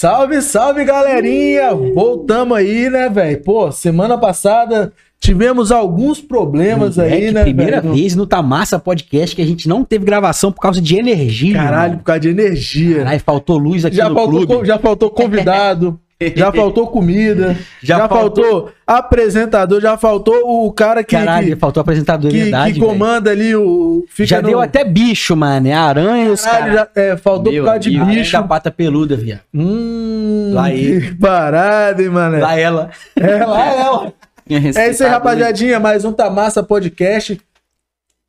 Salve, salve, galerinha! Voltamos aí, né, velho? Pô, semana passada tivemos alguns problemas aí, Moleque, né, Primeira velho? vez no Tamassa Podcast que a gente não teve gravação por causa de energia. Caralho, irmão. por causa de energia. Caralho, faltou luz aqui já, no faltou, clube. já faltou convidado, já faltou comida, já, Já faltou... apresentador, já faltou o cara que, Caralho, que, faltou apresentador, é que- verdade, que comanda ali o. Já no- deu até bicho, mano. É aranha os Caralho, caras. já- é, faltou Meu por causa de bicho. Da pata peluda, viado. Hum, Lá ele. que parada, hein, mano? Lá ela. É, lá ela. É isso aí, rapaziadinha. Mais um Tamassa Podcast.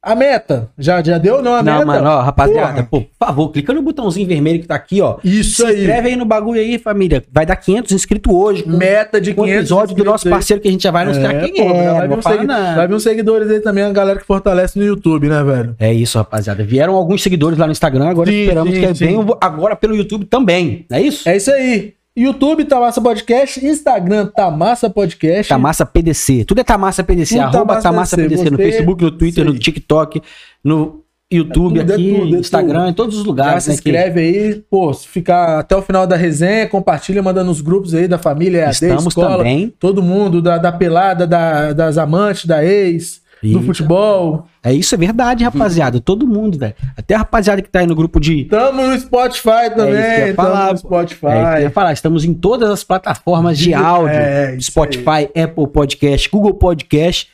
A meta. Já, já deu não a Não, meta? mano, ó, rapaziada, Porra. pô, por favor, clica no botãozinho vermelho que tá aqui, ó. Isso Se aí. inscreve aí no bagulho aí, família. Vai dar 500 inscritos hoje. Meta de com o 500 episódio do nosso aí. parceiro que a gente já vai anunciar É, quem pô, é. vai, não vir falar segui- vai vir uns seguidores aí também, a galera que fortalece no YouTube, né, velho? É isso, rapaziada. Vieram alguns seguidores lá no Instagram, agora Sim, esperamos sim, que sim. venham agora pelo YouTube também. Não é isso? É isso aí. YouTube Tamassa Podcast, Instagram Tamassa Podcast. Tamassa PDC. Tudo é Tamassa PDC. Tudo Arroba Tamassa PDC. PDC no Você- Facebook, no Twitter, Isso no. TikTok, no YouTube É tudo, é aqui, tudo, é Instagram, tudo. em todos os Já lugares. se né, inscreve aí, pô, se ficar até o final da resenha, compartilha, manda nos grupos aí da família, EAD, Estamos escola, também. todo mundo, da, da pelada, da- das amantes, da ex, do Isso. futebol. É isso, é verdade, rapaziada. Todo mundo, velho. Até a rapaziada que tá aí no grupo de. Tamo no Spotify também, É ia tamo falar, no pô. Spotify. É, ia falar, estamos em todas as plataformas de áudio: é, Spotify, Apple Podcast, Google Podcast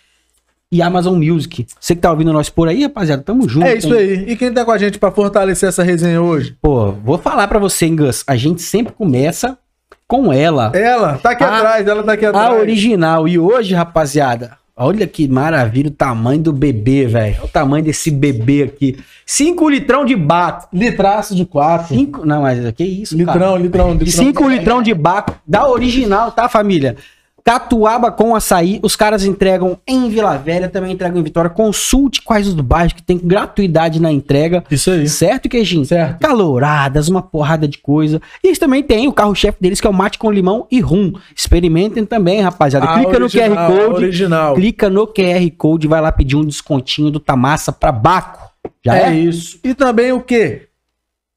e Amazon Music. Você que tá ouvindo nós por aí, rapaziada, tamo junto. É isso hein? aí. E quem tá com a gente pra fortalecer essa resenha hoje? Pô, vou falar pra você, hein, Gus. A gente sempre começa com ela. Ela, tá aqui A- atrás, ela tá aqui A atrás. original. E hoje, rapaziada, olha que maravilha o tamanho do bebê, velho. O tamanho desse bebê aqui. 5 litrão de baco. Litraço de quatro. Cinco... Não, mas que isso, cara. Litrão, litrão, litrão. 5 litrão de baco da original, tá, família? Catuaba com açaí, os caras entregam em Vila Velha, também entregam em Vitória. Consulte quais os bairros que tem gratuidade na entrega. Isso aí. Certo, Queijinho? Certo. Caloradas, uma porrada de coisa. E eles também têm o carro-chefe deles, que é o mate com limão e rum. Experimentem também, rapaziada. A Clica no original, QR Code. Original. Clica no QR Code e vai lá pedir um descontinho do Tamassa pra Baco. Já é é? isso. E também o quê?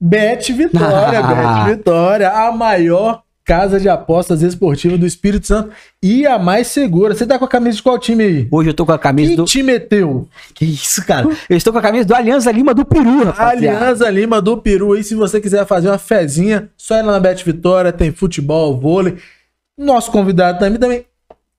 Bet Vitória, Ah. Bet Vitória, a maior casa de apostas esportiva do Espírito Santo e a mais segura. Você tá com a camisa de qual time aí? Hoje eu tô com a camisa Que do. time é teu? Que isso, cara? Eu estou com a camisa do Aliança Lima do Peru, rapaziada. Aliança Lima do Peru. E se você quiser fazer uma fezinha, só ir lá na Bet Vitória, tem futebol, vôlei. Nosso convidado também, também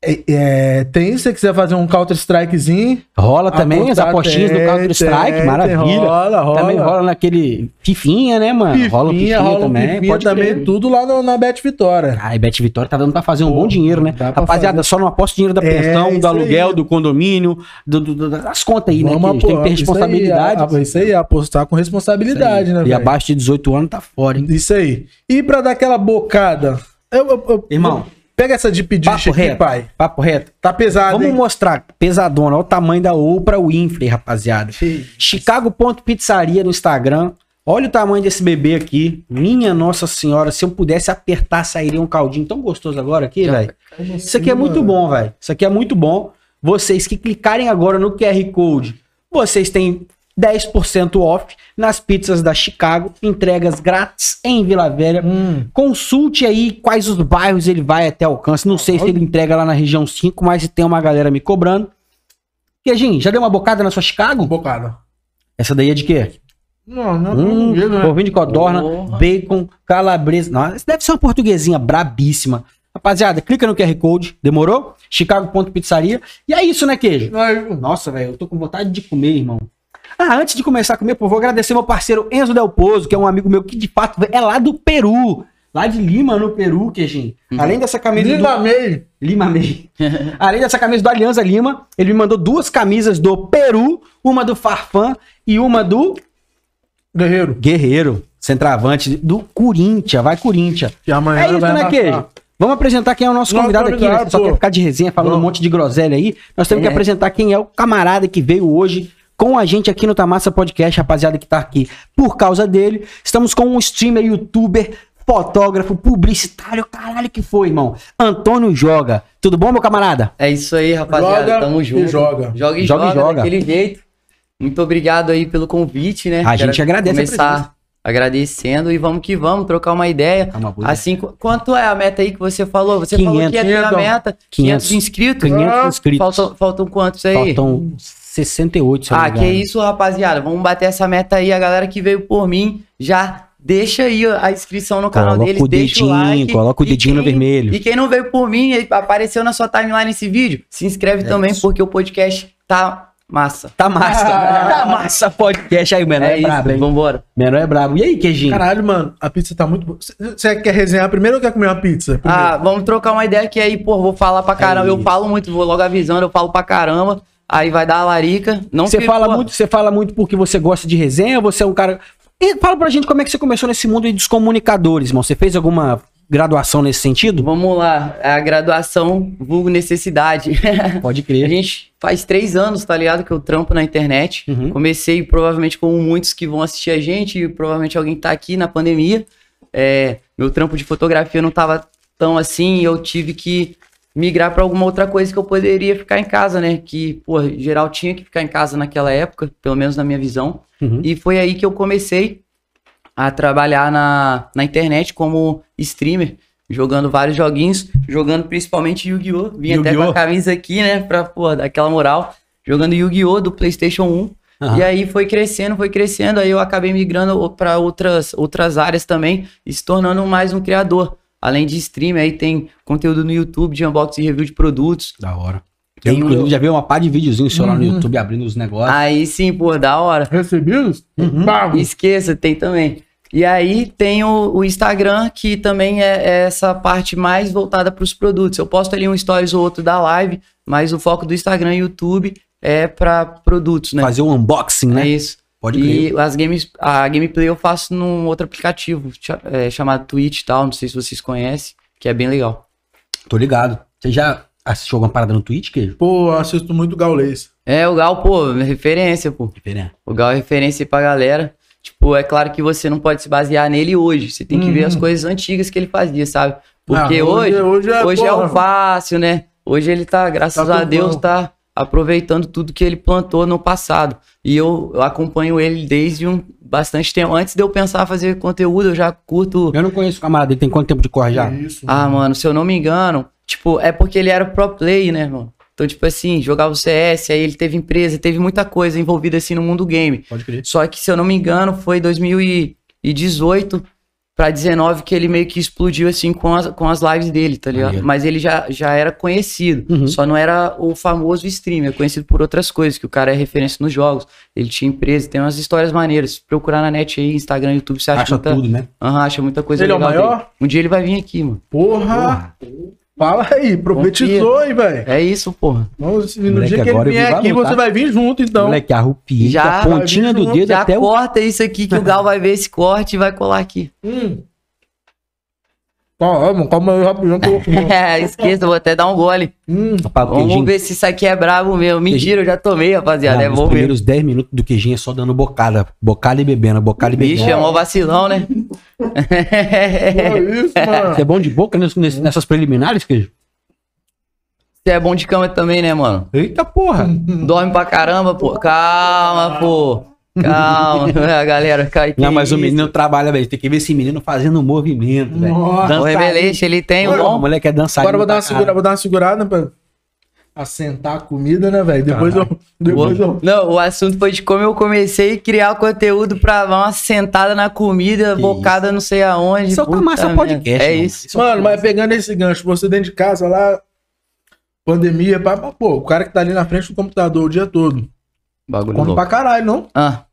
é, é, tem, se você quiser fazer um Counter-Strikezinho. Rola também as apostinhas do tem, Counter-Strike, tem, maravilha. rola, rola. Também rola naquele Fifinha, né, mano? rola o Fifinha, Fifinha rola também. Fifinha pode também, crer. tudo lá no- na Bet Vitória. Ai, Bet Vitória tá dando pra fazer um Pô, bom dinheiro, né? Rapaziada, fazer. só não aposta dinheiro da É, pensão, isso do aluguel, aí. do condomínio, do, do- do- das contas aí, né? Vamos gente tem que ter responsabilidade. Isso aí, isso aí, apostar com responsabilidade, né, e velho? abaixo de 18 anos tá fora, hein? Isso aí. E pra dar aquela bocada, eu, eu- eu- Irmão, pega essa de pedir Papo reto, pai. papo reto. Tá pesado, Vamos hein? mostrar pesadona, olha o tamanho da Oprah Winfrey, rapaziada. Chicago.pizzaria no Instagram. Olha o tamanho desse bebê aqui. Minha Nossa Senhora, se eu pudesse apertar, sairia um caldinho tão gostoso agora aqui, velho. Isso aqui é muito bom, velho. Isso aqui é muito bom. Vocês que clicarem agora no QR Code, vocês têm 10% off nas pizzas da Chicago, entregas grátis em Vila Velha. Hum. Consulte aí quais os bairros ele vai até alcance. Não sei se ele entrega lá na região 5, mas tem uma galera me cobrando. Queijinho, já deu uma bocada na sua Chicago? Bocada. Essa daí é de quê? Não, não, Hum, não, não, Polvinho de codorna, Porra. bacon, calabresa. Nossa, deve ser uma portuguesinha brabíssima. Rapaziada, clica no QR Code, demorou? Chicago.pizzaria. E é isso, né, queijo? Nossa, velho, eu tô com vontade de comer, irmão. Ah, antes de começar a comer, pô, vou agradecer meu parceiro Enzo Del Pozo, que é um amigo meu que de fato é lá do Peru. Lá de Lima, no Peru, queijinho. Além dessa camisa do... Lima May. Lima May. Além dessa camisa do Aliança Lima, ele me mandou duas camisas do Peru, uma do Farfã e uma do Guerreiro. Guerreiro, centroavante do Corinthians. Vai Corinthians. Que amanhã É isso, vai né. Queijo? Vamos apresentar quem é o nosso Nosso convidado aqui, né? só pô. quer ficar de resenha falando um Vamos. monte de groselha aí. Nós temos que É. apresentar quem é o camarada que veio hoje com a gente aqui no Tamassa Podcast, rapaziada que tá aqui por causa dele. Estamos com um streamer, youtuber, fotógrafo, publicitário, caralho que foi, irmão. Antônio Joga. Tudo bom, meu camarada? É isso aí, rapaziada. Joga Tamo junto. joga. Joga Joga e e joga, joga. daquele jeito. Muito obrigado aí pelo convite, né? A gente agradece a começar agradecendo e vamos que vamos, trocar uma ideia. É uma Assim, qu- quanto é a meta aí que você falou? Você falou 500. que ia ter a 500. meta, 500 inscritos. 500 Ah, inscritos. Faltam, faltam quantos aí? Faltam 68, se Ah, que engano. isso, rapaziada. Vamos bater essa meta aí. A galera que veio por mim, já deixa aí a inscrição no canal Coloca deles. o deixa dedinho, o like. coloca o dedinho no vermelho. E quem não veio por mim, e apareceu na sua timeline esse vídeo, se inscreve também, isso. porque o podcast tá massa. Tá massa. tá massa podcast aí, o menor é, é brabo, hein? vambora. Menor é brabo. E aí, queijinho? Caralho, mano, a pizza tá muito boa. Você quer resenhar primeiro ou quer comer uma pizza? Primeiro. Ah, vamos trocar uma ideia que aí, pô, vou falar pra caramba. É eu falo muito, vou logo avisando, eu falo pra caramba. Aí vai dar a larica. Não Você fala muito, você fala muito porque você gosta de resenha você é um cara. E fala pra gente como é que você começou nesse mundo dos comunicadores, irmão. Você fez alguma graduação nesse sentido? Vamos lá, a graduação vulgo necessidade. Pode A crer. gente faz três anos, tá ligado? Que eu trampo na internet. Uhum. Comecei, provavelmente, como muitos que vão assistir a gente, e provavelmente alguém que tá aqui na pandemia. É, meu trampo de fotografia não tava tão assim, e eu tive que migrar pra alguma outra coisa que eu poderia ficar em casa, né? Que, pô, geral tinha que ficar em casa naquela época, pelo menos na minha visão. Uhum. E foi aí que eu comecei a trabalhar na, na internet como streamer, jogando vários joguinhos, jogando principalmente Yu-Gi-Oh! Vim até com a camisa aqui, né, pra, pô, dar aquela moral, jogando Yu-Gi-Oh! do PlayStation 1. Aham. E aí foi crescendo, foi crescendo, aí eu acabei migrando para outras, outras áreas também e se tornando mais um criador. Além de streamer, aí tem conteúdo no YouTube de unboxing e review de produtos. Da hora. Tem Eu, um- inclusive, já vi uma pá de videozinho seu lá no Uhum. YouTube abrindo os negócios. Aí sim, pô, da hora. Recebidos? Uhum. Pago. Esqueça, tem também. E aí tem o, o Instagram, que também é, é essa parte mais voltada para os produtos. Eu posto ali um stories ou outro da live, mas o foco do Instagram e YouTube é para produtos, né? Fazer um unboxing, É né? isso. Pode crer. E as games, a gameplay eu faço num outro aplicativo é, chamado Twitch e tal, não sei se vocês conhecem, que é bem legal. Tô ligado. Você já assistiu alguma parada no Twitch, queijo? Pô, eu assisto muito Gaulês. É, o Gal, pô, referência, pô. Diferente. O Gal é referência aí pra galera. Tipo, é claro que você não pode se basear nele hoje. Você tem que ver Uhum. as coisas antigas que ele fazia, sabe? Porque Ah, hoje, hoje é, hoje é o fácil, né? Hoje ele tá, graças Tá a Deus, bom. tá aproveitando tudo que ele plantou no passado. E eu, eu acompanho ele desde um bastante tempo. Antes de eu pensar em fazer conteúdo, eu já curto. Eu não conheço o camarada, ele tem quanto tempo de corre já? Isso. Ah, mano, se eu não me engano, tipo, é porque ele era pro play, né, mano? Então, tipo assim, jogava o CS, aí ele teve empresa, teve muita coisa envolvida assim no mundo game. Pode crer. Só que, se eu não me engano, foi 2018 pra 19 que ele meio que explodiu assim com as, com as lives dele, tá ligado? Maneiro. Mas ele já, já era conhecido. Uhum. Só não era o famoso streamer, conhecido por outras coisas, que o cara é referência nos jogos. Ele tinha empresa, tem umas histórias maneiras. Se procurar na net aí, Instagram, YouTube, você acha, Acha muita, tudo, né? Aham, acha muita coisa Ele é o legal. maior? dele. Um dia ele vai vir aqui, mano. Porra. Fala aí, profetizou, hein, velho. É isso, porra. Vamos- No Moleque, dia que ele agora eu vier vi aqui, você tá? vai vir junto, então. Moleque, arrupiei Já da pontinha do dedo Já até o... corta isso aqui que o Gal vai ver esse corte e vai colar aqui. Hum. Calma, calma aí rapidinho que eu vou comer. É, esqueça, vou até dar um gole. Hum. Rapaz, Vamos queijinho- ver se isso aqui é brabo mesmo. Mentira, eu já tomei, rapaziada. Não, é os bom mesmo. primeiros 10 minutos do queijinho é só dando bocada. Bocada e bebendo, bocada e Bicho, é bebendo. mó vacilão, né? Olha isso, mano. Você é bom de boca ness- ness- nessas preliminares, queijo? Você é bom de cama também, né, mano? Eita porra! Dorme pra caramba, pô. Calma, pô. Calma, a galera cai. Não, mas o menino trabalha, velho. Tem que ver esse menino fazendo movimento, velho. Nossa. O Revelation, ele tem um O bom. moleque é dançarino. Agora eu vou dar uma vou dar uma segurada pra assentar a comida, né, velho? Depois eu. Depois eu. Não, o assunto foi de como eu comecei a criar o conteúdo pra dar uma sentada na comida, Que bocada não sei aonde. Isso o puta Tamassa merda. Podcast, É mano. isso. Isso é o Mano, mas pegando esse gancho, você dentro de casa lá, pandemia, pá, pá, pô, o cara que tá ali na frente do computador o dia todo. Bagulho Come louco. pra caralho, não? Ah.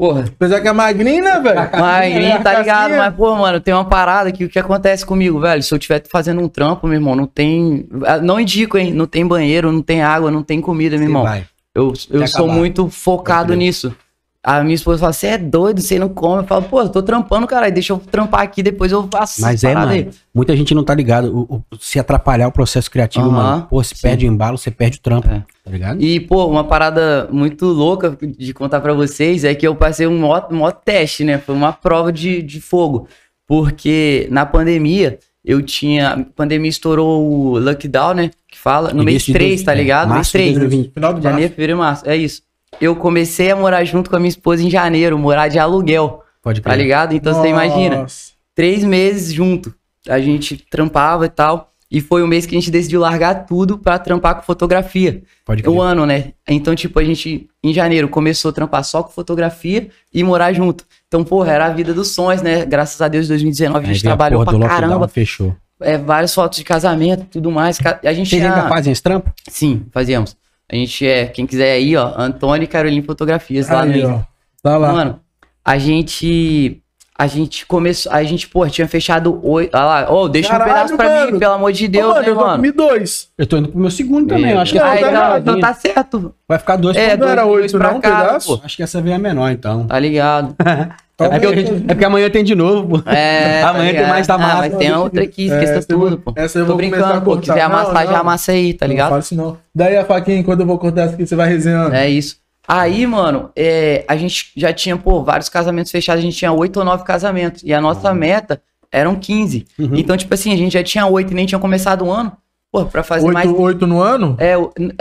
Porra. Apesar que é magrinho, né, velho? Magrinho, tá ligado? Mas, pô, mano, tem uma parada que o que acontece comigo, velho? Se eu estiver fazendo um trampo, meu irmão, não tem. ah, Não indico, hein? Não tem banheiro, não tem água, não tem comida, meu Você irmão. vai. Eu, eu sou acabar. muito focado nisso. A minha esposa fala, você é doido, você não come. Eu falo, pô, eu tô trampando, caralho, deixa eu trampar aqui, depois eu faço Mas é, mano. Muita gente não tá ligado. O- o- se atrapalhar o processo criativo, Aham, mano, pô, se sim. perde o embalo, você perde o trampo. É. Tá ligado? E, pô, uma parada muito louca de contar pra vocês é que eu passei um mó, mó teste, né? Foi uma prova de, de fogo. Porque na pandemia, eu tinha. A pandemia estourou o lockdown, né? Que fala. No mês Início de 3, dois- tá ligado? mês março de 3. 2020. Final do Janeiro, março. fevereiro e março. É isso. Eu comecei a morar junto com a minha esposa em janeiro, morar de aluguel. Pode tá ligado? Então você imagina, Nossa. três meses junto. A gente trampava e tal. E foi o mês que a gente decidiu largar tudo pra trampar com fotografia. Pode O ano, né? Então, tipo, a gente, em janeiro, começou a trampar só com fotografia e morar junto. Então, porra, era a vida dos sonhos, né? Graças a Deus, em 2019 a gente trabalhou pra caramba. Fechou. É, várias fotos de casamento, tudo mais. A gente Vocês tinha... ainda fazem esse trampo? Sim, fazíamos. A gente é, quem quiser aí, ó, Antônio e Carolina Fotografias lá no Aí, ó. Tá lá. Mano, a gente. A gente começou. A gente, pô, tinha fechado oito. Olha lá, ô, deixa Caralho, um pedaço pra mano. mim, pelo amor de Ô, Deus, mano, né, eu vou mano? comer dois. Eu tô indo pro meu segundo também. Eu acho que Não, essa Aí, tá não, errado, então hein? tá certo. vai ficar dois. É, não dois, era dois oito, pra não, um pedaço? pô. Acho que essa veio a menor, então. Tá ligado? É porque, a gente- é porque amanhã tem de novo, pô. É, Amanhã tem ligado? mais da Ah, massa. mas tem outra aqui, esqueça É, essa eu tudo, vou- pô. essa eu Tô vou brincando, a pô. Quiser Não, amassar, já não. amassa aí, tá Não ligado? fala isso não. Daí a faquinha, quando eu vou cortar essa aqui, você vai resenhando. É isso. Aí, mano, é, a gente já tinha, pô, vários casamentos fechados, a gente tinha oito ou nove casamentos. E a nossa meta eram 15. Uhum. Então, tipo assim, a gente já tinha oito e nem tinha começado o ano. Pô, pra fazer Oito, mais. oito no ano? É,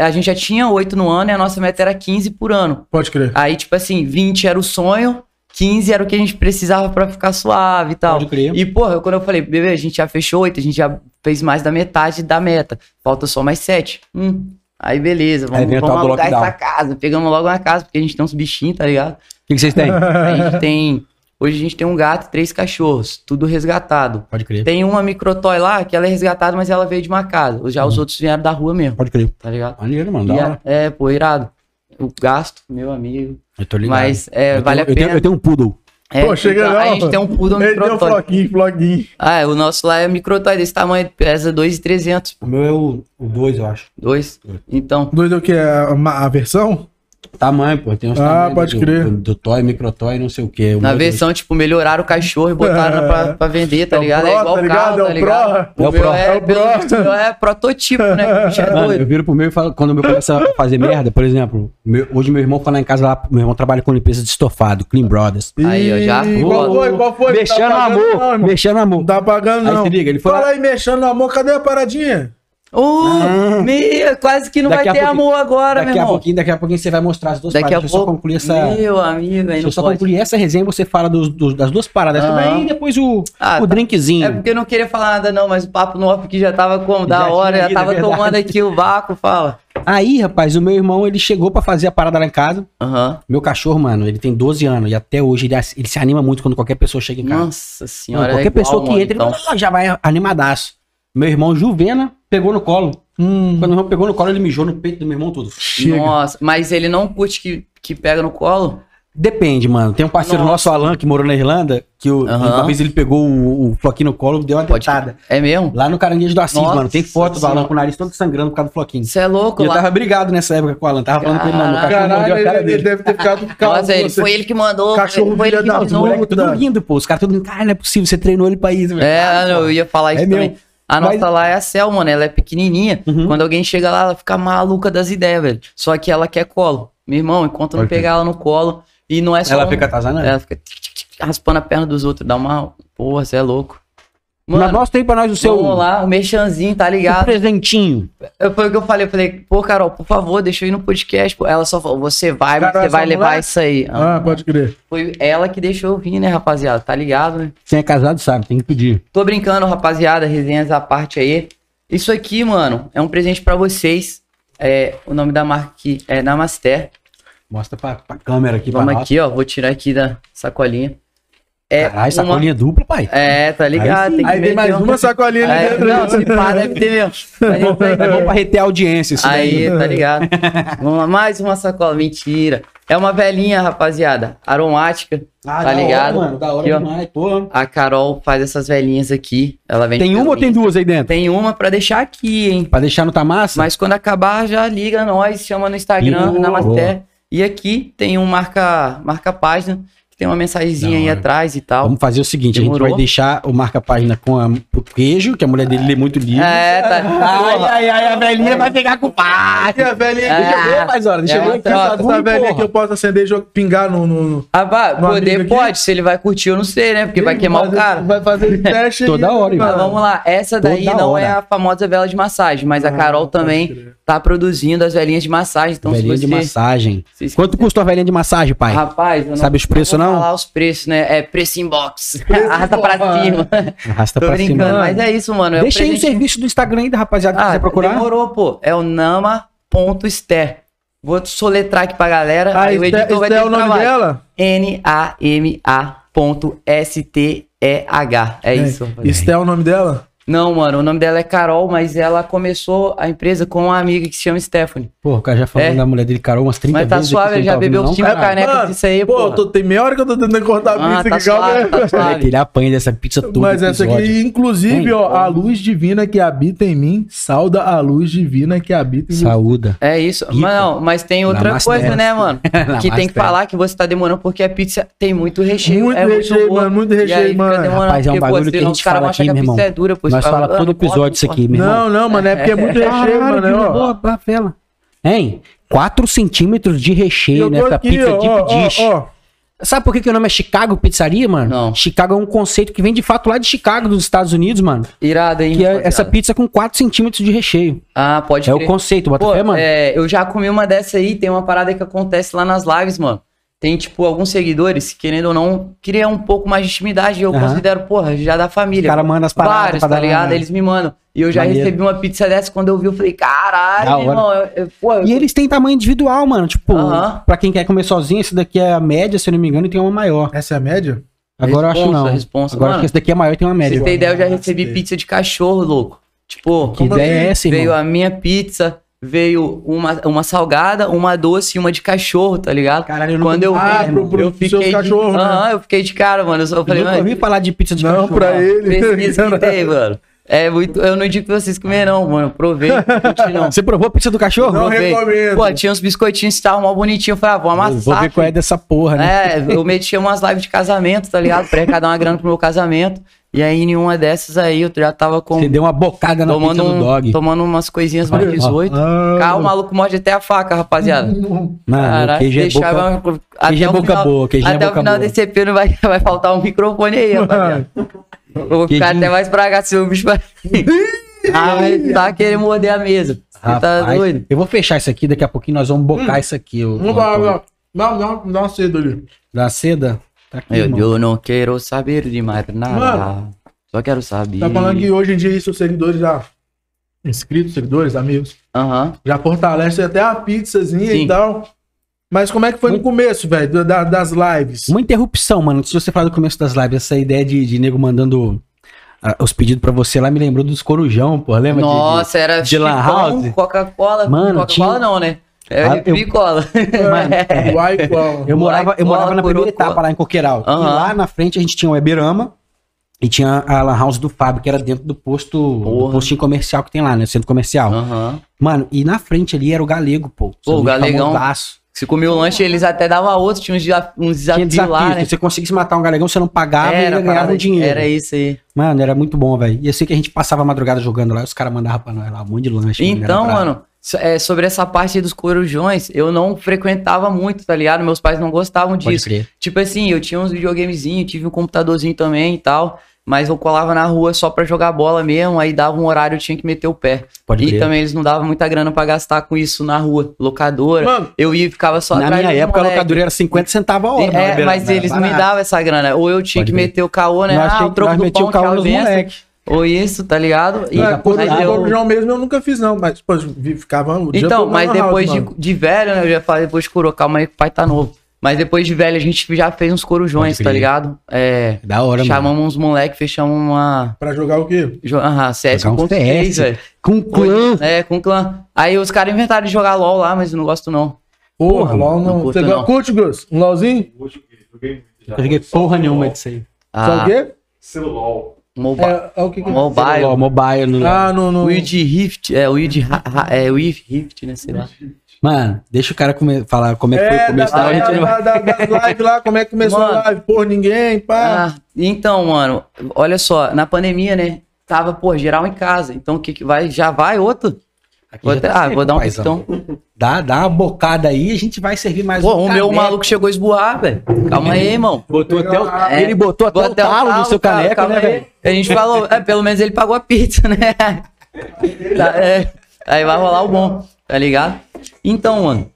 a gente já tinha oito no ano e a nossa meta era 15 por ano. Pode crer. Aí, tipo assim, 20 era o sonho, 15 era o que a gente precisava pra ficar suave e tal. Pode crer. E, porra, quando eu falei, bebê, a gente já fechou oito, a gente já fez mais da metade da meta. Falta só mais sete. Hum, aí beleza, vamos, o vamos alugar essa casa. Pegamos logo uma casa, porque a gente tem uns bichinhos, tá ligado? O que, que vocês têm? A gente tem. Hoje a gente tem um gato e três cachorros, tudo resgatado. Pode crer. Tem uma microtoy lá, que ela é resgatada, mas ela veio de uma casa. Já os outros vieram da rua mesmo, Pode crer. tá ligado? Maneiro, mano. E hora. é, é, pô, irado. O gasto, meu amigo. Eu tô ligado. Mas é, Eu vale tenho- a eu pena. tenho, eu tenho um poodle. É, Pô, chega então, não. A gente tem um poodle Ele deu microtoy. floquinho, floquinho. Ah, o nosso lá é microtoy desse tamanho, pesa 2,300. O meu é o 2, eu acho. Dois. Então, Doido o que? A, a versão? Tamanho, pô. Tem uns Ah, tamanhos pode do, crer. Do, do toy, microtoy, não sei o quê. O na versão, tipo, melhoraram o cachorro e botaram pra, pra vender, tá É o ligado? Pro, é igual tá o ligado? carro, É o tá ligado? Pro. É o meu Pro. É, É o Pro. meu é prototipo, né? É Mano, eu viro pro meu e falo, quando o meu começa a fazer merda, por exemplo, meu- hoje meu irmão foi lá em casa lá, meu irmão trabalha com limpeza de estofado, Clean Brothers. Aí, ó, já- Ih, Qual foi? Qual foi? Mexendo Tá no pagando amor, não, mexendo no amor. Não tá pagando, Aí não. se liga, ele foi Fala lá- aí, mexendo no amor, cadê a paradinha? Uh, meu, quase que não Daqui vai a ter amor agora, Daqui meu a irmão. pouquinho, daqui a pouquinho você vai mostrar as duas Daqui a paradas. Deixa eu só pouco. concluir essa. Meu amigo, aí Deixa não eu só pode. concluir essa resenha, você fala dos, dos- das duas paradas também e depois o, Ah, o tá. drinkzinho. É porque eu não queria falar nada, não, mas o papo no off que já tava como? Da Já hora, tinha já ido, tava é tomando aqui o vácuo, fala. Aí, rapaz, o meu irmão, ele chegou pra fazer a parada lá em casa. Aham. Meu cachorro, mano, ele tem 12 anos e até hoje ele, ele se anima muito quando qualquer pessoa chega em casa. Nossa senhora. qualquer é igual, pessoa que mano, entra, então. ele já vai animadaço. Meu irmão Juvena pegou no colo. Hum, Quando meu irmão pegou no colo, ele mijou no peito do meu irmão chega. Nossa, mas ele não curte que, que pega no colo? Depende, mano. Tem um parceiro Nossa. nosso, Alan, que morou na Irlanda, que o- Aham. uma vez ele pegou o, o floquinho no colo e deu uma Pode dentada. É mesmo? Lá no Caranguejo do Assis, Nossa mano. Tem foto do Alan com o nariz todo sangrando por causa do floquinho. Você é louco E eu tava brigado nessa época com o Alan. Tava falando com ele, mano. O cachorro Caralho, mordeu a cara ele, ele dele. deve ter ficado calmo. Nossa, ele, foi ele que mandou. Cachorro foi ele que moleques tudo rindo, pô. Os caras tudo, cara, não é possível, você treinou ele pra isso, velho. É, pô. eu ia falar isso É também. mesmo. A Mas- nossa lá é a Cel, mano. Ela é pequenininha. Uhum. Quando alguém chega lá, ela fica maluca das ideias, velho. Só que ela quer colo. Meu irmão, enquanto não pegar ela no colo. E não é só. Ela um- fica atazanando? Ela fica raspando a perna dos outros. Dá uma. Porra, você é louco. Mas Mano, nós tem pra nós o seu vamos lá, o merchanzinho, tá ligado? presentinho. Eu- Foi o que eu falei. Eu falei, pô, Carol, por favor, deixa eu ir no podcast. pô. Ela só falou, você vai, Carol, você vai levar mulher? isso aí. Ah, pode crer. Foi ela que deixou eu vir, né, rapaziada? Tá ligado, né? Quem é casado sabe, tem que pedir. Tô brincando, rapaziada, resenhas à parte aí. Isso aqui, mano, é um presente pra vocês. É, o nome da marca aqui é Namaster. Mostra pra, pra câmera aqui, Vamos pra nós. aqui, ó. Vou tirar aqui da sacolinha. É Caralho, uma- sacolinha dupla, pai. É, tá ligado? Aí que Aí tem mais um- uma sacolinha ali É, dentro. não, se pá, deve ter mesmo. É aí, É bom pra reter audiência isso Aí, daí. tá ligado? Vamos lá, mais uma sacola. Mentira. É uma velhinha, rapaziada. Aromática. Ah, tá da ligado? Hora, mano, da hora Aqui, demais, pô. A Carol faz essas velhinhas aqui. Ela vende Tem uma ou tem duas aí dentro? Tem uma pra deixar aqui, hein? Pra deixar no Tamassa? Mas quando acabar, já liga nós, chama no Instagram, na Maté. E aqui tem um marca, marca página, tem uma mensagenzinha aí atrás e tal. Vamos fazer o seguinte, a Demorou? gente vai deixar o marca-página com a, o queijo, que a mulher dele lê muito livro. É, tá. Ai, ai, ai, a velhinha vai pegar com o pai. A velhinha É. aqui, Deixa eu ver, mais hora, deixa É eu ver uma aqui. troca. essa velhinha que eu posso acender e pingar no. no, No amigo poder aqui? pode, se ele vai curtir, eu não sei, né? Porque vai queimar o fazer- cara. Vai fazer teste Toda aí, hora, mano. Mas vamos lá, essa daí Toda não hora. é a famosa vela de massagem, mas a Ah, Carol pode também tá produzindo as velhinhas de massagem. Então, velhinha se de massagem. Quanto custou a velhinha de massagem, pai? Rapaz, eu não Sabe os preços, não? Não. falar os preços, né? É preço inbox. Preço Arrasta pra inbox. cima. Arrasta Tô pra brincando, cima. mas é isso, mano. é o Deixa aí o serviço do Instagram aí da rapaziada que Ah, quiser procurar. demorou, pô. É o nama.ster. Vou soletrar aqui pra galera. Ah, aí o isso é, editor vai isso ter é o nome trabalho. dela? N-A-M-A.S-T-E-H. É isso. rapaziada. Isso é o nome dela? Não, mano, o nome dela é Carol, mas ela começou a empresa com uma amiga que se chama Stephanie. Pô, o cara já falou É. da mulher dele, Carol, umas 30 Mas tá vezes. suave, aqui, você já tá bebeu cinco canecas disso aí, pô, porra. tô, tem meia hora que eu tô tentando cortar a Ah, pizza tá aqui, calma suave, tá É suave. que ele apanha dessa pizza toda. Mas essa aqui, inclusive, ó, a luz divina que habita em mim, sauda a luz divina que habita em você. Saúda. É isso. Mas, não, mas tem outra coisa, né, mano? que tem que falar que você tá demorando porque a pizza tem muito recheio. Muito é recheio, boa. mano, muito E recheio, mano. Rapaz, é um porque, pô, bagulho que a gente fala aqui, que meu irmão. É Nós fala fala, todo "Ah, episódio pode, isso pô." aqui, meu irmão. Não, não, mano, é porque é muito recheio, Caralho, mano. que ó. boa, boa vela. Hein? 4 centímetros de recheio nessa aqui, pizza ó, deep dish. ó, ó. Sabe por que, que o nome é Chicago Pizzaria, mano? Não. Chicago é um conceito que vem de fato lá de Chicago, dos Estados Unidos, mano. Irado, hein? Que é essa pizza com 4 centímetros de recheio. Ah, pode É o crer. conceito, bota Pô, fé, mano. é, eu já comi uma dessa aí, tem uma parada que acontece lá nas lives, mano. Tem, tipo, alguns seguidores, querendo ou não, criam um pouco mais de intimidade. E eu Aham. considero, porra, já da Os família. caras mandam as paradas Vários, pra tá ligado? Eles me mandam. E eu já Maneiro. recebi uma pizza dessa, quando eu vi, eu falei, caralho, irmão. Eu, eu, eu- E eles têm tamanho individual, mano. Tipo, Aham. pra quem quer comer sozinho, esse daqui é a média, se eu não me engano, e tem uma maior. Essa é a média? Agora eu acho Responsa, não. responsa. Agora acho Mano, que esse daqui é maior e tem uma Pra média. você ter ideia, eu já Nossa, recebi pizza de cachorro, louco. Tipo, Que ideia é essa, veio irmão? a minha pizza, veio uma, uma salgada, uma doce e uma de cachorro, tá ligado? Caralho, eu Quando eu vi, Ah, pro- pro- eu fiquei seus cachorros, de... né? Aham, eu fiquei de cara, mano. Eu só Eu falei, nunca ouvi falar de pizza de Não, cachorro. pra ele. pesquisa que tem, mano. É muito... Eu não digo pra vocês comer, não, mano. Eu Provei, não. Você provou a pizza do cachorro? Não Provei. recomendo. Pô, tinha uns biscoitinhos que estavam mal bonitinhos. Eu falei, ah, vou amassar. Vou ver qual é filho. dessa porra, né? É, eu metia umas lives de casamento, tá ligado? Pra arrecadar uma grana pro meu casamento. E aí, em uma dessas aí, eu já tava com... Você deu uma bocada na tomando, pizza do um- dog. tomando umas coisinhas mais Olha, ó. 18. Ah. Calma, o maluco morde até a faca, rapaziada. Mano, o queijo é deixava- boca... até queijo é o boca final- boa, queijo é Até o boca final boa. desse EP não vai, vai faltar um microfone aí, rapaziada. Eu vou ficar Queijinho. até mais pra cá se o bicho vai. Ai, tá querendo morder a mesa. Tá Rapaz, doido? Eu vou fechar isso aqui, daqui a pouquinho nós vamos bocar isso aqui. Não não. Não, não, dá uma cedo ali. Da seda? Tá aqui, Eu, eu não quero saber de mais nada. Mano. Só quero saber. Tá falando que hoje em dia seus seguidores já. Inscritos, seguidores, amigos. Aham. Já fortalece até a pizzazinha Sim. e tal. Mas como é que foi no começo, velho, da- das lives? Uma interrupção, mano. Se você falar do começo das lives, essa ideia de, de nego mandando ah, os pedidos pra você lá me lembrou dos corujão, pô. Lembra? de- de- Nossa, era de lan house? Coca-Cola. Mano, Coca-Cola tinha- não, né? É Ah, eu- Bicola. É, Uai, qual? Eu morava, eu Cola, morava na primeira etapa lá em Coqueiral. E Aham. lá na frente a gente tinha o Eberama e tinha a Lan House do Fábio, que era dentro do posto, do postinho comercial que tem lá, né? Centro comercial. Aham. Mano, e na frente ali era o Galego, pô. Pô, o Galegão. famosaço. Se comia o lanche, eles até davam outro, tinha uns, uns desafios desafio. lá, né? Se você conseguisse matar um galegão, você não pagava e ainda ganhava parada- um dinheiro. Era isso aí. Mano, era muito bom, velho. E eu sei que a gente passava a madrugada jogando lá e os caras mandavam pra nós lá um monte de lanche. Então, era brabo. mano, é, sobre essa parte dos corujões, eu não frequentava muito, tá ligado? Meus pais não gostavam Pode disso. crer. Tipo assim, eu tinha uns videogamezinhos, tive um computadorzinho também e tal. Mas eu colava na rua só pra jogar bola mesmo, aí dava um horário, eu tinha que meter o pé. Pode e crer. também eles não davam muita grana pra gastar com isso na rua, locadora. Mano, eu ia e ficava só Na atrás minha época, a locadora era 50 centavos a hora. É, mas era eles não me davam essa grana. Ou eu tinha Pode que crer. meter o caô, né? Nós, ah, tinha- o troco nós do pão, o carro tchau, nos moleque. Ou isso, tá ligado? E, é, a eu- corujão mesmo eu nunca fiz, não. Mas, pô, ficava o Então, mas na house, depois de, mano. de velho, né? Eu já falei, depois curou, calma aí que o pai tá novo. Mas depois de velho, a gente já fez uns corujões, tá ligado? É. Da hora, mano. chamamos uns moleques, fechamos uma. Pra jogar o quê? jo- Aham, CS um 1.6, CS. velho. Com clã. É, com clã. Aí os caras inventaram de jogar LOL lá, mas eu não gosto não. Porra, LOL não não. curto, Você não. curte, Gus? Um LOLzinho? Eu joguei porra nenhuma disso aí. Só o Ah, quê? Celular. Mobile. É, é o que que Mobile. Celular, mobile. No... Ah, no. no... Wild Rift, é, Wild, é, Wild Rift, né, sei lá. Mano, deixa o cara come... falar como é que foi o É, começo da, da a gente não vai- da, da, das lives lá, como é que começou Mano. a live? Por ninguém, pá. Ah, então, mano, olha só, na pandemia, né, tava, pô, geral em casa, então o que que vai, já vai outro? Aqui Vou até- tá ah, vou dar um paizão. pitão. Dá, dá uma bocada aí, a gente vai servir mais Pô, um o meu caneco. maluco chegou a esboar, velho. Calma aí, irmão. Botou até o... É. Ele botou até, o talo no seu caneco, calma né, aí. velho? A gente falou, é, pelo menos ele pagou a pizza, né? Tá, é, aí vai rolar o bom, tá ligado? Então, mano,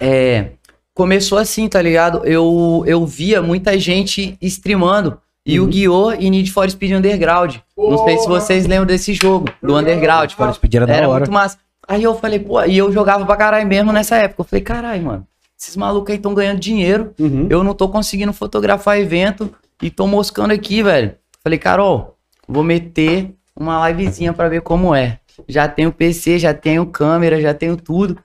é, começou assim, tá ligado? Eu, eu via muita gente streamando Yu-Gi-Oh! e Need for Speed Underground. Não sei se vocês lembram desse jogo, do Underground. For Speed era da Era hora. muito massa. Aí eu falei, pô, e eu jogava pra caralho mesmo nessa época. Eu falei, caralho, mano, esses malucos aí estão ganhando dinheiro. Uhum. Eu não tô conseguindo fotografar evento e tô moscando aqui, velho. Falei, Carol, vou meter uma livezinha pra ver como é. Já tenho PC, já tenho câmera, já tenho tudo.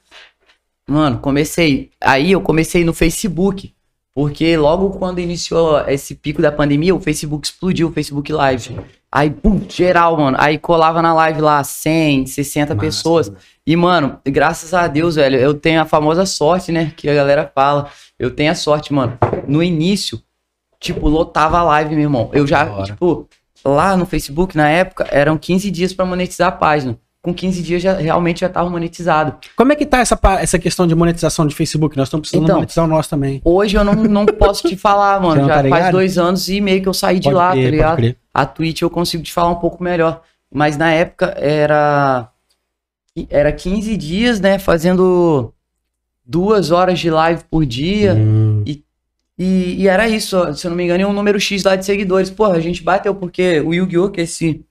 Mano, comecei. Aí eu comecei no Facebook. Porque logo quando iniciou esse pico da pandemia, o Facebook explodiu, o Facebook Live. Aí, pum, geral, mano. Aí colava na live lá 100, 60 Massa, pessoas. E, mano, graças a Deus, velho, eu tenho a famosa sorte, né? Que a galera fala. Eu tenho a sorte, mano. No início, tipo, lotava a live, meu irmão. Eu já, Da hora. tipo, lá no Facebook, na época, eram 15 dias pra monetizar a página. Com 15 dias já realmente já tava monetizado. Como é que tá essa, essa questão de monetização de Facebook? Nós estamos precisando Então, monetizar o nosso também. Hoje eu não, não posso te falar, mano. não Já tá faz dois anos e meio que eu saí de Pode lá, crer, tá ligado? crer. A Twitch eu consigo te falar um pouco melhor. Mas na época era. Era 15 dias, né? Fazendo duas horas de live por dia. Hum, E, e era isso, se eu não me engano, e um número X lá de seguidores. Porra, a gente bateu porque o Yu-Gi-Oh! que é esse.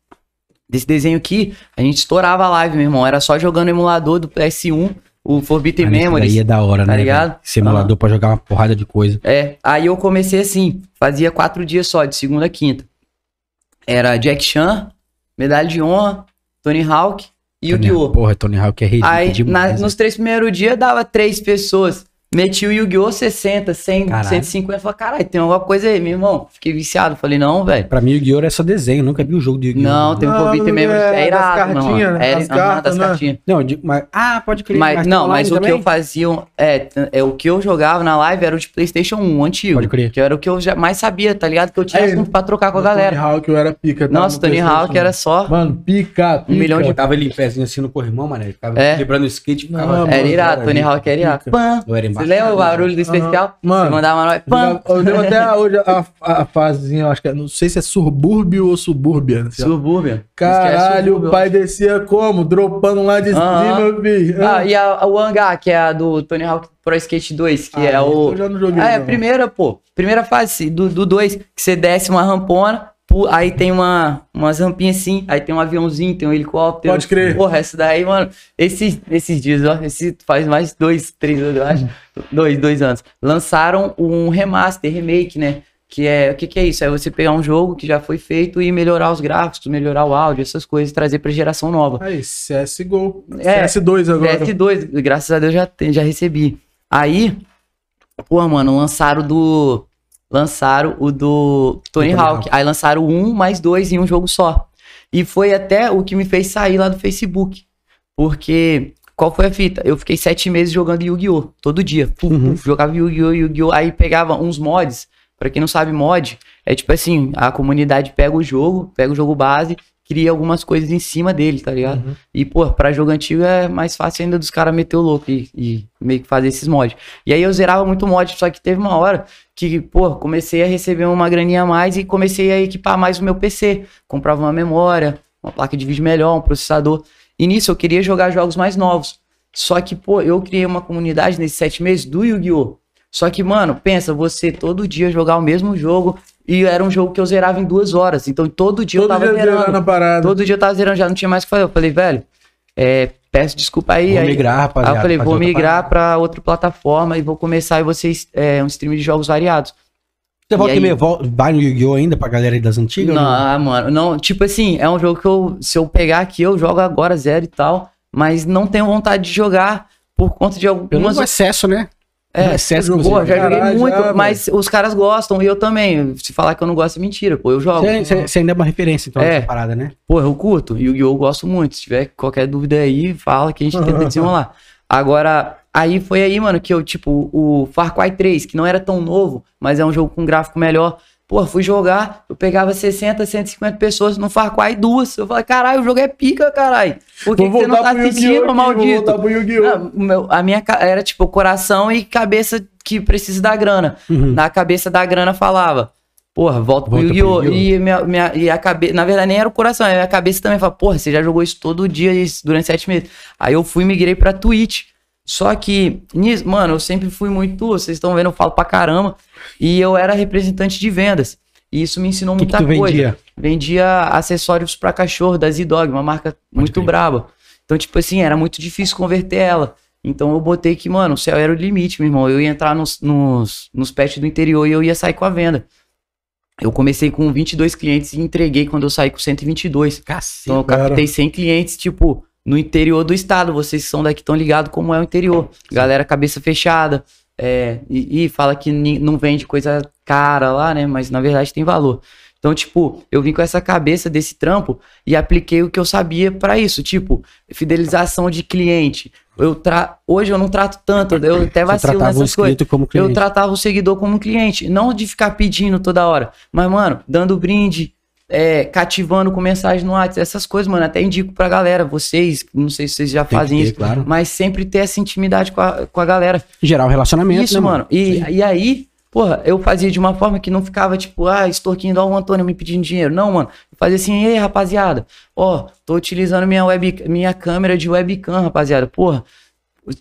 Desse desenho aqui, a gente estourava a live, meu irmão. Era só jogando emulador do PS1, o Forbidden isso Memories. daí é da hora, tá né? ligado? Esse emulador pra jogar uma porrada de coisa. É, aí eu comecei assim, fazia quatro dias só, de segunda a quinta. Era Jack Chan, Medalha de Honra, Tony Hawk e Tony- Yu-Gi-Oh! Porra, Tony Hawk é relíquia Aí, na- demais. né? nos três primeiros dias, dava três pessoas. Meti o Yu-Gi-Oh! 60, 100, Caralho. 150. Falei, caralho, tem alguma coisa aí, meu irmão. Fiquei viciado. Falei, não, velho. Pra mim, o Yu-Gi-Oh! é só desenho. Nunca vi o jogo de Yu-Gi-Oh! Não, tem um Forbidden não Memories. é, É das irado, cartinhas, né? É, Das aham, cartas, das né? cartinhas. Não, digo, mas... Ah, pode crer. Mas, tem não, mas o que também? eu fazia. É, é, o que eu jogava na live era o de PlayStation 1, o antigo. Pode crer. Que era o que eu já mais sabia, tá ligado? Que eu tinha Aí, assunto pra trocar com a Tony galera. Hawk eu era pica. tá? Nossa, No Tony. Hawk era só. Mano, pica, pica. Um milhão de- Eu tava ali em pezinho assim no corrimão, mano. Ele ficava É. quebrando o skate e ficava... Não, Era mano, irado, Tony. Hawk era irado. Eu era Você lembra o barulho do especial? Mano. Você mandava nós. Pã. Eu lembro até hoje a, a fasezinha, eu acho que é, não sei se é subúrbio ou subúrbia. Assim, ó. Subúrbia. Caralho, Subúrbia. o pai descia como? Dropando lá de Aham. cima, filho. Ah, e a, o Hangar, que é a do Tony Hawk Pro Skate 2, que Ah, é o. Eu já não joguei. Ah, é a primeira, pô. Primeira fase do 2, do dois, que você desce uma rampona, aí tem uma, umas rampinhas assim, aí tem um aviãozinho, tem um helicóptero. Pode crer. Porra, essa daí, mano, esses, esses dias, ó, esse faz mais dois, três anos, eu acho. dois, dois anos. Lançaram um remaster, remake, né? Que é, o que que é isso? É você pegar um jogo que já foi feito e melhorar os gráficos, melhorar o áudio, essas coisas, trazer pra geração nova. Aí, CSGO. É, CS2 agora. PS2, graças a Deus já, já recebi. Aí, pô, mano, lançaram do. Lançaram o do Tony, Tony Hawk. Aí lançaram um mais dois em um jogo só. E foi até o que me fez sair lá do Facebook. Porque. Qual foi a fita? Eu fiquei sete meses jogando Yu-Gi-Oh! todo dia. Uhum. jogava Yu-Gi-Oh! Yu-Gi-Oh! Aí pegava uns mods. Pra quem não sabe, mod é tipo assim: a comunidade pega o jogo, pega o jogo base, cria algumas coisas em cima dele, tá ligado? Uhum. E, pô, pra jogo antigo é mais fácil ainda dos caras meter o louco e, e meio que fazer esses mods. E aí eu zerava muito mod, só que teve uma hora que, pô, comecei a receber uma graninha a mais e comecei a equipar mais o meu PC. Comprava uma memória, uma placa de vídeo melhor, um processador. E nisso eu queria jogar jogos mais novos. Só que, pô, eu criei uma comunidade nesses sete meses do Yu-Gi-Oh! Só que, mano, pensa, você todo dia jogar o mesmo jogo e era um jogo que eu zerava em duas horas. Então todo dia eu Todo tava dia zerando. zerando a parada. Todo dia eu tava zerando, já não tinha mais o que fazer. Eu falei, velho, é, peço desculpa aí. Vou aí, migrar, aí rapaziada. eu falei, vou migrar pra outra plataforma e vou começar e vocês é, um stream de jogos variados. Você volta E e aí? meia, vol- vai no Yu-Gi-Oh! ainda pra galera aí das antigas? Não, não? ah, mano, não, tipo assim, é um jogo que eu, se eu pegar aqui, eu jogo agora zero e tal, mas não tenho vontade de jogar por conta de Pelo algumas menos excesso, né? É, O jogou, você Pô, já joguei Caralho, muito, já, mas os caras gostam e eu também. Se falar que eu não gosto é mentira, pô, eu jogo. Você, ainda é uma referência, então, É. nessa parada, né? Pô, eu curto. Yu-Gi-Oh! eu gosto muito. Se tiver qualquer dúvida aí, fala que a gente tenta desenrolar. Agora, aí foi aí, mano, que eu, tipo, o Far Cry 3, que não era tão novo, mas é um jogo com gráfico melhor. Pô, fui jogar, eu pegava 60, 150 pessoas no Far Cry duas. Eu falei, caralho, o jogo é pica, caralho. Por que, que você não tá assistindo, Vou maldito? voltar pro Yu-Gi-Oh! A minha era tipo coração e cabeça que precisa da grana. Uhum. Na cabeça da grana falava, porra, volta pro Volta pro Yu-Gi-Oh! Yu-Gi-Oh! E, minha, minha- e a cabeça, na verdade nem era o coração, a minha cabeça também fala, porra, você já jogou isso todo dia isso, durante sete meses. Aí eu fui e migrei pra Twitch. Só que, mano, eu sempre fui muito. Vocês estão vendo, eu falo pra caramba. E eu era representante de vendas. E isso me ensinou que, que muita tu coisa. vendia? Vendia acessórios pra cachorro da Z-Dog, uma marca muito braba. Então, tipo assim, era muito difícil converter ela. Então eu botei que, mano, o céu era o limite, meu irmão. Eu ia entrar nos, nos, nos pets do interior e eu ia sair com a venda. Eu comecei com 22 clientes e entreguei quando eu saí com 122. Cacete. Então eu captei 100 clientes, tipo, no interior do estado. Vocês que são daqui estão ligados como é o interior. Galera cabeça fechada. é, e, e fala que não vende coisa cara lá, né? Mas na verdade tem valor. Então, tipo, eu vim com essa cabeça desse trampo e apliquei o que eu sabia pra isso. Tipo, fidelização de cliente. Eu tra... Hoje eu não trato tanto, eu até vacilo nessas coisas. Eu tratava o seguidor como um cliente, não de ficar pedindo toda hora, mas, mano, dando brinde, é, cativando com mensagem no WhatsApp, essas coisas, mano, até indico pra galera, vocês, não sei se vocês já Tem fazem ter, isso, claro. mas sempre ter essa intimidade com a, com a galera. Gerar o relacionamento, Isso, né, mano. E, e aí, porra, eu fazia de uma forma que não ficava tipo, ah, extorquindo, ó, o Antônio me pedindo dinheiro. Não, mano. Eu fazia assim, ei, rapaziada, ó, tô utilizando minha, web, minha câmera de webcam, rapaziada. Porra,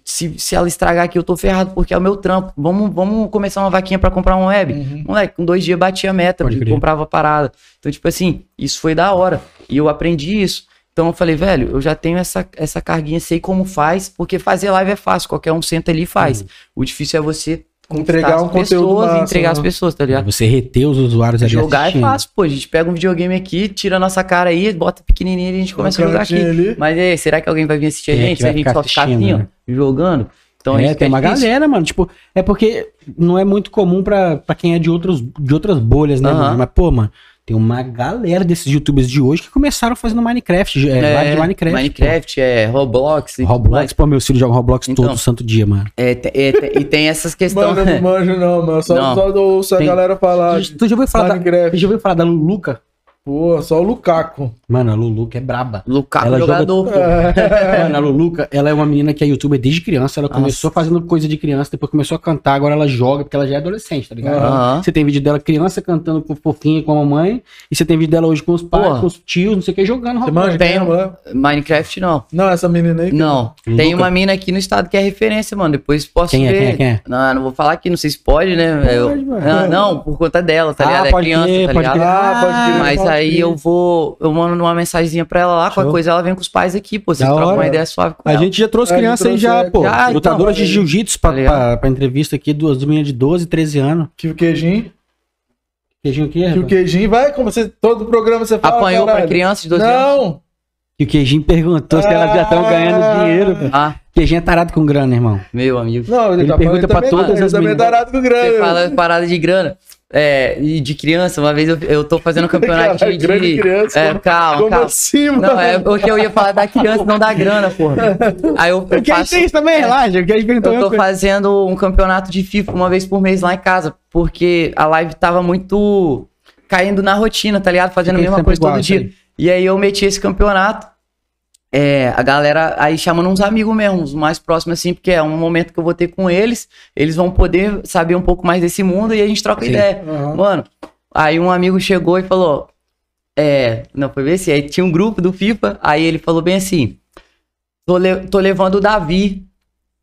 se, se ela estragar aqui, eu tô ferrado, porque é o meu trampo. Vamos, vamos começar uma vaquinha pra comprar um web. Moleque, com dois dias batia a meta, comprava a parada. Então, tipo assim, isso foi da hora. E eu aprendi isso. Então eu falei, velho, eu já tenho essa, essa carguinha, sei como faz, porque fazer live é fácil, qualquer um senta ali e faz. O difícil é você Entregar um as conteúdo pessoas e massa, entregar né? as pessoas, tá ligado? Você reter os usuários ali Jogar assistindo. é fácil, pô. A gente pega um videogame aqui, tira a nossa cara aí, bota pequenininho e a gente começa a jogar aqui. ali. Mas aí, será que alguém vai vir assistir a é gente? que Se a vai gente só ficar assim, assistindo, ó, né? jogando? Então é, tem é uma difícil. galera, mano. Tipo, é porque não é muito comum pra, pra quem é de, outros, de outras bolhas, né, Aham. mano? Mas, pô, mano, tem uma galera desses youtubers de hoje que começaram fazendo Minecraft, é, live de Minecraft. Minecraft, é Roblox. pô. tudo Roblox, mais. pô, meu filho joga Roblox Então. todo santo dia, mano. É, é, e tem essas questões. Mano, eu não manjo não, mano. Só, Não. só ouço a Tem- galera falar. Tu, tu já ouviu falar da, Minecraft. tu já ouviu falar da Luluca? Pô, só o Lukaku. Mano, a Luluca é braba. Lukaku Ela joga- jogador, pô. Mano, a Luluca, ela é uma menina que é youtuber desde criança. Ela começou fazendo coisa de criança, depois começou a cantar, agora ela joga, porque ela já é adolescente, tá ligado? Aham. Você tem vídeo dela criança cantando com fofinha com a mamãe, e você tem vídeo dela hoje com os pais, Porra. com os tios, não sei o que, jogando Você Tem é, um- mano? Minecraft não. Não, essa menina aí. que- Não. Luca. Tem uma mina aqui no estado que é referência, mano. Depois posso Quem é, ver. quem é, quem é? Não, não vou falar aqui, não sei se pode, né? Eu- Pode, mano. não, não, por conta dela, tá ligado? Ah, É pode criança, crer, tá pode ligado? crer. Ah, pode crer. Mas pode aí eu vou, eu mando uma mensagenzinha pra ela lá, qualquer Show. coisa ela vem com os pais aqui, pô. Vocês Da trocam hora. uma ideia suave com A ela. gente já trouxe É, criança aí já, é, pô. já, então, lutadoras de aí. jiu-jitsu pra, Tá pra, pra entrevista aqui, duas meninas de 12, 13 anos. Que o queijinho. Queijinho aqui, Que o rapaz? queijinho vai, como você. Todo programa você fala. Apanhou pra caralho. criança de 12 anos? Não! Que o Queijinho perguntou se elas já estão Ah. ganhando dinheiro. Ah, Queijinho é tarado com grana, irmão. meu amigo. Não, ele, Ele tá pergunta pra também, todas ele as também meninas. tá arado com grana. Você fala parada de grana. É, e de criança, uma vez eu, eu tô fazendo um campeonato Caralho, de. grande criança, é, calma, Como calma. assim, mano? Não, é porque eu ia falar da criança, não da grana, porra. Aí eu, Quem faço. tem isso também, relaxa. O Queijo perguntou Eu uma tô coisa. fazendo um campeonato de FIFA uma vez por mês lá em casa, porque a live tava muito caindo na rotina, tá ligado? Fazendo a mesma coisa igual, todo dia. aí. E aí eu meti esse campeonato. É, a galera aí chamando uns amigos mesmo, os mais próximos assim, porque é um momento que eu vou ter com eles, eles vão poder saber um pouco mais desse mundo e a gente troca Sim. ideia. Aham. Mano, aí um amigo chegou e falou: É, não foi ver se aí tinha um grupo do FIFA, aí ele falou bem assim: tô, le- tô levando o Davi.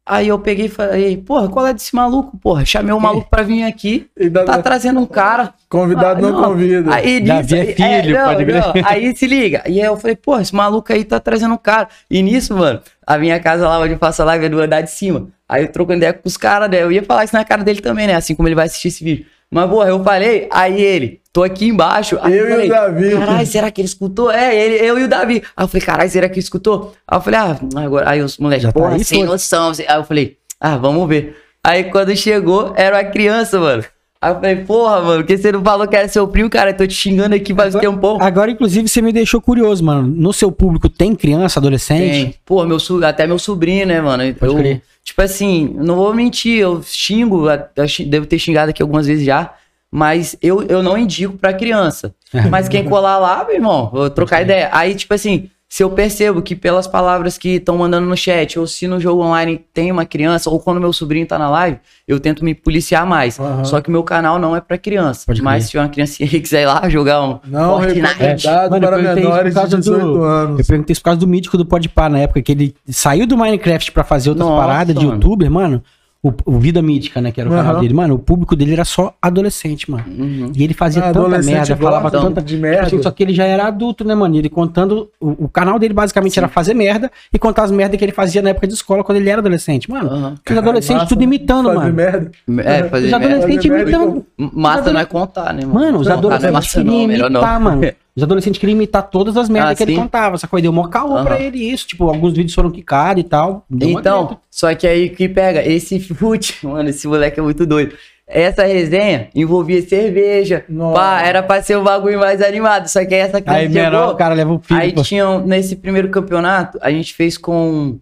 Aí eu peguei e falei, porra, qual é desse maluco? Porra, chamei o maluco pra vir aqui, tá trazendo um cara. Convidado Ah, não, convida. Aí, Davi é nisso- filho, não, pode não, Aí se liga. E aí eu falei, porra, esse maluco aí tá trazendo um cara. E nisso, mano, a minha casa lá onde eu faço a live é do andar de cima. Aí eu troco ideia com os caras, né? Eu ia falar isso na cara dele também, né? Assim como ele vai assistir esse vídeo. Mas, porra, eu falei, aí ele, tô aqui embaixo. Aí Eu e o falei, Davi. Caralho, será que ele escutou? É, ele, eu e o Davi. Aí eu falei, caralho, será que ele escutou? Aí eu falei, ah, agora. Aí os moleques, Já tá porra, aí, sem foda-se. noção. Aí eu falei, ah, vamos ver. Aí quando chegou, era uma criança, mano. Aí eu falei, porra, mano, porque você não falou que era seu primo, cara? Eu tô te xingando aqui faz um tempão. Agora, inclusive, você me deixou curioso, mano. No seu público tem criança, adolescente? Tem. Pô, meu, até meu sobrinho, né, mano? Pode eu, crer. Tipo assim, não vou mentir, eu xingo, xi- devo ter xingado aqui algumas vezes já, mas eu, eu não indico pra criança. Mas quem colar lá, meu irmão, vou trocar ideia. Aí, tipo assim, se eu percebo que pelas palavras que estão mandando no chat, ou se no jogo online tem uma criança, ou quando meu sobrinho tá na live, eu tento me policiar mais. Aham. Só que meu canal não é pra criança. Pode mas se tiver uma criancinha que quiser ir lá jogar um Não, Fortnite, recomendado Mano, eu para perguntei isso menores por de causa 18 do- anos. Eu perguntei isso por causa do mítico do Podpah na época, que ele saiu do Minecraft pra fazer outras Nossa, paradas de mano. youtuber, mano. O, o Vida Mítica, né, que era o canal Aham. dele. Mano, o público dele era só adolescente, mano. Uhum. E ele fazia Ah, tanta merda, falava tanta de Tipo merda. assim, Só que ele já era adulto, né, mano? E Ele contando. O, o canal dele basicamente era fazer merda e contar as merdas que ele fazia na época de escola quando ele era adolescente. Mano, Aham. os adolescentes Massa, tudo imitando, fazer mano. merda. É, fazer Os merda. adolescentes imitando. Massa não é contar, né, mano? Mano, os Contar não é adolescentes massa queriam não, melhor não. imitar, mano. Os adolescentes queriam imitar todas as merdas Ah, que ele sim. contava. Só que aí deu mó caô Aham. pra ele isso. Tipo, alguns vídeos foram quicados e tal. Então, só que aí que pega, esse fute, mano, esse moleque é muito doido. Essa resenha envolvia cerveja, Nossa. pá, era pra ser um bagulho mais animado, só que aí essa criança Aí menor, chegou, o cara leva o filho. aí pô. tinham, nesse primeiro campeonato, a gente fez com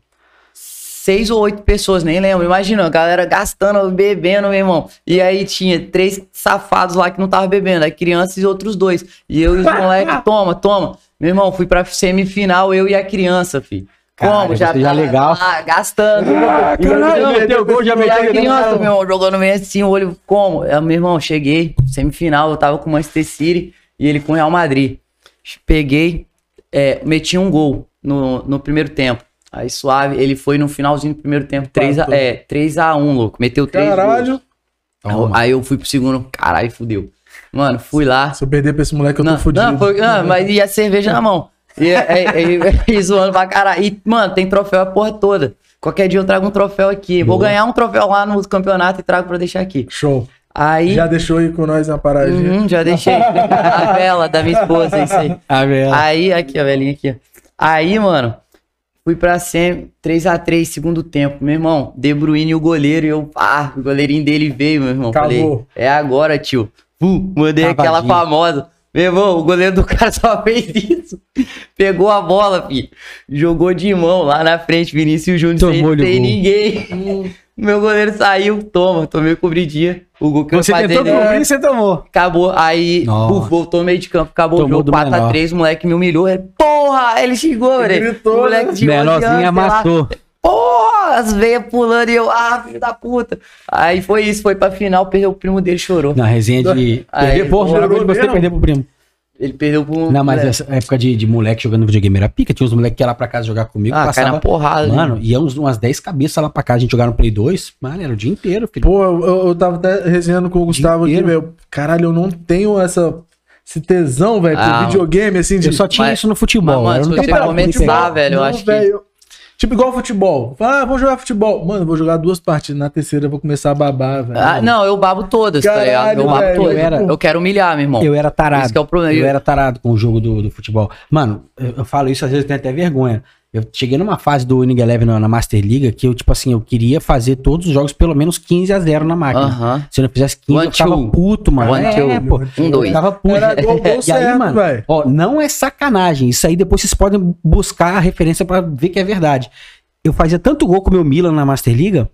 seis ou oito pessoas, nem lembro, imagina, a galera gastando, bebendo, meu irmão, e aí tinha três safados lá que não tava bebendo, aí crianças e outros dois, e eu e os moleques, toma, toma, meu irmão, fui pra semifinal, eu e a criança, filho. Cara, Como? Já já tava legal. lá, gastando. caralho, Não, meteu gol, já e meteu a gol. criança, meu irmão, jogando meio assim, o olho como? É, meu irmão, cheguei, semifinal, eu tava com o Manchester City e ele com o Real Madrid. Peguei, é, meti um gol no, no primeiro tempo. Aí suave, ele foi no finalzinho do primeiro tempo, 3 a, é, 3 a 1 louco. Meteu 3 Caralho. Aí eu fui pro segundo, caralho, fudeu. Mano, fui lá. Se eu perder pra esse moleque, eu tô Não, fudido. não, foi- não, mas e a cerveja na mão. E, e, e- e zoando pra caralho. E, mano, tem troféu a porra toda. Qualquer dia eu trago um troféu aqui. Vou Boa. ganhar um troféu lá no campeonato e trago pra deixar aqui. Show. Aí. Já deixou aí com nós na paradinha. Uhum, já deixei. a vela da minha esposa, isso aí. A velha. Aí, aqui, a velhinha aqui. ó. Aí, mano, fui pra SEMI, 3x3, segundo tempo. Meu irmão, De Bruyne e o goleiro, e eu, ah, o goleirinho dele veio, meu irmão. Acabou. Falei, é agora, tio. Pum, mandei aquela Cavadinho. famosa. Meu irmão, o goleiro do cara só fez isso. Pegou a bola, filho. Jogou de mão lá na frente, Vinícius Júnior, sem, sem ninguém. Meu goleiro saiu, toma, tomei cobridinha. O gol que Você eu tentou fazia, cobrir e você tomou. Acabou, aí puf, voltou meio de campo, acabou Tomou o jogo, 4 menor. a 3 o moleque me humilhou. Ele, porra, ele xingou, Ele velho. gritou, O moleque né? de 11 anos, Menorzinho amassou. Porra, as veias pulando e eu, ah, filho da puta. Aí foi isso, foi pra final, perdeu o primo dele, chorou. Na resenha de. Aí, perder, pô, chorou você perder pro primo. Ele perdeu pro. Não, mas essa época de, de moleque jogando videogame era pica. Tinha uns moleques que iam lá pra casa jogar comigo. Ah, passava, porrada. Mano, ia uns, umas 10 cabeças lá pra casa. A gente jogava no Play 2. Mano, era o dia inteiro, filho. Pô, eu, eu tava até resenhando com o Gustavo aqui, velho. Caralho, eu não tenho essa, esse tesão, velho, Ah, pro videogame, assim, de... eu só tinha mas- isso no futebol. mas, mano, era a se você começar, velho, eu acho que- Tipo, igual futebol. Fala, ah, vamos jogar futebol. Mano, eu vou jogar duas partidas. Na terceira eu vou começar a babar, velho. Ah, não, eu babo todas, tá ligado? Eu babo velho, todas. eu era- Eu quero humilhar, meu irmão. Eu era tarado. Esse que é o problema. Eu Eu- era tarado com o jogo do, do futebol. Mano, eu, eu falo isso, às vezes eu tenho até vergonha. Eu cheguei numa fase do Winning Eleven na, na Master League que eu, tipo assim, eu queria fazer todos os jogos pelo menos 15 a 0 na máquina. Aham. Se eu não fizesse 15, One, eu ficava two. puto, mano. One, é, two. pô. Um, Eu dois. ficava puto. Era gol, gol E aí, certo, mano, velho. ó, não é sacanagem. Isso aí depois vocês podem buscar a referência pra ver que é verdade. Eu fazia tanto gol com o meu Milan na Master League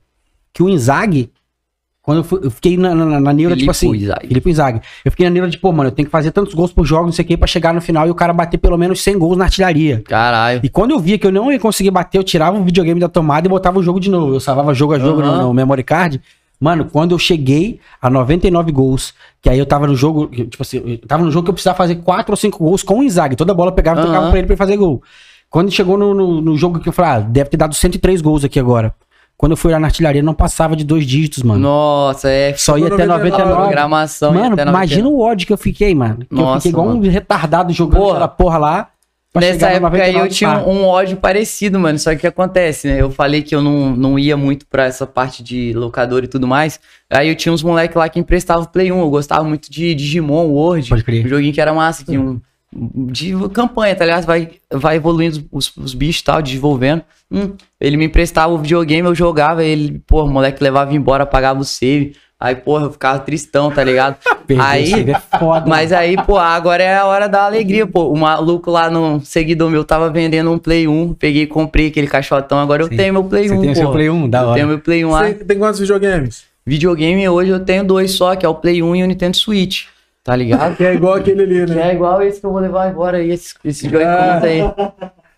que o Inzaghi, quando eu, fui- eu fiquei na, na, na neura, tipo Filippo assim. Inzaghi. Filipe Inzaghi. Eu fiquei na neura de, pô, mano, eu tenho que fazer tantos gols por jogo, não sei o que, pra chegar no final e o cara bater pelo menos 100 gols na artilharia. Caralho. E quando eu via que eu não ia conseguir bater, eu tirava o videogame da tomada e botava o jogo de novo. Eu salvava jogo a jogo no, Aham. no memory card. Mano, quando eu cheguei a 99 gols, que aí eu tava no jogo, tipo assim, eu tava no jogo que eu precisava fazer 4 ou 5 gols com o Inzaghi. Toda bola eu pegava e Aham. tocava pra ele pra ele fazer gol. Quando chegou no, no, no jogo que eu falei, ah, deve ter dado 103 gols aqui agora. Quando eu fui lá na artilharia, não passava de dois dígitos, mano. Nossa, é. Só ia até 99. 99. Programação. Mano, até imagina o ódio que eu fiquei, mano. Que eu Nossa, fiquei igual um mano. retardado jogando Porra. aquela porra lá. Nessa época aí eu 99 tinha um, um ódio parecido, mano. Só que o que acontece, né? Eu falei que eu não, não ia muito pra essa parte de locador e tudo mais. Aí eu tinha uns moleques lá que emprestavam Play 1. Eu gostava muito de Digimon World. Pode crer. Um joguinho que era massa, tinha um. De campanha, tá ligado? Vai, vai evoluindo os, os bichos e tal, desenvolvendo. Hum, ele me emprestava o videogame, eu jogava, ele, pô, o moleque levava embora, pagava o save. Aí, porra, eu ficava tristão, tá ligado? Perdeu aí, é foda. mas aí, pô, agora é a hora da alegria, pô. O maluco lá no seguidor meu tava vendendo um Play 1, peguei e comprei aquele caixotão, agora eu Sim. tenho meu Play Você 1, tem o pô. seu Play 1, da Eu hora. tenho meu Play 1 lá. Você tem quantos videogames? Videogame hoje eu tenho dois só, que é o Play 1 e o Nintendo Switch, tá ligado? Que é igual aquele ali, Que né? é igual esse que eu vou levar agora aí, esse, esse Ah. Aí.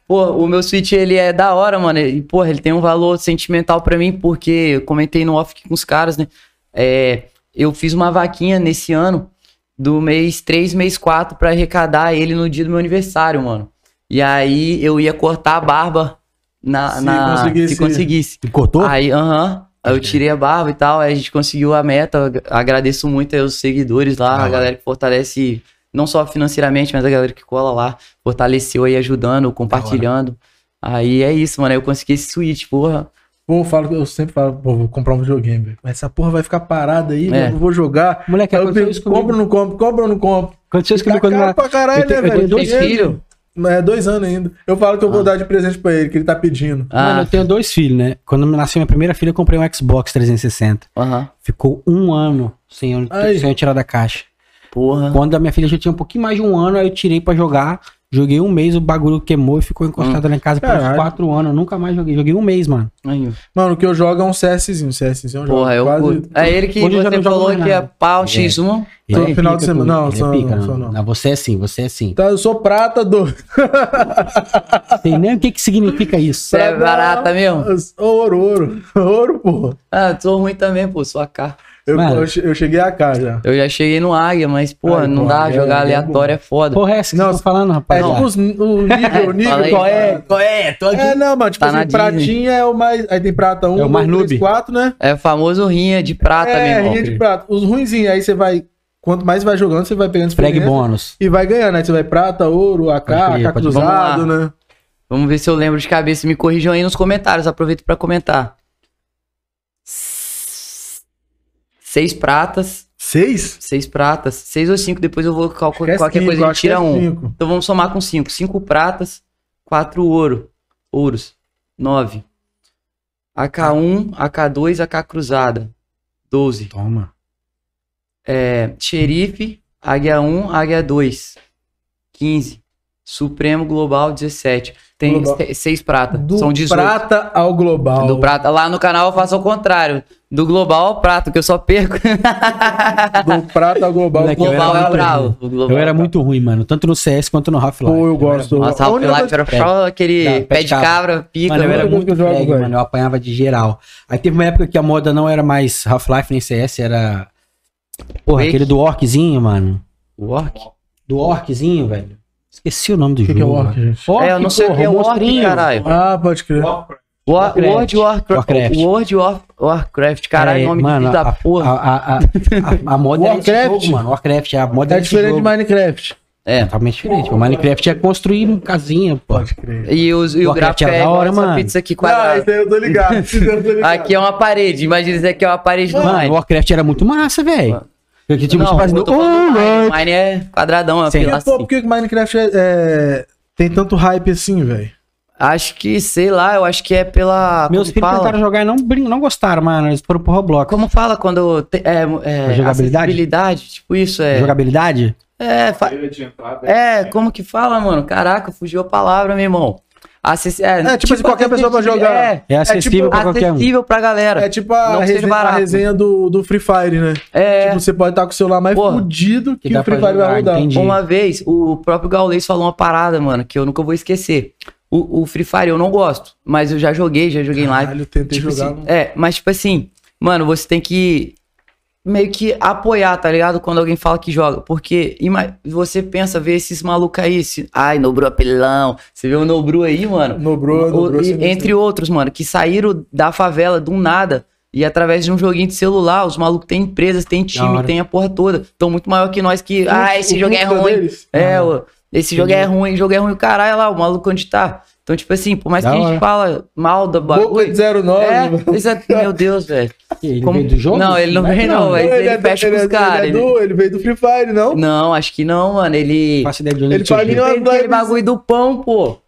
Pô, o meu Switch, ele é da hora, mano. E, porra, ele tem um valor sentimental pra mim, porque eu comentei no off aqui com os caras, né? É, eu fiz uma vaquinha nesse ano, do mês 3, mês 4, pra arrecadar ele no dia do meu aniversário, mano. E aí eu ia cortar a barba na, Se na- conseguisse. se conseguisse. E cortou? Aí, aham. Aí eu tirei a barba e tal, aí a gente conseguiu a meta. Agradeço muito aí os seguidores lá, Da a galera que fortalece, não só financeiramente, mas a galera que cola lá, fortaleceu aí ajudando, compartilhando. Aí é isso, mano. Aí eu consegui esse Switch, porra. Pô, eu, falo, eu sempre falo, pô, vou comprar um videogame, velho. Mas essa porra vai ficar parada aí, É. eu vou jogar. Moleque, Aí eu compro ou não compro? Compro ou não compro? Aconteceu isso comigo quando caro eu- pra caralho, eu tenho- né, eu? Tem dois filho? É dois anos ainda. Eu falo que eu vou Ah. dar de presente pra ele, que ele tá pedindo. Mano, Ah, eu tenho dois filhos, né? Quando nasceu minha primeira filha, eu comprei um Xbox 360. aham. Ficou um ano sem eu, Ai. sem eu tirar da caixa. Porra. Quando a minha filha já tinha um pouquinho mais de um ano, aí eu tirei pra jogar. Joguei um mês, o bagulho queimou e ficou encostado lá em casa por uns quatro anos. Eu nunca mais joguei. Joguei um mês, mano. Aí, Mano, o que eu jogo é um CSzinho. CSzinho eu jogo porra, eu quase... curto. É ele que Hoje eu já você falou que é pau É. X1. Tô no é final de semana. Não, ele só é pica, não, não. só não. Não, Você é assim, você é assim. Tá, eu sou prata do... Tem nem o que que significa isso. Você é barata mesmo? Ouro, ouro. Ouro, porra. Ah, tô ruim também, pô, sou AK. Eu, Mano. eu che- eu cheguei a cá já. Eu já cheguei no Águia, mas, Ai, não dá, é- jogar é aleatório é foda. Porra, é essa que Não, vocês estão falando, É rapaz? tipo os- o nível, o nível. Aí. qual é? Qual é? Tô É, não, mano, tipo Tá assim, pratinha é o mais. Aí tem prata 1, É o mais 2, noob. 3, 4, né? É o famoso rinha de prata, meu é, irmão. rinha de prata. Os ruinzinhos, aí você vai. Quanto mais vai jogando, você vai pegando Frag experiência bônus. E vai ganhando. Aí você vai prata, ouro, AK, Pode crer, AK cruzado, né? Vamos ver se eu lembro de cabeça. Me corrijam aí nos comentários. Aproveito pra comentar. Seis pratas. Seis? Seis pratas. Seis ou cinco. Depois eu vou calcular. Qualquer cinco, coisa a gente tira é um. cinco. Então vamos somar com cinco. Cinco pratas. Quatro ouro. Ouros. Nove. AK1, AK2, AK cruzada. Doze. Toma. É, xerife, Águia 1, Águia 2. 15. Supremo Global 17. Tem Global. se- seis pratas. Do São 18. prata ao global. Do prata. Lá no canal eu faço ao contrário. Do global ao prato, que eu só perco. Do prata ao global. Moleque, eu global era é o bravo. Eu é era muito ruim, mano. Tanto no CS quanto no Half-Life. Pô, eu gosto. bravo. Nossa, Half-Life era só aquele Não, pé de cabra, pica. Mano, eu era muito eu jogo, frag, mano. Eu apanhava de geral. Aí teve uma época que a moda não era mais Half-Life nem CS, era. Porra, Quake? aquele do Orczinho, mano. O Orc? Do Orczinho, velho. Esqueci o nome do O que, jogo. que é o orc, gente? Orc, É, eu não sei o que é o Orc, caralho. Ah, pode crer. War- Warcraft. World Warcraft. Warcraft. World War- Warcraft. Caralho, É, nome mano, de da a, porra. A, a, a, a, a moda esse Warcraft? jogo, mano. Warcraft, a moda É diferente de. Minecraft. É. Totalmente diferente. O Minecraft é construir casinha, pô. Pode crer. E, os, e o gráfico era é da hora, essa mano. pizza aqui Ah, quadrada. isso aí eu tô ligado. Isso aí eu tô ligado. Aqui é uma parede. Imagina isso aqui é uma parede do Mano, Mine. o Warcraft era muito massa, velho. Porque tipo, Não, tipo, Mine. O Mine é quadradão, é Sim. Pô, assim. por que Minecraft é, é- tem tanto hype assim, velho? Acho que, sei lá, eu acho que é pela. Meus filhos fala? tentaram jogar e não, brin- não gostaram, mano. Eles foram pro Roblox. Como fala quando. te- é, é, jogabilidade? acessibilidade, tipo isso, é. Jogabilidade? É, fa- é, como que fala, mano? Caraca, fugiu a palavra, meu irmão. Acess... É, É, tipo assim, qualquer pessoa pra jogar. É, É acessível tipo, pra qualquer um. acessível pra galera. É tipo a resenha, a resenha do, do Free Fire, né? É. Tipo, você pode estar com o celular mais Porra. fudido que, Que o Free Fire vai jogar, rodar. entendi. Uma vez, o próprio Gaules falou uma parada, mano, que eu nunca vou esquecer. O, o Free Fire eu não gosto, mas eu já joguei, já joguei em live. Caralho, eu tentei Tipo jogar. assim, é, mas tipo assim, mano, você tem que meio que apoiar, tá ligado? Quando alguém fala que joga. Porque você pensa, vê esses malucos aí, esse, ai, Nobru apelão. Você vê o Nobru aí, mano? Nobrou, O- nobrou. e- entre outros, mano, que saíram da favela do nada. E através de um joguinho de celular, os malucos têm empresas, têm time, hora. têm a porra toda. Estão muito maior que nós que. Ah, fruto- esse jogo é ruim. deles. É, esse jogo é ruim, jogo é ruim, o caralho lá, o maluco onde tá. Então, tipo assim, por mais Da que a gente hora. fala mal da Boca bagulho. de 09. É, é, meu Deus, velho. Ele Como- veio do jogo? Não, ele não veio, não, velho. ele é do- fecha com os é- caras, Ele, é ele- do- ele veio do Free Fire, não? Não, acho que não, mano. Ele. Não faço ideia de onde Ele ele faz Ele Não, aquele mas- bagulho do pão, pô.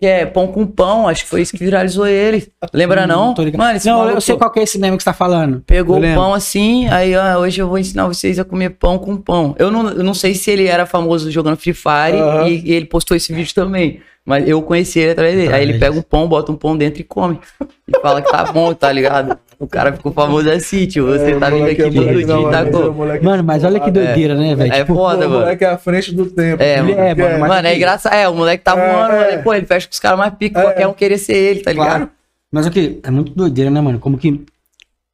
Que é pão com pão, acho que foi isso que viralizou ele. Lembra não? Tô ligado. Mano, não, maluco eu sei qual que é esse meme que você tá falando. pegou o pão assim, aí ó, hoje eu vou ensinar vocês a comer pão com pão. Eu não, eu não sei se ele era famoso jogando Free Fire Aham. e, e ele postou esse vídeo também. Mas eu conheci ele através dele. Aí ele pega um pão, bota um pão dentro e come. E fala que tá bom, tá ligado? O cara ficou famoso assim, tio. Você É, tá vindo aqui é todo dia, hora, tá é com. moleque- Mano, mas olha que doideira, né, velho? É Tipo, foda, o mano. moleque é à frente do tempo. É, Ele é, mano, mas- Mano, é engraçado. É, o moleque tá É, voando, é. mano. Pô, ele fecha com os caras mais pica, É. qualquer um querer ser ele, tá ligado? Claro. Mas aqui, é muito doideira, né, mano? Como que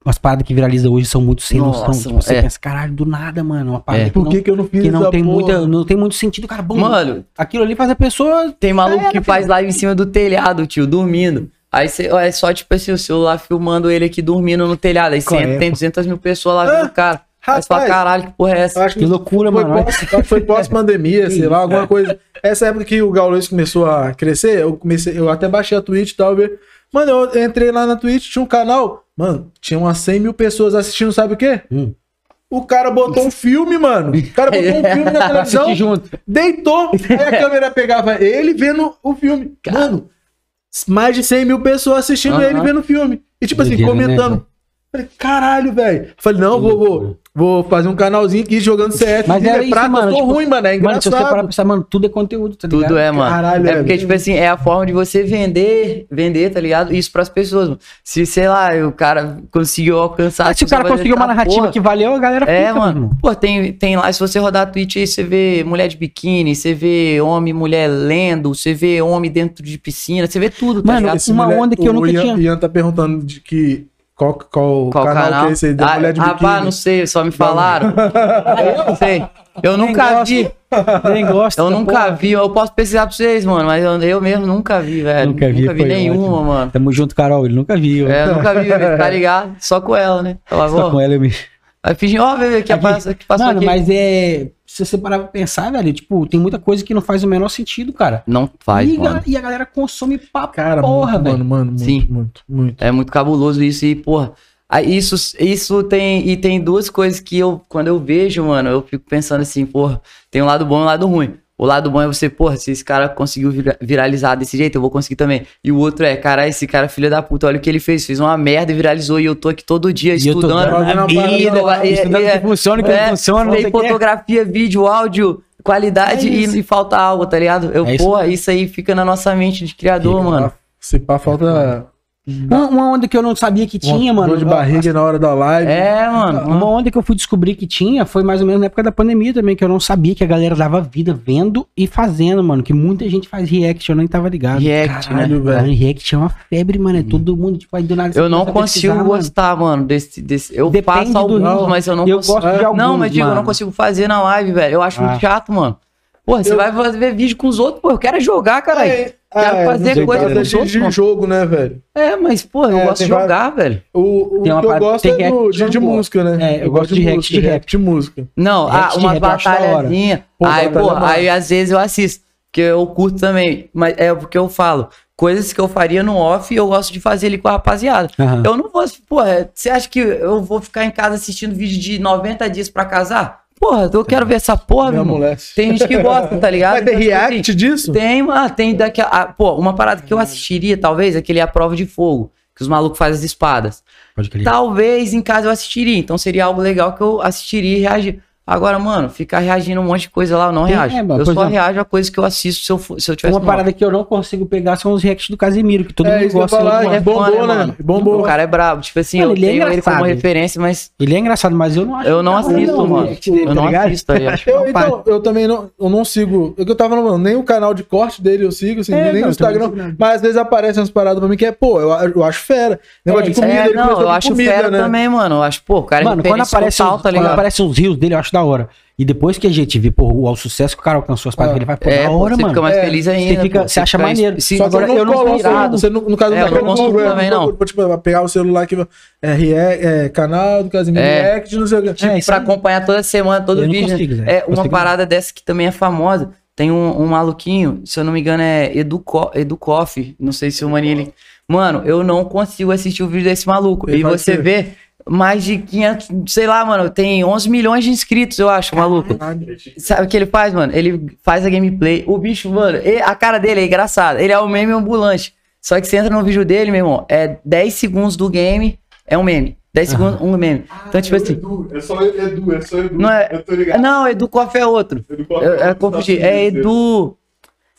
as paradas que viralizam hoje são muito sem Nossa, noção. Tipo, você é. pensa, caralho, do nada, mano. Uma parada É. que Por não, que, que eu não fiz que não tem, porra? muita, não tem muito sentido, cara. Bom, Mano, aquilo ali faz a pessoa. Tem maluco É, que faz filho? live em cima do telhado, tio, dormindo. Aí você, é só tipo assim, o celular filmando ele aqui dormindo no telhado. Aí você é, entra, tem pô? 200 mil pessoas lá Ah, vendo o cara. Aí você fala, rapaz. caralho, que porra é essa? Acho Que loucura, foi mano. Pós, que foi pós-pandemia, sei lá, alguma coisa. Essa época que o Gaules começou a crescer, eu comecei, eu até baixei a Twitch e tal, ver. Mano, eu entrei lá na Twitch, tinha um canal, mano, tinha umas 100 mil pessoas assistindo, sabe o quê? Hum. O cara botou um filme, mano. O cara botou um filme na televisão, junto. deitou, aí a câmera pegava ele vendo o filme. Mano, mais de 100 mil pessoas assistindo ele vendo o filme. E tipo assim, comentando. Falei, caralho, velho. Falei, não, vou, vou, vou fazer um canalzinho aqui jogando CS. Mas era isso, prata, mano, Eu sou tipo, ruim, mano. É Mano, se você parar pra engraçado. pensar, mano, tudo é conteúdo, tá ligado? Tudo é, mano. Caralho, é é, porque, velho. tipo assim, é a forma de você vender, vender, tá ligado? Isso pras pessoas, mano. Se, sei lá, o cara conseguiu alcançar... Ah, se o cara você vai conseguiu uma narrativa porra, que valeu, a galera É, fica, mano. Pô, tem, tem lá, se você rodar a Twitch aí, você vê mulher de biquíni, você vê homem e mulher lendo, você vê homem dentro de piscina, você vê tudo, tá Mano, ligado? Esse uma onda que eu o nunca Ian, tinha. Ian tá perguntando de que. Qual, qual, Qual canal, canal? que é esse aí? Da ah, mulher de biquíni. rapaz, não sei, só me falaram. eu não sei. Eu Nem nunca gosto. vi. Nem gosta. Eu nunca vi. Eu posso pesquisar pra vocês, mano, mas eu, eu mesmo nunca vi, velho. Nunca vi, foi nenhuma, ótimo. mano. Tamo junto, Carol. Ele nunca viu. É, eu nunca vi, tá ligado? Só com ela, né? Ela, Só vó, com ela, eu Aí fingi, ó, bebê, que, Aqui. passa, que passou Mano, aqui. mas é. Se você parar pra pensar, velho, tipo, tem muita coisa que não faz o menor sentido, cara. Não faz, e, mano. a, e a galera consome pra Cara, porra, muito, velho. mano, mano, muito, Sim. muito, muito. É muito cabuloso isso e, porra. Isso, isso tem. E tem duas coisas que eu, quando eu vejo, mano, eu fico pensando assim, porra, tem um lado bom e um lado ruim. O lado bom é você, porra, se esse cara conseguiu vira- viralizar desse jeito, eu vou conseguir também. E o outro é, cara, esse cara, filho da puta, olha o que ele fez. Fez uma merda e viralizou. E eu tô aqui todo dia E estudando. vida, estudando o que funciona, o que é, não funciona, tem fotografia, vídeo, áudio, qualidade É e, e falta algo, tá ligado? Eu, É isso. porra, isso aí fica na nossa mente de criador, Fica, mano. Se pá, falta Uma, uma onda que eu não sabia que tinha, uma mano. de barriga na hora da live. É, mano. Uma onda que eu fui descobrir que tinha foi mais ou menos na época da pandemia também, que eu não sabia que a galera dava vida vendo e fazendo, mano. Que muita gente faz react, eu nem tava ligado. React, né? Caralho, Cara, velho. react é uma febre, mano. É todo mundo, tipo, aí do nada. Eu não consigo mano. gostar, mano, desse, desse. Eu Depende do alguns, mas eu não Eu consigo. gosto de alguns, não, mas digo, eu não mano. consigo fazer na live, velho. Eu acho Ah. muito chato, mano. Porra, você Eu- vai fazer vídeo com os outros, pô, eu quero é jogar, caralho. É, Quero é, fazer coisa com os de, outros, de jogo, né, velho? É, mas, pô, eu É, gosto de jogar, velho. O, o Tem uma que eu gosto tem é do, de, de eu música, né? É, eu gosto de react música, de rap. de música. Não, ah, de eu batalhazinhas. Pô, Aí, pô, massa. aí às vezes eu assisto. Porque eu curto também. Mas é porque eu falo. Coisas que eu faria no off, eu gosto de fazer ali com a rapaziada. Aham. Eu não vou. Porra, você acha que eu vou ficar em casa assistindo vídeo de 90 dias pra casar? Porra, eu quero ver essa porra, meu irmão. mulher. Tem gente que gosta, tá ligado? Vai ter Então, tipo react disso? Tem, mano, tem daqui a, a- Pô, uma parada que eu assistiria, talvez, aquele A Prova de Fogo, que os malucos fazem as espadas. Pode crer. Talvez em casa eu assistiria. Então seria algo legal que eu assistiria e reagir. Agora, mano, ficar reagindo a um monte de coisa lá, eu não Tem- reajo. é, mas, eu só exemplo- reajo a coisas que eu assisto se eu, for- se eu tivesse Uma parada que eu não consigo pegar são os reacts do Casimiro, que todo É, mundo eu gosta. falar, É bombou, fã, né? mano? Bombou. O cara é brabo. Tipo assim, Mano, eu ele é tenho ele como referência, mas Ele é engraçado, mas eu não acho. eu não da hora, assisto, não, o mano. dele, Eu tá não ligado? assisto aí. acho. Eu, então, eu também não, eu não sigo. É que eu tava falando, nem o canal de corte dele eu sigo, assim, É, nem não, no Instagram. não Mas às vezes aparecem umas paradas pra mim que é, pô, eu, eu acho fera. Negócio de comida, É, não, eu acho fera né? também, mano. Eu acho, pô, o cara é Mano, quando aparece, os, tá quando ligado? aparecem os rios dele, eu acho da hora. E depois que a gente vê pô, o, o sucesso que o cara alcançou as paradas, Ah, ele vai, pô, É, da hora, você mano. fica mais É, feliz ainda. você fica- você acha fica- maneiro. que Agora, eu não não coloco, inspirado. você, no, no caso É, eu não não consigo também, não. Tipo, vai pegar o celular aqui, é, react, é canal do Casimiro É. React, não sei o que. É, isso pra acompanhar toda semana, todo não vídeo. né? consigo, Zé. é uma Consigo parada dessa que também é famosa. Tem um, um maluquinho, se eu não me engano, é Educo, Educoff. Não sei se o maninho. Mano, eu não consigo assistir o vídeo desse maluco. Ele e você vê mais de 500, sei lá, mano, tem 11 milhões de inscritos, eu acho, o maluco. Sabe o que ele faz, mano? Ele faz a gameplay. O bicho, mano, ele- a cara dele é engraçada. Ele é um meme ambulante. Só que você entra no vídeo dele, meu irmão, é 10 segundos do game, é um meme. 10 segundos, um meme. Então, tipo assim. Edu, é só Edu, é só Edu. Não é- Eu tô ligado. Não, Edu Coffee é outro. Edu, Eu, eu confundi. É Edu.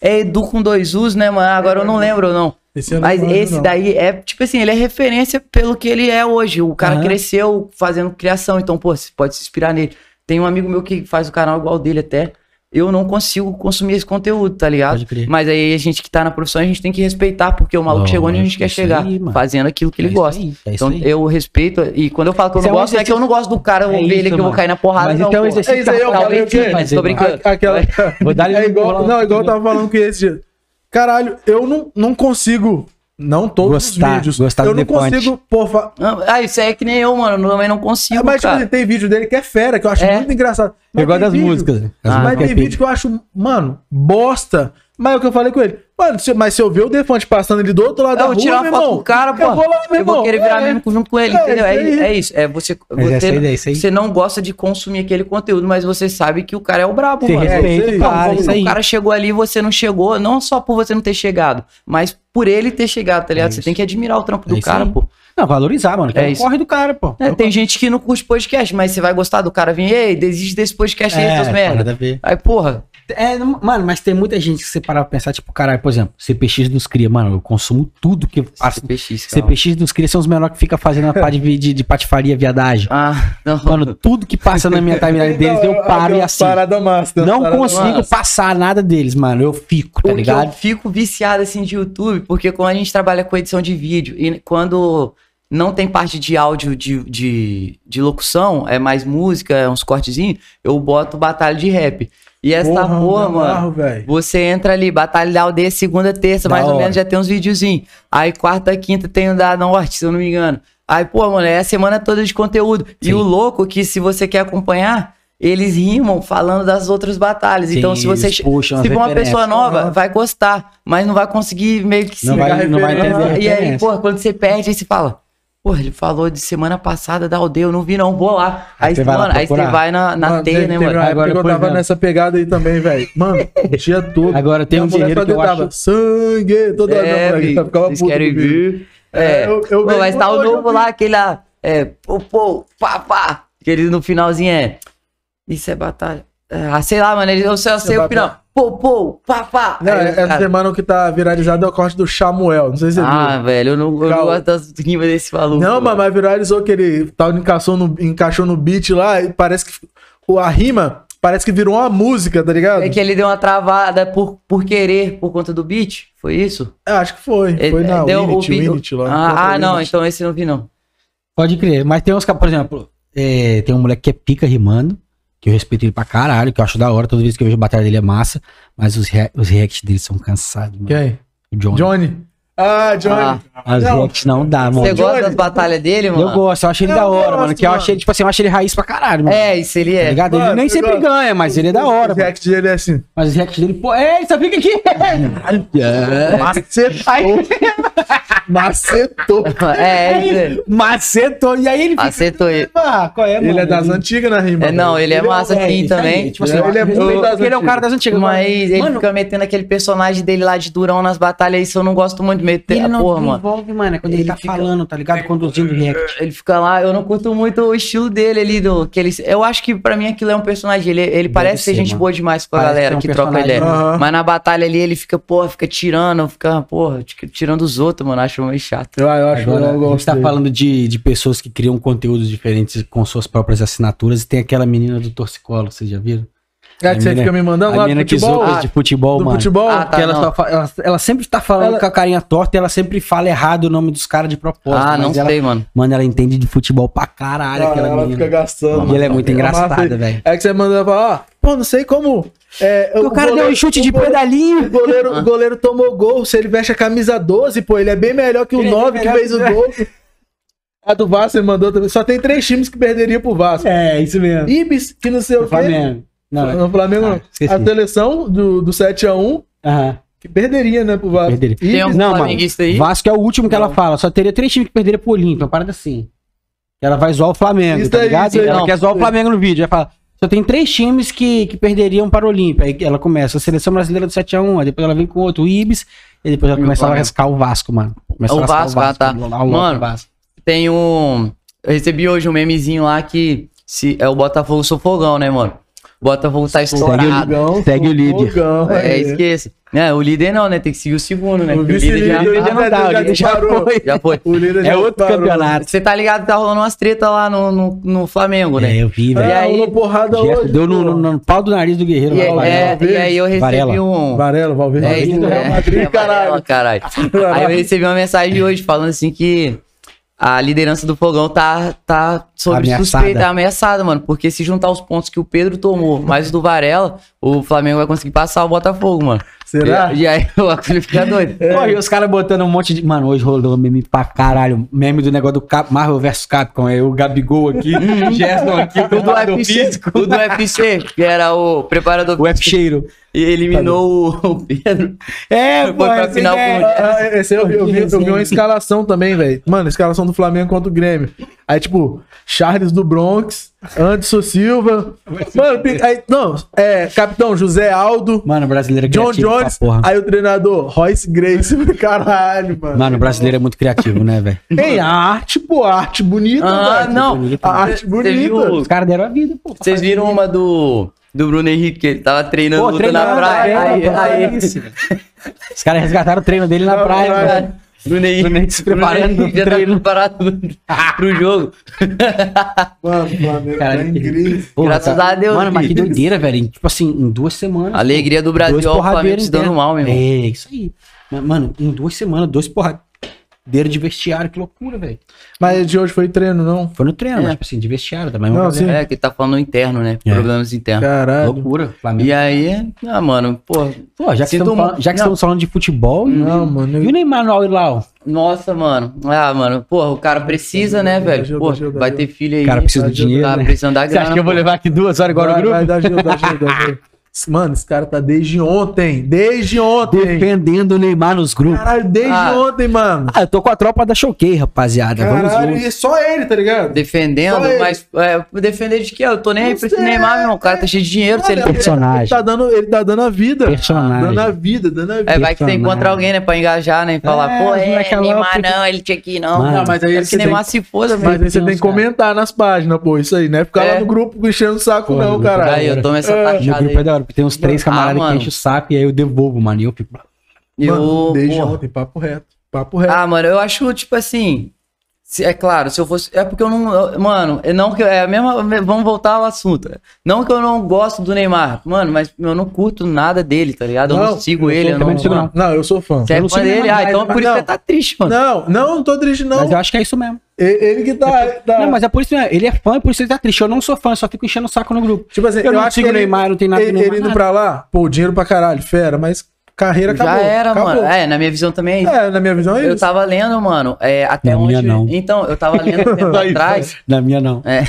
É Edu com dois U's, né, mano? Agora eu não lembro, não. Esse eu não Mas esse não. daí é, tipo assim, ele é referência pelo que ele é hoje. O cara Aham. cresceu fazendo criação, então, pô, você pode se inspirar nele. Tem um amigo meu que faz o canal igual dele até. Eu não consigo consumir esse conteúdo, tá ligado? Pode crer. Mas aí a gente que tá na profissão, a gente tem que respeitar, porque o maluco Lógico, chegou onde a gente quer chegar, aí, fazendo aquilo que É ele isso gosta. aí, é isso então aí. eu respeito, e quando eu falo que eu não é um gosto, não é que eu não gosto do cara, eu É vou ver ele que eu vou cair na porrada, Mas não. então pô. esse exercício É isso aí, eu Talvez falei o quê? mas tô brincando. A- Aquela... Vou dar É igual, não, igual eu tava falando que esse dia. Caralho, eu não, não consigo. Não todos Gostar, os vídeos. gostar eu do não consigo, pô, fa- Não, Ah, isso aí é que nem eu, mano. Eu também não consigo, É, mas tipo, cara. assim, tem vídeo dele que é fera, que eu acho É. muito engraçado. Mas Eu gosto das vídeo- músicas. As Ah, mas músicas tem é vídeo que eu acho, mano, bosta. Mas é o que eu falei com ele. Mano, se- mas se eu ver o Defante passando ali do outro lado Eu da vou rua, tirar uma meu foto irmão, com o cara, pô. Eu vou lá, meu Eu vou querer virar É. meme junto com ele, É, entendeu? É, é isso. É você, você, é aí. você não gosta de consumir aquele conteúdo, mas você sabe que o cara é o brabo, Você mano. É, respeita isso aí. o cara, Não, isso aí. o cara chegou ali e você não chegou, não só por você não ter chegado, mas por ele ter chegado, tá ligado? É você isso. tem que admirar o trampo É do isso cara, aí. pô. Não, valorizar, mano. Que é, É o isso. corre do cara, pô. É, tem gente que não curte podcast, mas você vai gostar do cara vir, ei, desiste desse podcast aí, seus É, merda. nada a ver. Aí, porra, É, não- mano, mas tem muita gente que você parar pra pensar, tipo, caralho, por exemplo, CPX dos Cria, mano, eu consumo tudo que passa. CPX, cara. CPX dos Cria são os menores que ficam fazendo a parte de, de, de patifaria, viadagem. Ah, não. Mano, tudo que passa na minha timeline deles, eu paro e assisto. Parada massa. Não paradas consigo massa. passar nada deles, mano. Eu fico, tá o que eu ligado? fico viciado assim de YouTube, porque quando a gente trabalha com edição de vídeo e quando não tem parte de áudio de, de, de locução, é mais música, é uns cortezinhos, eu boto batalha de rap. E essa Porra, porra, me mano, você entra ali, batalha da aldeia segunda, terça, Da mais ou hora. menos, já tem uns videozinhos. Aí quarta, quinta tem o da Norte, se eu não me engano. Aí, pô, mano, é a semana toda de conteúdo. E Sim. o louco que se você quer acompanhar, eles rimam falando das outras batalhas. Sim, então, se você se for uma pessoa nova, Aham. vai gostar, mas não vai conseguir meio que se Não vai, não vai entender. E aí, pô, quando você perde, aí você fala, pô, ele falou de semana passada da aldeia, eu não vi não, vou lá. Aí você mano, aí você vai na, na Mano, teia, né, mano? Agora, que eu tava nessa pegada aí também, velho. Mano, o dia todo. Agora tem um só que eu acho. Sangue! Toda hora. É, minha mulher filho, ficava vocês puta querem comigo. ver? É, É, eu- eu Pô, mas tá o eu novo lá, aquele lá, é, pô, pô, pá, pá, que ele no finalzinho é, isso é batalha. Ah, sei lá, mano, ele, eu só sei o batalha. final, pô, pô, pá, pá. Não, Aí, essa cara, semana o que tá viralizado é o corte do Samuel. Não sei se você Ah, viu. velho, eu não, eu não gosto das rimas desse maluco. Não, mano. mas, viralizou que ele tal, encaixou, no, encaixou no beat lá e parece que o- a rima parece que virou uma música, tá ligado? É que ele deu uma travada por, por querer, por conta do beat, foi isso? É, acho que foi. Ele- foi na deu o Unity, beat- Unity lá. Ah, ah, não, Unity. então esse eu não vi não. Pode crer. Mas tem uns caras, por exemplo, é, tem um moleque que é pica rimando, que eu respeito ele pra caralho, que eu acho da hora, toda vez que eu vejo a batalha dele é massa, mas os, rea- os reacts dele são cansados, mano. Quem? O Johnny. Johnny. Ah, Johnny. Ah, As Não. reacts não dá, mano. Você gosta Johnny. das batalhas dele, mano? Eu gosto, eu acho ele Eu da hora, gosto, mano. Que eu achei, tipo assim, eu acho ele raiz pra caralho, mano. É, isso ele Tá é. ligado? Ele Mano, nem eu sempre gosto. ganha, mas ele é da hora, O mano. react dele é assim. Mas os reacts dele, pô, é, isso fica aqui. Macetou. Macetou. É, ele, Macetou. E aí ele fica. acertou ele. Ah, qual é, mano? Ele é das antigas na rima. É, não, ele é massa é, assim isso aí, também. Tipo assim, Ele é muito eu- das porque ele é um cara das antigas. Mas ele mano, fica metendo aquele personagem dele lá de durão nas batalhas, isso eu não gosto muito de meter. ele não Porra, mano. envolve, mano. É quando ele, Ele tá fica- falando, tá ligado? Conduzindo o react. Ele fica lá, eu não curto muito o estilo dele ali, do, que ele, eu acho que pra mim aquilo é um personagem, ele, ele parece ser ser, gente mano. boa demais com a Parece galera um que troca ideia. Mas na batalha ali ele fica, porra, fica tirando, fica, porra, tirando os outros, mano, acho meio chato. Eu, eu acho Agora, eu a gente tá falando de, de pessoas que criam conteúdos diferentes com suas próprias assinaturas e tem aquela menina do Torcicolo, vocês já viram? É que você fica me mandando a lá do menina que futebol? zoa de futebol, do mano. futebol? Ah, tá. que ela, fa- ela, ela sempre tá falando Ela- com a carinha torta e ela sempre fala errado o nome dos caras de propósito. ah, não ela, sei, mano. Mano, ela entende de futebol pra caralho, Ah, aquela ela menina. fica gastando. E ela é muito massa engraçada, velho. É que você manda falar, ó, pô, não sei como. É, O cara deu um chute de o goleiro- pedalinho. O goleiro, o goleiro tomou gol. Se ele veste a camisa 12, pô, ele é bem melhor que o Ele é 9 que melhor fez o que- gol. A do Vasco ele mandou também. Só tem três times que perderiam pro Vasco. É, isso mesmo. Ibis, que não sei o quê. Flamengo. Não, é- No Flamengo, Ah, não. esqueci. A seleção do, do 7x1, Aham. que perderia, né, pro Vasco. Perderia. Tem um Não, flamenguista aí. Vasco é o último que ela Não. fala. Só teria três times que perderia pro Olímpia. Uma parada assim. Ela vai zoar o Flamengo, Isso tá ligado? isso aí. ela Não, quer zoar o. Flamengo no vídeo. Vai falar. Só tem três times que, que perderiam para o Olímpia. Aí ela começa a seleção brasileira do 7x1. Aí depois ela vem com outro, o Ibis. E depois ela E o começa a rascar o Vasco, mano. Começa O a rascar Vasco, ah, tá. lá o Mano, Vasco. Tem um. Eu recebi hoje um memezinho lá que se, é o Botafogo Sofogão, né, mano? O Botafogo tá estourado. Segue o líder. Fogão, É, é. esquece. É, o líder não, né? Tem que seguir o segundo, né? O Porque vice-líder já, já, já, não dá, o líder já já foi. Já foi. O líder É já outro parou. campeonato. Você tá ligado que tá rolando umas tretas lá no, no, no Flamengo, né? É, eu vi, É, velho. E aí- rolou porrada Gesto hoje. Deu no, no- no pau do nariz do Guerreiro. E, lá, é, Valverde. e aí eu recebi Varela. um. Varela, Valverde. É, Valverde isso, do Real é. Madrid, É, caralho. caralho. Aí eu recebi uma mensagem hoje falando assim que a liderança do Fogão tá, tá sob Ameaçada. suspeita, ameaçada, mano. Porque se juntar os pontos que o Pedro tomou, mais o do Varela, o Flamengo vai conseguir passar o Botafogo, mano. Será? E, e aí o bagulho fica doido. Pô, e os caras botando um monte de. Mano, hoje rolou meme pra caralho. Meme do negócio do Cap... Marvel vs Capcom. É o Gabigol aqui, o Gerson aqui, O do UFC, físico. o do UFC, que era o preparador O F cheiro. e eliminou o, o Pedro. É, Foi pô, pra essa final ideia. com- Ah, esse eu, vi, eu, vi, eu vi uma escalação também, velho. Mano, escalação do Flamengo contra o Grêmio. Aí, tipo, Charles do Bronx, Anderson Silva. Mano, aí, não, é, capitão José Aldo, Mano, o brasileiro é John Jones. porra. Aí o treinador, Royce Grace. Caralho, mano. Mano, o brasileiro é muito criativo, né, velho? Tem arte, pô, arte bonita, Ah, velho. não. A arte bonita. Os caras deram a vida, pô. Vocês viram uma do, do Bruno Henrique, que ele tava treinando Pô, luta treinando, na praia. é, aí, pô, aí, é isso. Os caras resgataram o treino dele na praia. velho. Bruno Henrique se preparando Henrique já tá preparado pro jogo. Mano, o Flamengo Cara, tá que- incrível. Porra, Graças cara. a Deus, Mano, mas que doideira, velho. Tipo assim, em duas semanas. Alegria do Brasil, dois ó, o Flamengo porradeiros se dando mal, meu irmão. É, isso aí. Mano, em duas semanas, dois porradeiros de vestiário. Que loucura, velho. Mas de hoje foi treino, não? Foi no treino, É. mas, tipo assim, de vestiário também. Não, Uma sim. galera- É, que tá falando interno, né? É. Problemas internos. Caralho. Loucura. Flamengo. E aí, ah, mano, pô. Pô, já que, estamos, mu- falando, já que Não. estamos falando de futebol, Não, mano. e o Neymar no Al-Hilal? Nossa, mano. Ah, mano, porra, o cara precisa, né, velho? Ajuda, Pô, vai ter filho aí. O cara precisa do ajuda, dinheiro, Tá né? precisando da Você grana. acha que eu vou levar aqui duas horas agora Vai, no grupo? vai, dá ajuda, dá ajuda. Mano, esse cara tá desde ontem. Desde ontem. Defendendo o Neymar nos grupos. Caralho, desde Ah. ontem, mano. Ah, eu tô com a tropa da Choquei, rapaziada. Vamos Caralho, juntos. e só ele, tá ligado? Defendendo, mas é, defender de quê? Eu tô nem aí Não pra esse. Neymar, meu irmão. O cara tá cheio de dinheiro. Se ele... Personagem. Ele tá dando, ele tá dando a vida. Personagem. Dando a vida, dando a vida. É, vai que você encontra alguém, né, pra engajar, né? E falar, É, pô, é, Neymar porque- não, ele tinha que ir, não. Mano, não, mas aí é que Neymar tem- se foda, Mas velho. aí você tem que comentar nas páginas, pô, isso aí, né? Ficar É. lá no grupo enchendo o saco, Pô, não, caralho. Aí, eu tomo essa É. Taxada é aí. Porque tem uns três Ah, camaradas que mano. enchem o saco e aí eu devolvo, mano. E eu fico. Mano, Eu, ontem, papo reto. Papo reto. Ah, mano, eu acho, tipo assim. Se- é claro, se eu fosse. É porque eu não. eu- mano, é não que. É a mesma. Vamos voltar ao assunto. Não que eu não gosto do Neymar, mano, mas eu não curto nada dele, tá ligado? Eu não, sigo eu ele, eu não. não sigo, não. Não, eu sou fã. Você é Eu não fã sigo dele? Neymar, Ah, então por isso não. que você tá triste, mano. Não, não, não tô triste, não. Mas eu acho que é isso mesmo. Ele, ele que tá. tá- Não, mas é por isso mesmo. Ele é fã e por isso ele tá triste. Eu não sou fã, eu só fico enchendo o saco no grupo. Tipo assim, Eu não sigo que o Neymar, não tem nada ele, Neymar, ele indo nada. pra lá, pô, dinheiro pra caralho, fera, mas carreira Já acabou. era, acabou. mano. É, na minha visão também é isso. É, na minha visão é Eu isso. tava lendo, mano, é, até Na onde. minha, não. Então, eu tava lendo um tempo atrás. Na minha, não. É,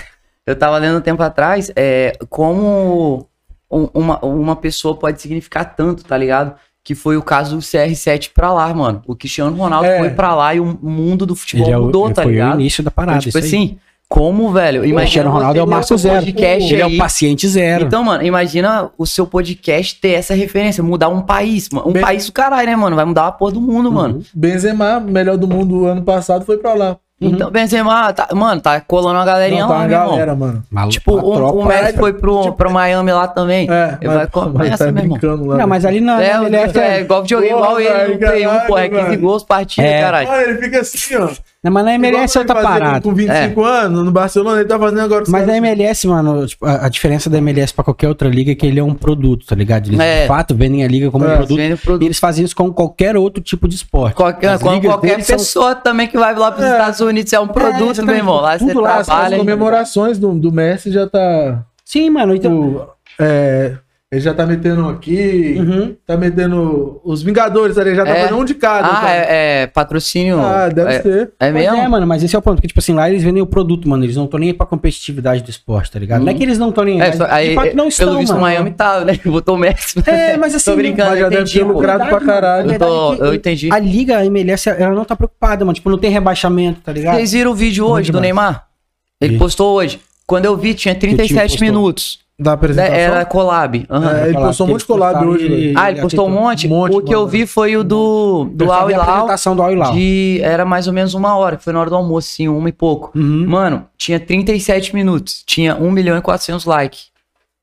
eu tava lendo um tempo atrás é, como um- uma, uma pessoa pode significar tanto, tá ligado? Que foi o caso do CR7 pra lá, mano. O Cristiano Ronaldo É. foi pra lá e o mundo do futebol Ele é o, mudou, tá foi o ligado? início da Então, parada. tipo isso aí. Como, velho? o Imagina Cristiano Ronaldo é o você ter Marco seu Zero. podcast Ele é o paciente zero. Então, mano, imagina o seu podcast ter essa referência, mudar um país, mano. Um Bem- país do caralho, né, mano? Vai mudar a porra do mundo, Uhum. mano. Benzema, melhor do mundo ano passado, foi pra lá. Então, Benzema, tá, mano, tá colando uma galerinha Não, tá lá, uma galera, mano. Maluco, Tipo, o, tropa. o Messi foi pro, pro Miami lá também. É, Ele vai começa, meu irmão. brincando lá. Não, mas ali na, É, na o- MLS, é, igual videogame, Porra, igual ele no Play 1, caralho, porra, é 15 velho. gols partida, É. caralho. Olha, ele fica assim, ó. Não, mas na MLS é outra parada. Com 25 anos, no Barcelona, ele tá fazendo agora. Mas na. MLS, mano, tipo, a, a diferença da MLS pra qualquer outra liga é que ele é um produto, tá ligado? Eles É. de fato vendem a liga como É, um produto. o produto. E eles fazem isso com qualquer outro tipo de esporte. Qualquer, com qualquer deles são- pessoa também que vai lá pros É. Estados Unidos é um produto, meu exatamente. irmão. Lá você Tudo lá, As trabalha. comemorações do, do Messi já tá. Sim, mano. Então, Tipo, é, ele já tá metendo aqui, Uhum. tá metendo os Vingadores ali, já tá É. fazendo um de cada. Ah, é, é patrocínio. Ah, deve é, ser. É Mas mesmo? é, mano, mas esse é o ponto. Porque, tipo assim, lá eles vendem o produto, mano. Eles não estão nem aí pra competitividade do esporte, tá ligado? Não é que eles não estão nem É, mas só- aí, de fato não estão, pelo visto, o mano. Miami tá, né? Botou o Messi. É, mas assim, Tô brincando, mas já eu deve entendi, ter lucrado pra caralho. Eu, tô- é que eu entendi. A liga, a MLS, ela não tá preocupada, mano. Tipo, não tem rebaixamento, tá ligado? Vocês viram o vídeo hoje do. Neymar? Ele Vi. postou hoje. Quando eu vi, tinha time 37 postou? minutos. Da apresentação. Era collab. aham. É, ele Falar postou que muito eles collab postaram hoje, e-. Ah, ele postou um monte? Um monte, o que eu vi foi o do, do só Al vi a apresentação do Al Hilal. De, era mais ou menos uma hora, que foi na hora do almoço, assim, uma e pouco. Uhum. Mano, tinha 37 minutos. Tinha 1 milhão e 400 likes.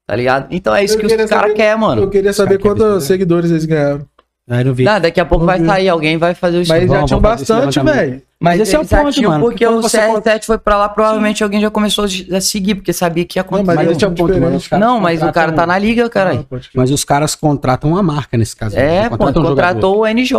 Tá ligado? Então é isso Eu que os caras querem, mano. Eu queria saber quantos né? seguidores eles ganharam. Aí não vi. Não, daqui a pouco Não vai vi. sair, alguém vai fazer o Mas já Vamos, tinham vamos fazer esse bastante, levantamento. velho. Mas esse é o eles ponto, mano. Porque Quando o você CR7 foi pra lá, provavelmente alguém já começou a seguir, porque sabia que ia Não, acontecer. mas Mas esse é o esse é ponto, mano. Os caras Não, mas o cara contratam- tá na liga, caralho. Mas os caras contratam uma marca nesse caso. É, não pô, contratam um jogador. contratou o NJ.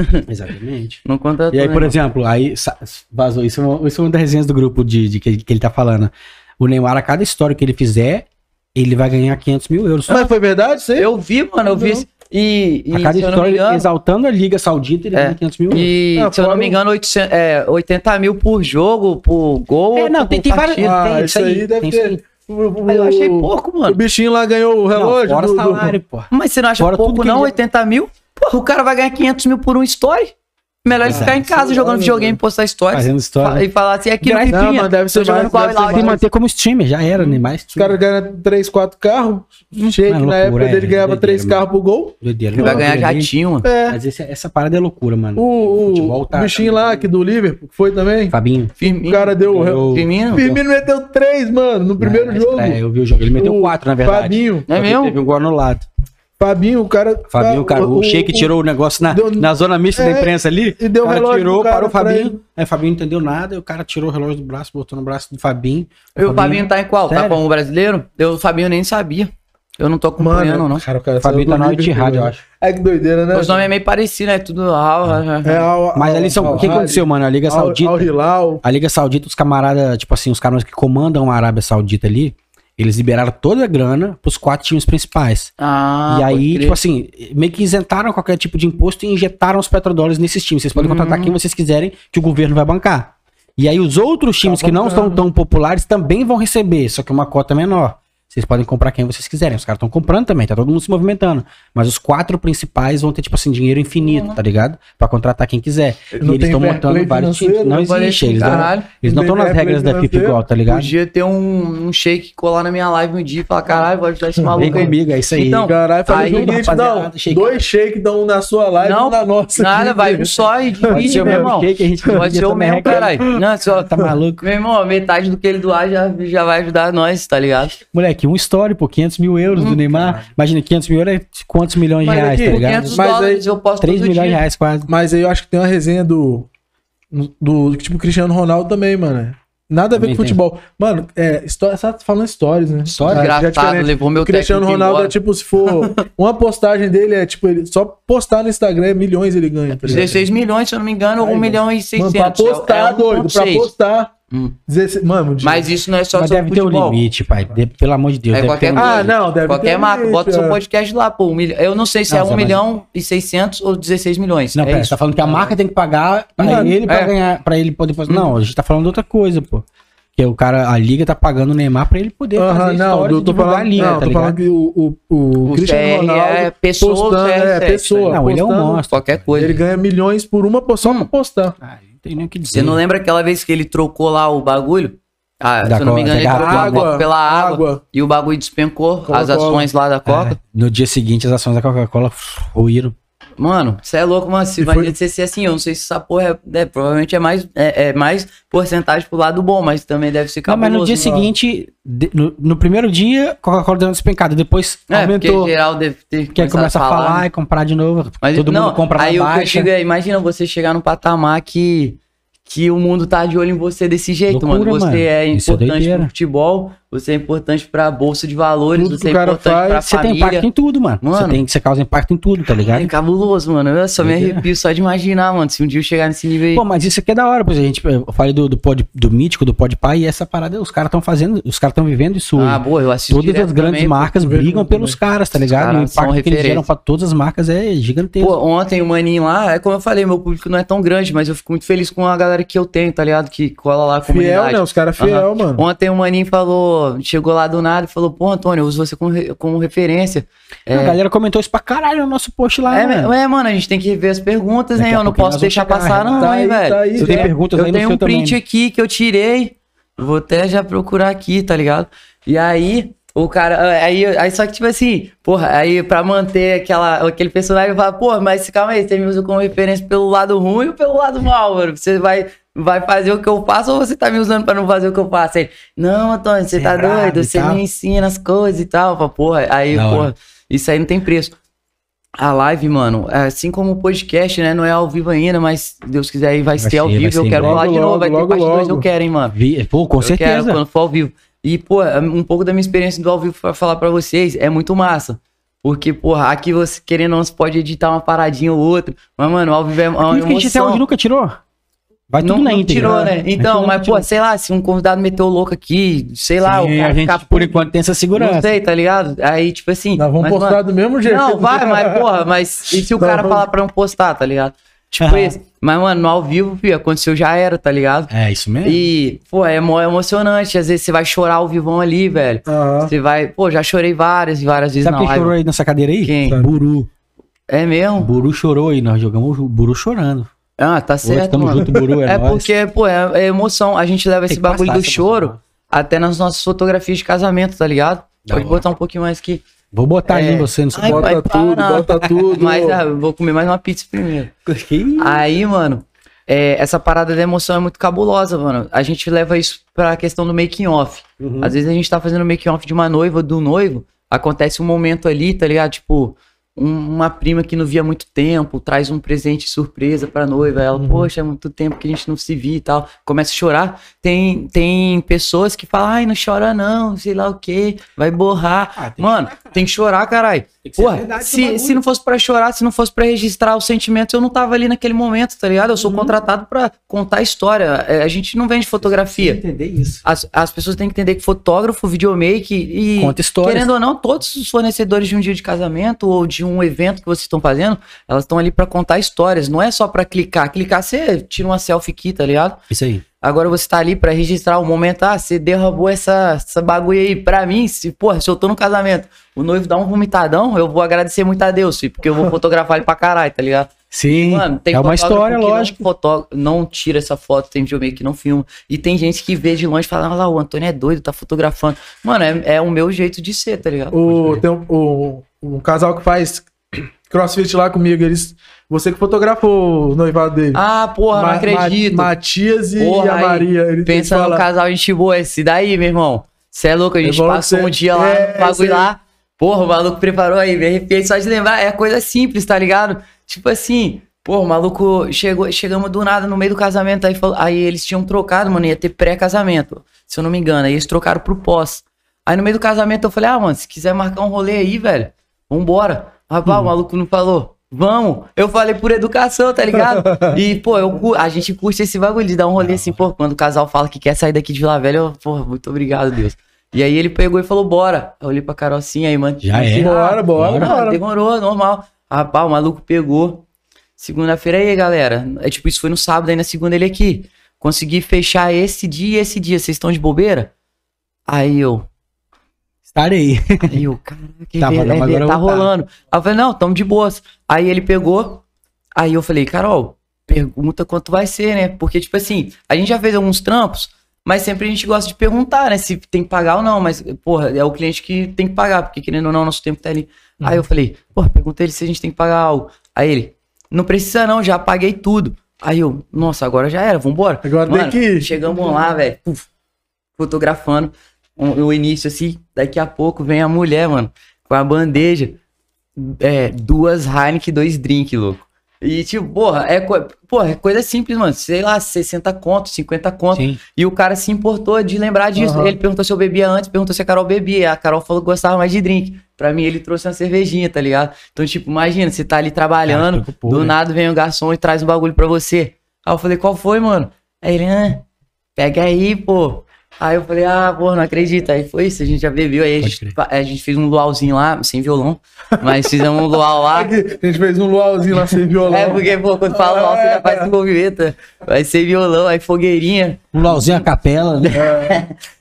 Exatamente. Não contratou. E aí, por né, exemplo, aí sa- vazou. Isso é uma, isso é uma das resenhas do grupo de, de que, que ele tá falando. O Neymar, a cada história que ele fizer, ele vai ganhar 500 mil euros. Mas foi verdade isso aí? Eu vi, mano, eu vi. Não. E, e a cada se eu não me história, engano. exaltando a Liga Saudita, ele É. ganha 500 mil euros. E, Ah, se eu não me o- engano, 800, é, 80 mil por jogo, por gol. É, não, tem, tem várias. Ah, tem isso aí deve tem ter- isso aí. O, o- eu achei pouco, O mano. bichinho lá ganhou o relógio. Não, fora do- do- salário, pô. Mas você não acha Fora pouco, que não? ele- 80 mil? Porra, o cara vai ganhar 500 mil por um story. Melhor ele ficar em casa jogando lá, videogame, postar stories. Fazendo história. fa- E falar assim, aqui no Não, Pipinha. mas deve ser mais, deve ser mais. manter como streamer, já era, nem mais. Os caras ganham 3, 4 carros. Shake, na época é, dele ganhava doideira, 3 mano. carros pro gol. Doideira. Ele vai não, ganhar jatinho, mano. É. Mas esse- essa parada é loucura, mano. O, o tá- bichinho lá aqui do Liverpool, que foi também. Fabinho. Firmino. O cara deu. Ganhou- Firmino. Firmino meteu 3, mano, no primeiro É, jogo. É, eu vi o jogo. Ele meteu O 4, na verdade. Fabinho. É mesmo? Teve um gol anulado. Fabinho, o cara. Fabinho, cara, o, Sheik tirou o negócio na, deu- na zona mista é, da imprensa ali. e deu o cara relógio tirou, cara parou o Fabinho. ele. Aí o Fabinho não entendeu nada, e o cara tirou o relógio do braço, botou no braço do Fabinho. E o Fabinho tá em qual? Tá Sério? com o brasileiro? Eu, o Fabinho nem sabia. Eu não tô acompanhando, Mano, não. cara, o cara O Fabinho tá na Etihad, eu acho. É que doideira, né? Os nomes é meio parecido, né? Tudo. Ah, É, ao- Mas ali são. O que aconteceu, mano? A Liga ao- Saudita. Ao Hilal. A Liga Saudita, os camaradas, tipo assim, os caras que comandam a Arábia Saudita ali, eles liberaram toda a grana pros quatro times principais. Ah, e aí, tipo assim, meio que isentaram qualquer tipo de imposto e injetaram os petrodólares nesses times. Vocês podem Uhum. contratar quem vocês quiserem, que o governo vai bancar. E aí os outros times Tá que não são tão populares também vão receber, só que uma cota menor. Vocês podem comprar quem vocês quiserem. Os caras estão comprando também, tá todo mundo se movimentando. Mas os quatro principais vão ter, tipo assim, dinheiro infinito, tá ligado? Pra contratar quem quiser. E Não eles estão montando vários times. Não Eu falei existe. Eles não caralho. eles não Não estão nas regras da FIFA igual, tá ligado? Podia ter um, um shake colar na minha live um dia e falar, caralho, vou ajudar esse Vem maluco aí. comigo, é isso aí. Então, Caralho, faz Aí, não. Dois shake dão um na sua live e um na nossa. Nada, aqui. vai um só e divide, meu irmão. Pode ser o mesmo, caralho. Não, só, Tá maluco? Meu irmão, metade do que ele doar já vai ajudar nós, tá ligado? Moleque, um story, pô, 500 mil euros do Neymar. Imagina, 500 mil euros é quantos milhões de reais, aqui, tá ligado? 500 Mas aí- dólares eu posso 3 todo milhões de dia. reais quase. Mas aí eu acho que tem uma resenha do. Do tipo Cristiano Ronaldo também, mano. Nada a ver Também com tem. futebol. Mano, é, história, você tá falando stories, né? Stories? É Engraçado, diferente. levou meu O Cristiano Ronaldo embora. é tipo, se for. uma postagem dele é tipo, ele só postar no Instagram é milhões ele ganha. Tá ligado? 16 milhões, se eu não me engano, Aí, 1 milhão e Mano, 600. pra postar, é, é doido, pra 1.6. postar. Hum. 16, mano, de- Mas isso não é só Mas sobre deve ter um futebol. limite, pai. De- pelo amor de Deus. É deve qualquer ter um. Ah, não, deve Qualquer ter marca, limite, bota seu é. podcast lá, pô. um milhão- Eu não sei se Não, é Zé, 1 mas- milhão e 600 ou 16 milhões. Não, é pera, isso. você tá falando que a marca tem que pagar pra Mano, ele pra é. ganhar, para ele poder fazer. Não, a gente tá falando de outra coisa, pô. Que o cara, a liga tá pagando o Neymar pra ele poder Aham, fazer não, eu e tô falando, a liga, não, tá tô ligado? falando que o, o, o, O Cristiano CR Ronaldo é pessoa, postando, o CR7, é, pessoa. Não, ele é um monstro. Qualquer coisa. Ele ganha milhões por uma só pra postar. Ah, tem nem o que dizer. Você não lembra aquela vez que ele trocou lá o bagulho? Ah, Da se eu não me engano, ele trocou água, pela água, água. e o bagulho despencou, Coca-Cola. as ações lá da Coca. É, no dia seguinte, as ações da Coca-Cola ruíram. Mano, você é louco, mano. Se vai foi- ser, ser assim, eu não sei se essa porra é, é, provavelmente é mais, é, é mais porcentagem pro lado bom, mas também deve ser Não, mas no dia né? seguinte, de- no, no primeiro dia, Coca-Cola deu uma despencada. Depois É, aumentou. porque geral deve ter Que começa a falar, e comprar de novo. Mas Todo não, mundo compra aí o que eu baixa. digo é, imagina você chegar num patamar que, que o mundo tá de olho em você desse jeito, Loucura, mano. Você mano. é é importante doideira. pro futebol, você é importante pra bolsa de valores, Tudo você é importante faz, pra Você tem família. impacto em tudo, mano. Você, Mano. tem, você causa impacto em tudo, tá ligado? É cabuloso, mano. Eu só me arrepio só de imaginar, mano. Se um dia eu chegar nesse nível aí. Pô, mas isso aqui é da hora, pois a gente, eu falei do, do, pod, do mítico, do Podpah, e essa parada, os caras estão fazendo, os caras estão vivendo isso ah, boa, eu assisto Todas as grandes também, marcas brigam pelos caras, tá ligado? o impacto que eles geram pra todas as marcas é gigantesco. Pô, ontem o maninho lá, é como eu falei, meu público não é tão grande, mas eu fico muito feliz com a galera que eu tenho, tá ligado? Que cola lá a Fiel, comunidade. né? Os caras fiel, mano. Ontem o maninho falou, chegou lá do nada e falou, pô, Antônio, eu uso você como, re- como referência. É, A galera comentou isso pra caralho no nosso post lá, é, né? é, mano, a gente tem que rever as perguntas, Daqui né? Eu não posso deixar chegar, passar, não, tá hein, velho. tá aí. Você tem Eu- perguntas eu aí tenho um print também. aqui que eu tirei. Vou até já procurar aqui, tá ligado? E aí, o cara. Aí, aí só que, tipo assim, porra, aí pra manter aquela, aquele personagem, fala, porra, mas calma aí, você me usa como referência pelo lado ruim ou pelo lado mal, mano? Você vai. Vai fazer o que eu faço ou você tá me usando pra não fazer o que eu faço? Aí, não, Antônio, você Você tá é brabo doido, você me ensina as coisas e tal. Eu falo, Porra, aí, hora. porra, isso aí não tem preço. a live, mano, assim como o podcast, né? Não é ao vivo ainda, mas se Deus quiser aí vai, Vai ser ao ser, vivo. Eu ser. quero Logo, falar de novo, logo, vai ter logo, parte 2, eu quero, hein, mano. Vi- Pô, com Eu quero certeza. quando for ao vivo. E, pô, um pouco da minha experiência do ao vivo pra falar pra vocês é muito massa. Porque, porra, aqui você, querendo ou não, você pode editar uma paradinha ou outra. Mas, mano, ao vivo é uma isso que a gente até emoção. hoje nunca tirou. Vai tudo não, na não íntegra. tirou, né? Então, mas, pô, sei lá, se um convidado meteu o louco aqui, sei lá, Sim, o cara a gente, ficar por enquanto, tem essa Não segurança. sei, tá ligado? Aí, tipo assim. Nós vamos mas, postar mano, do mesmo jeito. Não, vai, mas, porra, mas e se o Não, cara vamos- falar pra não postar, tá ligado? Tipo isso. Mas, mano, no ao vivo, filho, aconteceu, já era, tá ligado? É, isso mesmo. E, pô, é mó emocionante. Às vezes você vai chorar ao vivão ali, velho. Aham. Você vai. Pô, já chorei várias e várias vezes Sabe na quem chorou aí nessa cadeira aí? Quem? Buru. É mesmo? Buru chorou aí. Nós jogamos o Buru chorando. Ah, tá Hoje certo, tamo mano. junto, Buru. É, É nóis. porque, pô, é, é emoção. A gente leva Tem esse bagulho do choro emoção. até nas nossas fotografias de casamento, tá ligado? Da Pode hora. botar um pouquinho mais aqui. Vou botar É. em você seu Ai, Bota pai, tudo, para. bota tudo. Mas ah, vou comer mais uma pizza primeiro. Aí, mano, é, essa parada da emoção é muito cabulosa, mano. A gente leva isso pra questão do making off. Uhum. Às vezes a gente tá fazendo making off de uma noiva, do noivo, acontece um momento ali, tá ligado? Tipo, uma prima que não via há muito tempo, traz um presente surpresa pra noiva. Ela, Uhum. poxa, é muito tempo que a gente não se via e tal. Começa a chorar. Tem, tem pessoas que falam, ai, não chora não, sei lá o quê, vai borrar. Ah, tem que Mano, tem que chorar, caralho. Tem que ser a Porra, verdade se, se não fosse pra chorar, se não fosse pra registrar os sentimentos, eu não tava ali naquele momento, tá ligado? Eu sou contratado pra contar a história. É, a gente não vende fotografia. Entender isso. As, as pessoas têm que entender que fotógrafo, videomaker e. Conta histórias. Querendo ou não, todos os fornecedores de um dia de casamento ou de um evento que vocês estão fazendo, elas estão ali pra contar histórias. Não é só pra clicar. Clicar, você tira uma selfie aqui, tá ligado? Isso aí. Agora você tá ali pra registrar o momento. Ah, você derrubou essa, essa bagulho aí. Pra mim, se, porra, se eu tô no casamento, o noivo dá um vomitadão, eu vou agradecer muito a Deus, filho, porque eu vou fotografar ele pra caralho, tá ligado? Sim. Mano, tem é uma história, que não lógico. fotó- Não, tira essa foto, tem videomaker que não filma. E tem gente que vê de longe e fala, ah lá, o Antônio é doido, tá fotografando. Mano, é, é o meu jeito de ser, tá ligado? O, tem um, o- um casal que faz crossfit lá comigo, eles, você que fotografou o noivado dele. Ah, porra, não Ma- acredito. Ma- Matias e Porra, a Maria. Ele Pensa no casal gente boa, esse daí, meu irmão. Você é louco, a gente passou um dia lá, É, bagulho sei. lá. Porra, o maluco preparou aí, me arrepiei só de lembrar. É coisa simples, tá ligado? Tipo assim, porra, o maluco chegou, chegamos do nada no meio do casamento, aí, falou- aí eles tinham trocado, mano, ia ter pré-casamento, se eu não me engano. Aí eles trocaram pro pós. Aí no meio do casamento eu falei, ah, mano, se quiser marcar um rolê aí, velho, vambora. Rapaz, o maluco não falou. Vamos! Eu falei por educação, tá ligado? E, pô, eu, a gente curte esse bagulho de dar um rolê assim, pô, quando o casal fala que quer sair daqui de Vila Velha, eu, pô, muito obrigado, Deus. E aí ele pegou e falou, bora. Eu olhei pra Carol assim, aí, mano. Já é. Bora, bora, Bora. Ah, bora. demorou, normal. Rapaz, o maluco pegou. Segunda-feira aí, galera. É tipo, isso foi no sábado, aí na segunda ele aqui. Consegui fechar esse dia e esse dia. Vocês estão de bobeira? Aí eu, Estarei. Aí eu, caraca, Tá, mas é, eu tá rolando. Aí eu falei, não, tamo de boas. Aí ele pegou, aí eu falei, Carol, pergunta quanto vai ser, né? Porque, tipo assim, a gente já fez alguns trampos, mas sempre a gente gosta de perguntar, né? Se tem que pagar ou não, mas, porra, é o cliente que tem que pagar, porque querendo ou não, nosso tempo tá ali. Uhum. Aí eu falei, porra, pergunta ele se a gente tem que pagar algo. Aí ele, não precisa não, já paguei tudo. Aí eu, nossa, agora já era, vambora. Agora tem que. Chegamos lá, velho, fotografando o, o início assim, daqui a pouco vem a mulher, mano, com a bandeja, é, duas Heineken, dois drink, louco. E tipo, porra, é, co- porra, é coisa simples, mano, sei lá, 60 conto, 50 conto. Sim. E o cara se importou de lembrar disso. Aham. Ele perguntou se eu bebia antes, perguntou se a Carol bebia. A Carol falou que gostava mais de drink. Pra mim, ele trouxe uma cervejinha, tá ligado? Então, tipo, imagina, você tá ali trabalhando, Cara, preocupou, do né? nada vem o garçom e traz um bagulho pra você. Aí eu falei, qual foi, mano? Aí ele, ah, pega aí, pô. Aí eu falei, ah, pô, não acredito. Aí foi isso, a gente já bebeu. Aí a gente, a gente fez um luauzinho lá, sem violão, mas fizemos um luau lá. A gente fez um luauzinho lá sem violão. É, porque, pô, quando fala luau, você já faz movimento. Vai ser violão, aí fogueirinha. Um lauzinho a capela, né?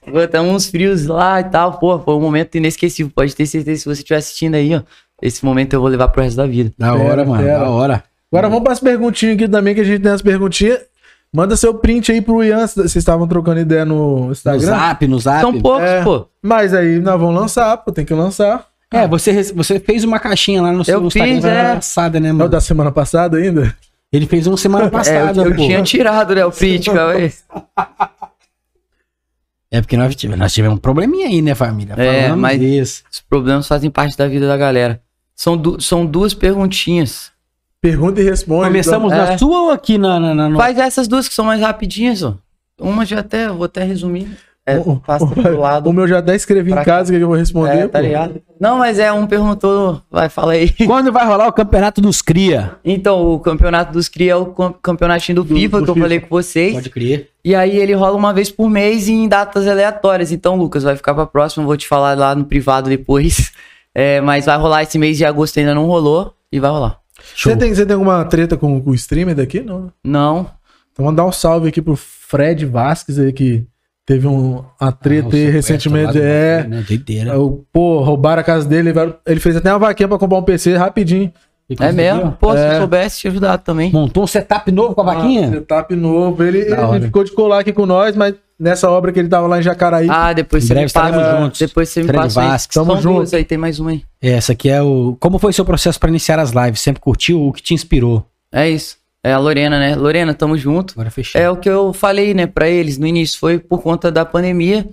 Botamos uns frios lá e tal. Pô, foi um momento inesquecível. Pode ter certeza, se você estiver assistindo aí, ó. Esse momento eu vou levar pro resto da vida. Da hora, Pera, mano. pera. Da hora. Agora vamos para as perguntinhas aqui também, que a gente tem as perguntinhas. Manda seu print aí pro Ian, vocês estavam trocando ideia no No Instagram. zap, no zap. São poucos, É. pô. Mas aí nós vamos lançar, pô, tem que lançar. É, você, rece- você fez uma caixinha lá no seu Eu Instagram fiz, semana é. passada, né, É o mano? da semana passada ainda? Ele fez uma semana É, eu, passada, eu pô. tinha tirado, né, o print, calma aí. É porque nós tivemos, nós tivemos um probleminha aí, né, família? É, Falamos mas- isso. Os problemas fazem parte da vida da galera. São, du- são duas perguntinhas. Pergunta e responde. Começamos então, na é. sua ou aqui na. na, na no- Faz essas duas que são mais rapidinhas, ó. Uma já até, vou até resumir. É, O- passa o- pro lado. O meu já até escrevi em casa que eu vou responder. É, tá ligado? Não, mas é, um perguntou, vai, fala aí. Quando vai rolar o campeonato dos Cria? Então, o campeonato dos CRIA é o cam- campeonatinho do, Do- FIFA do que eu FIFA. falei com vocês. Pode crer. E aí ele rola uma vez por mês em datas aleatórias. Então, Lucas, vai ficar pra próxima, vou te falar lá no privado depois. É, mas vai rolar esse mês de agosto ainda não rolou e vai rolar. Você tem, você tem alguma treta com, com o streamer daqui? Não. Não. Então mandar um salve aqui pro Fred Vasquez aí que teve um, uma treta aí recentemente. É. Né? Doideira. Pô, roubaram a casa dele. ele- fez até uma vaquinha pra comprar um PC rapidinho. É mesmo? Pô, se É. eu soubesse, te ajudar também. Montou um setup novo com a Ah, vaquinha? setup novo. Ele, ele ficou de colar aqui com nós, mas nessa obra que ele tava lá em Jacaraí. Ah, depois Em você breve me passa. estaremos juntos. Depois você me Fred passa aí. Tamo São junto. aí, tem mais uma aí. Essa aqui é o. Como foi seu processo pra iniciar as lives? Sempre curtiu? O que te inspirou? É isso. É a Lorena, né? Lorena, tamo junto. Agora fechei. É o que eu falei, né, pra eles no início. Foi por conta da pandemia,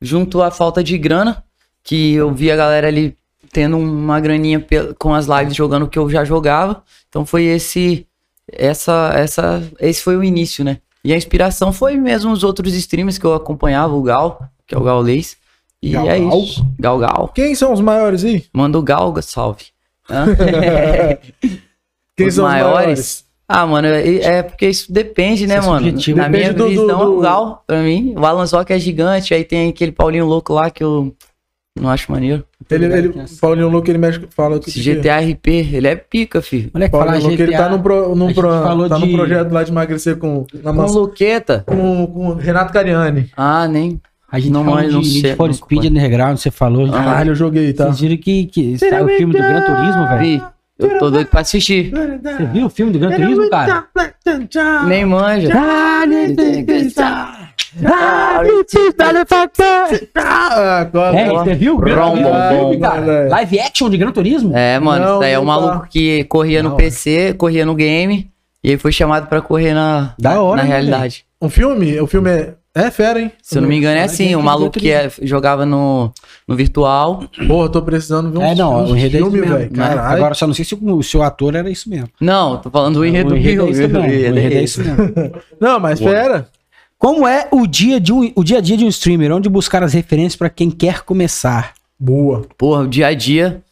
junto à falta de grana, que eu vi a galera ali tendo uma graninha com as lives jogando o que eu já jogava. Então foi esse, essa, essa, esse foi o início, né? E a inspiração foi mesmo os outros streamers que eu acompanhava, o Gal, que é o Gaulês. E Gal é Gal? isso. Gal Gal. Quem são os maiores aí? Manda o Gal, salve. Hã? Quem Os são maiores? os maiores? Ah, mano, é, é porque isso depende, né, Isso é mano? subjetivo. Na Depende minha do- do- visão, do- o Gal, pra mim, o Alan Zoc é gigante, aí tem aquele Paulinho louco lá que eu não acho maneiro. Ele, ele, Paulinho Louco, ele mexe, fala que Esse GTA RP, ele é pica, filho. Moleque, falar Paulinho Louco, GTA. ele tá num, pro, num, pro, falou tá num de- projeto lá de emagrecer com, na Com maçã- Luqueta. com, com o Renato Cariani. Ah, nem. A gente Não de não Need sei, for não Speed. Underground, você falou. Ah. Caralho, eu joguei, tá? Vocês viram que, que saiu o filme do Gran Turismo, velho? Vi. Eu tô doido pra assistir. Você viu o filme do Gran Turismo, cara? Nem manja. Ah, agora. É, você viu? Gran Rom, Turismo, bom, filme, bom, cara? moleque. Live action de Gran Turismo? É, mano, Não, isso daí é um maluco que corria no. PC, corria no game, e aí foi chamado pra correr na, Da hora, na né, realidade. Um filme? O filme é. É fera, hein? Se eu não me engano, é assim, o de maluco que é, jogava no, no virtual. Porra, tô precisando ver um É, não, o enredo é filme, velho. Caralho. Agora, só não sei se o, se o ator era isso mesmo. Não, tô falando do enredo o do é. O enredo é é isso mesmo. Não, mas fera. Como é o dia, de um, o dia a dia de um streamer? Onde buscar as referências pra quem quer começar? Boa. Porra, o dia a dia.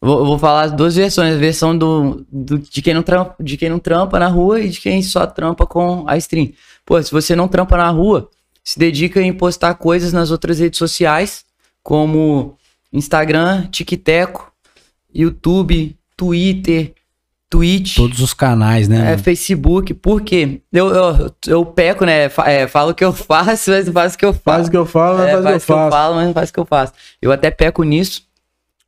Vou, eu vou falar as duas versões. A versão do, do- de, quem não trampa, de quem não trampa na rua e de quem só trampa com a stream. Pô, se você não trampa na rua, se dedica em postar coisas nas outras redes sociais, como Instagram, TikTok, YouTube, Twitter, Twitch. Todos os canais, né? É, Facebook, porque eu, eu, eu peco, né? É, falo o que eu faço, mas não faço o que eu faço. Faz o que eu falo, mas É, faz o que eu faço. falo, mas não faz o que eu faço. Eu até peco nisso,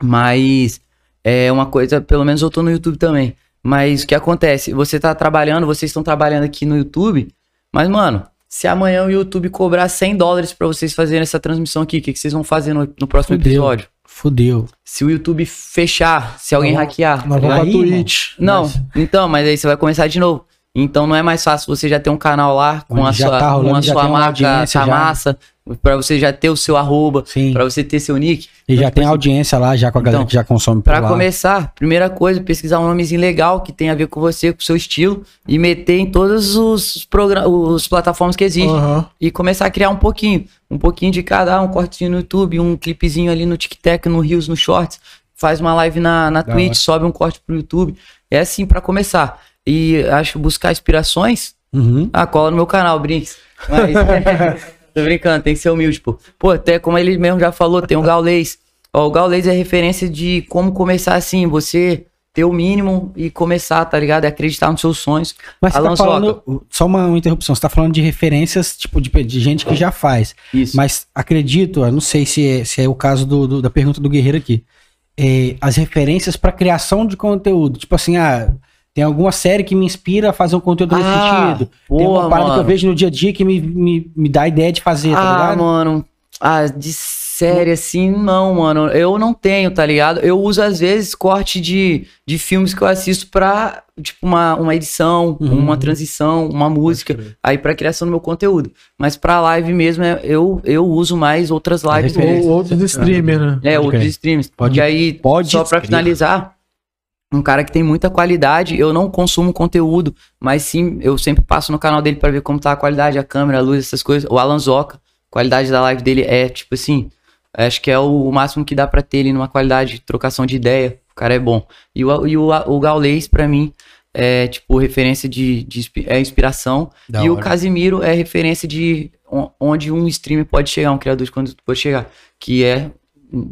mas é uma coisa, pelo menos eu tô no YouTube também. Mas o que acontece? Você tá trabalhando, vocês estão trabalhando aqui no YouTube, mas, mano, se amanhã o YouTube cobrar 100 dólares pra vocês fazerem essa transmissão aqui, o que, que vocês vão fazer no, no próximo Fudeu. episódio? Fudeu. Se o YouTube fechar, se alguém Nós hackear. Vamos Aí, pra Twitch. Não, Mas- então, mas aí você vai começar de novo. Então não é mais fácil você já ter um canal lá com Onde a já sua, tá rolando, com a já sua marca, já. massa, pra você já ter o seu arroba, pra você ter seu nick. E já Então, tem tipo assim, audiência lá, já com a galera Então, que já consome por Pra lá. começar, primeira coisa, pesquisar um nomezinho legal que tem a ver com você, com o seu estilo, e meter em todas os programas, os plataformas que existem. Aham. E começar a criar um pouquinho. Um pouquinho de cada, um cortezinho no YouTube, um clipezinho ali no TikTok, no Reels, no Shorts. Faz uma live na, na Da Twitch, hora. sobe um corte pro YouTube. É assim pra começar. E acho buscar inspirações. Uhum. Ah, cola no meu canal, Brinks. Mas, tô brincando, tem que ser humilde, pô. Pô, até como ele mesmo já falou, tem o Gaulês. Ó, o Gaulês é referência de como começar assim, você ter o mínimo e começar, tá ligado? É acreditar nos seus sonhos. Mas você Alan tá falando, só uma, uma interrupção, você tá falando de referências, tipo, de, de gente que já faz. Isso. Mas acredito, eu não sei se é, se é o caso do, do- da pergunta do Guerreiro aqui. É, as referências para criação de conteúdo. Tipo assim, ah, tem alguma série que me inspira a fazer um conteúdo nesse Ah, sentido. tem uma porra, parada que eu mano. vejo no dia a dia que me, me, me dá a ideia de fazer, tá ah, ligado? mano. Ah, de série assim, não, mano. Eu não tenho, tá ligado? Eu uso, às vezes, corte de, de filmes que eu assisto pra, tipo, uma, uma edição, Uhum. uma transição, uma música, aí pra criação do meu conteúdo. Mas pra live mesmo, é- eu, eu uso mais outras lives. Ou outros streamers, né? É, outros streams. Pode- e aí, pode só pra crer. finalizar, um cara que tem muita qualidade. Eu não consumo conteúdo, mas sim, eu sempre passo no canal dele pra ver como tá a qualidade, a câmera, a luz, essas coisas. O Alan Zoca, a qualidade da live dele é, tipo assim, acho que é o, o máximo que dá pra ter ali numa qualidade, trocação de ideia. O cara é bom. E o, e o, o Gaulês, pra mim, é, tipo, referência de, de é inspiração. Da e o hora. Casimiro é referência de on- onde um streamer pode chegar, um criador de conteúdo pode chegar. Que é.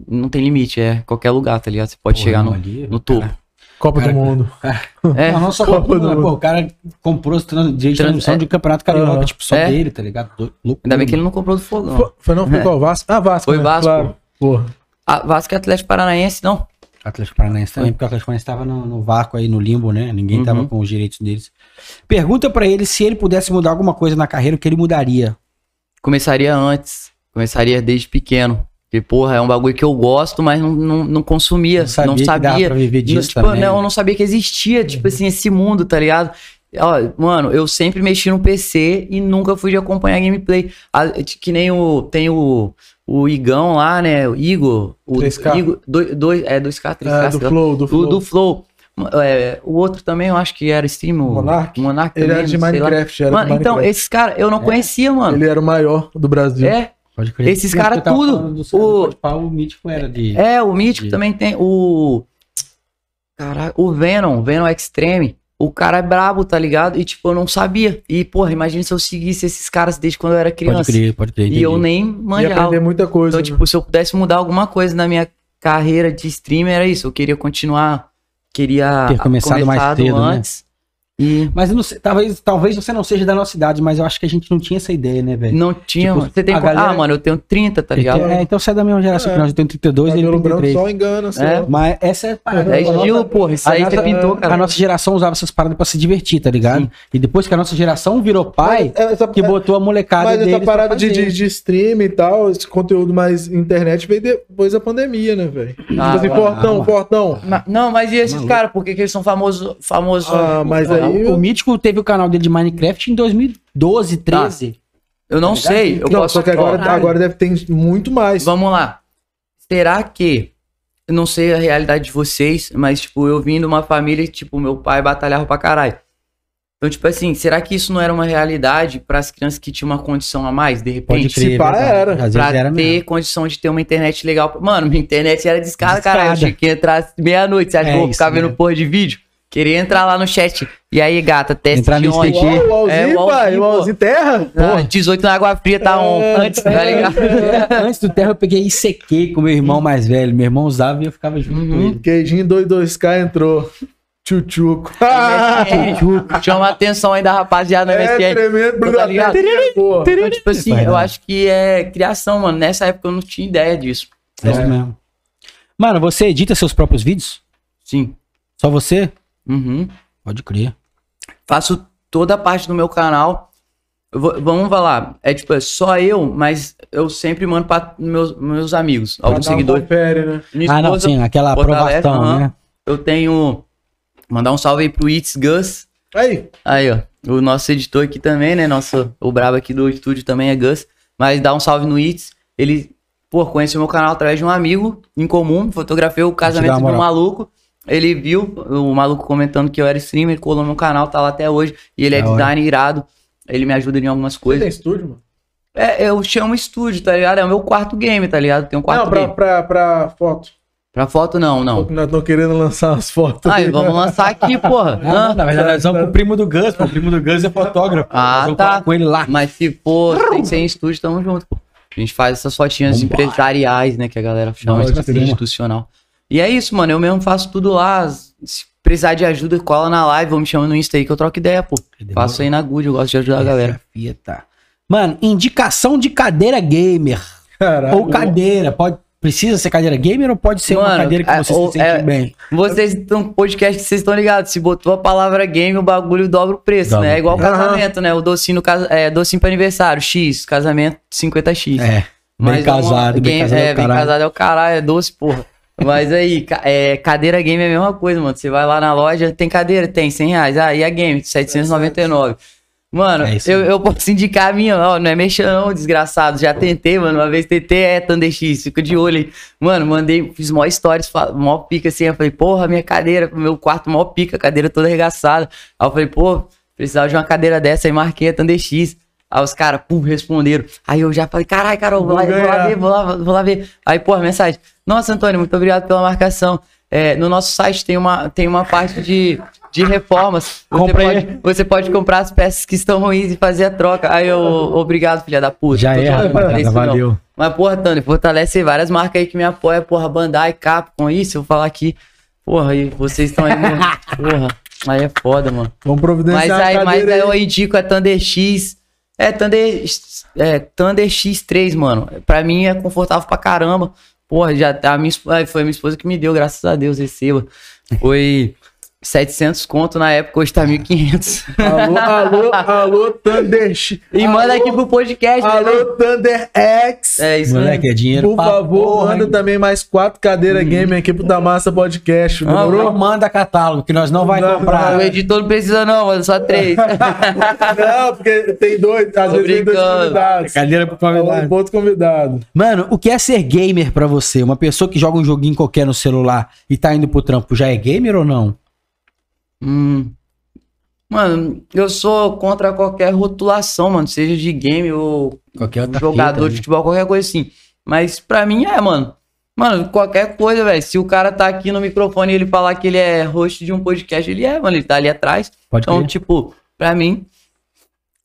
Não tem limite, é qualquer lugar, tá ligado? Você pode Porra, chegar no, ali, no topo. cara. Copa Cara, do Mundo. É, Não, não só Copa Copa do do Mundo, Mundo. pô, o cara comprou os direitos de Trans- transmissão é. de campeonato carioca, Aham. tipo, só É. dele, tá ligado? Do- loucura, Ainda bem que ele não comprou do Fogão. Foi, foi não? Foi qual? Vasco? Ah, Vasco. Foi né? Vasco. Claro. Porra. Ah, Vasco e Atlético Paranaense, não. Atlético Paranaense também, porque o Atlético Paranaense tava no, no vácuo aí, no limbo, né? Ninguém Uhum. tava com os direitos deles. Pergunta pra ele se ele pudesse mudar alguma coisa na carreira, o que ele mudaria. Começaria antes. Começaria desde pequeno. Porque, porra, é um bagulho que eu gosto, mas não, não, não consumia. Não sabia não sabia. pra viver disso tipo, também. não, eu não sabia que existia, tipo assim, esse mundo, tá ligado? Ó, mano, eu sempre mexi no PC e nunca fui de acompanhar gameplay. Ah, que nem o. Tem o. O Igão lá, né? O Igor. O 3K. Igor. Dois, dois, é, 2K, 3K. É, do. Flow, do Flow. do Flow. É, o outro também eu acho que era stream. O Monark? Monark Ele também, era de. Minecraft, era Mano, então, Minecraft. esses caras eu não conhecia, mano. Ele era o maior do Brasil. É, Pode crer. Esses Sim, cara porque eu tava tudo, o- o... mítico era de. é, o Mítico De- também tem. O. Caraca, o Venom, Venom Extreme. O cara é brabo, tá ligado? E tipo, eu não sabia. E, porra, imagina se eu seguisse esses caras desde quando eu era Pode criança. crer, pode crer. E eu nem Ia manjava. aprender muita coisa. Então, né? tipo, se eu pudesse mudar alguma coisa na minha carreira de streamer, era isso. Eu queria continuar. Queria Ter começado mais cedo, né? E Mas eu não sei, talvez, talvez você não seja da nossa idade, mas eu acho que a gente não tinha essa ideia, né, velho? não tinha, Tipo. Você tem a qu- galera- Ah, mano, eu tenho 30, tá ligado? É, então você é da mesma geração É. que nós, eu tenho 32 e ele Cabelo tem branco 33. só engana. Só. É. Mas essa é a parada. É A estilo, nossa- porra. Isso a aí nossa- você pintou, cara. A nossa geração usava essas paradas pra se divertir, tá ligado? Sim. E depois que a nossa geração virou pai, Mas essa, que botou a molecada mas essa parada de, de, de stream e tal, esse conteúdo mais internet veio depois da pandemia, né, velho? Tipo Ah, assim, vai, Fortão, não. Mas e esses caras? Por que, que eles são famosos? famosos Ah, mas Ah, aí. O Mítico teve o canal dele de Minecraft em 2012, 13. Eu não sei. Eu não, posso... só que agora, Caralho. agora deve ter muito mais. Vamos lá. Será que... Eu não sei a realidade de vocês, mas, tipo, eu vim de uma família que, tipo, meu pai batalhava pra caralho. Então, tipo assim, será que isso não era uma realidade pras crianças que tinham uma condição a mais, de Pode repente? crer. se pá, era. Às Pra era ter mesmo. condição de ter uma internet legal. Mano, minha internet era discada, Discada. cara. Eu tinha que entrar meia-noite. Você acha É que eu vou isso ficar vendo mesmo. porra de vídeo? Queria entrar lá no chat. E aí, gata, teste Entrar no de onde? ICQ. Uau, o Alzinho, É, o pai. Pô. Terra? Ah, 18 na água fria tá on. É, Antes, tá ligado? Antes do Terra eu peguei ICQ com meu irmão mais velho. Meu irmão usava e eu ficava junto com Uhum. ele. Queijinho 22K entrou. Tchutchuco. MSN. Chama a atenção aí da rapaziada no é MSN. tremendo, Tá ligado? Porra. Então, tipo assim, Vai eu dar. acho que é criação, mano. Nessa época eu não tinha ideia disso. É isso mesmo. Mano, você edita seus próprios vídeos? Sim. Só você? Uhum. Pode crer. Faço toda a parte do meu canal. Vou- vamos falar, é tipo, é só eu, mas eu sempre mando pra meus, meus amigos, alguns um seguidores. confere, né? Minha ah, não, sim, aquela aprovação, né? Eu tenho. Mandar um salve aí pro It's Gus. Aí, Aí, ó. O nosso editor aqui também, né? Nosso, o brabo aqui do estúdio também é Gus. Mas dá um salve no It's. Ele, pô, conheceu meu canal através de um amigo em comum. Fotografei o casamento de um maluco. Ele viu o maluco comentando que eu era streamer, colou no meu canal, tá lá até hoje. E ele é hora. designer irado. Ele me ajuda em algumas você coisas. tem estúdio, mano? É, eu chamo estúdio, tá ligado? É o meu quarto game, tá ligado? Tem um quarto Não, pra, game. pra, pra foto. Pra foto, não, não. Nós estamos querendo lançar as fotos. Aí, vamos lançar aqui, porra. Na verdade, nós vamos pro primo do Gus, pô. O primo do Gus é fotógrafo. Ah, Nós tá. com ele lá. Mas se for tem que ser em estúdio, tamo junto, pô. A gente faz essas fotinhas Vambora. empresariais, né? Que a galera chama Pode de crer. institucional. E é isso, mano. Eu mesmo faço tudo lá. Se precisar de ajuda, cola na live, ou me chama no Insta aí que eu troco ideia, pô. Faço aí na good, eu gosto de ajudar a galera. Fita. Mano, indicação de cadeira gamer. Caralho. Ou cadeira. Pode, precisa ser cadeira gamer ou pode ser uma Mano, cadeira que é, você ou- se sente é- bem? Vocês estão podcast que vocês estão ligados. Se botou a palavra game, o bagulho dobra o preço, Dobra né? É igual casamento, né? O docinho, no é, docinho pra aniversário, X, casamento 50X. É. Bem Mas casado, bem game, casado. É, é o bem caralho. casado é o caralho, é doce, porra. Mas aí, é, cadeira game é a mesma coisa, mano. Você vai lá na loja, tem cadeira? Tem, 100 reais. Ah, e a game? 799. Mano, É isso eu, eu posso indicar a minha, ó, não é mexer não, desgraçado. Já tentei, mano, uma vez tentei, é Thunder X, fica de olho aí. Mano, mandei, fiz mó stories, mó pica assim, eu falei, porra, minha cadeira, meu quarto mó pica, cadeira toda arregaçada. Aí eu falei, pô, precisava de uma cadeira dessa, aí marquei a Thunder X. Aí os caras, pum, responderam. Aí eu já falei, caralho, Carol, vou, Vou lá, vou lá ver, vou lá, vou lá ver. Aí, porra, mensagem. Nossa, Antônio, muito obrigado pela marcação. É, no nosso site tem uma, tem uma parte de, de reformas. Você aí. pode, você pode comprar as peças que estão ruins e fazer a troca. Aí eu, obrigado, filha da puta. Já é, não valeu. Mas, porra, Tânia, fortalece várias marcas aí que me apoiam, porra, Bandai, Capcom, isso, eu vou falar aqui. Porra, e vocês estão aí, porra, aí é foda, mano. Vamos Mas providenciar aí, uma mas aí eu aí. indico a Thunder X. É, Thunder, é, Thunder X3, mano. Pra mim é confortável pra caramba. Porra, já a minha, ai, foi a minha esposa que me deu, graças a Deus, receba. Foi 700 conto na época, hoje tá 1.500. Alô, alô, alô, Thunder. E manda aqui pro podcast, né? Alô, Thunder X. É isso Moleque, é dinheiro Por favor, porra, manda hein? também mais quatro cadeiras game aqui pro Damassa Podcast. Ah, Demorou? Não manda catálogo, que nós não vai Não, comprar. O editor não precisa não, mano, só três. Não, porque tem dois, às Tô vezes tem dois brincando. convidados. Cadeira pro Um outro convidado. Mano, o que é ser gamer pra você? Uma pessoa que joga um joguinho qualquer no celular e tá indo pro trampo, já é gamer ou não? Hum. Mano, eu sou contra qualquer rotulação, mano, seja de game ou jogador fita, de né? futebol, qualquer coisa assim. Mas pra mim é, mano. Mano, qualquer coisa, velho. Se o cara tá aqui no microfone e ele falar que ele é host de um podcast, ele é, mano. Ele tá ali atrás. Pode então, crer. tipo, pra mim,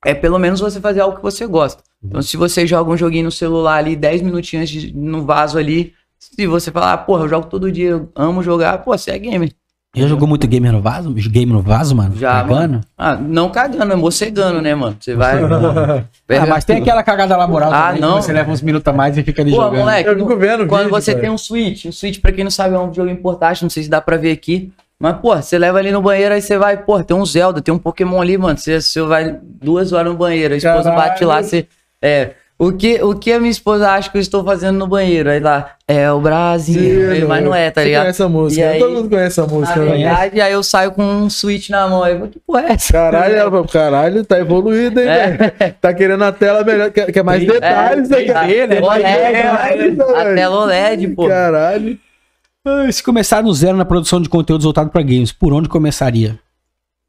é pelo menos você fazer algo que você gosta. Então, se você joga um joguinho no celular ali, 10 minutinhos de- no vaso ali, se você falar, ah, porra, eu jogo todo dia, eu amo jogar, pô, você é gamer. Já jogou muito gamer no vaso? Game no vaso, mano? Já, Cagando? mano. Ah, não cagando, é mocegando, né, mano? Você vai. Ah, mas tem aquela cagada laboral Ah, também, não. que você leva uns minutos a mais e fica ali Pô, jogando. moleque, Eu fico vendo quando vídeo, você velho. tem um Switch, um Switch, pra quem não sabe, é um jogo portátil, não sei se dá pra ver aqui. Mas, pô, você leva ali no banheiro, aí você vai, pô, tem um Zelda, tem um Pokémon ali, mano. Você, você vai duas horas no banheiro, a esposa Caralho. bate lá, você. É. O que, o que a minha esposa acha que eu estou fazendo no banheiro? Aí lá, é o Brasil. Sim, mas não é, tá Você ligado? conhece a música. E aí- Todo mundo conhece a Na música, né? verdade, aí eu saio com um Switch na mão. Aí, eu, que porra é essa? Caralho, ela falou, caralho, tá evoluído, hein, É. velho? Tá querendo a tela melhor, quer, quer mais detalhes, né, cara? é, né? OLED, Detalhes, a tela OLED, pô. Caralho. Se começar no zero na produção de conteúdos voltado pra games, por onde começaria?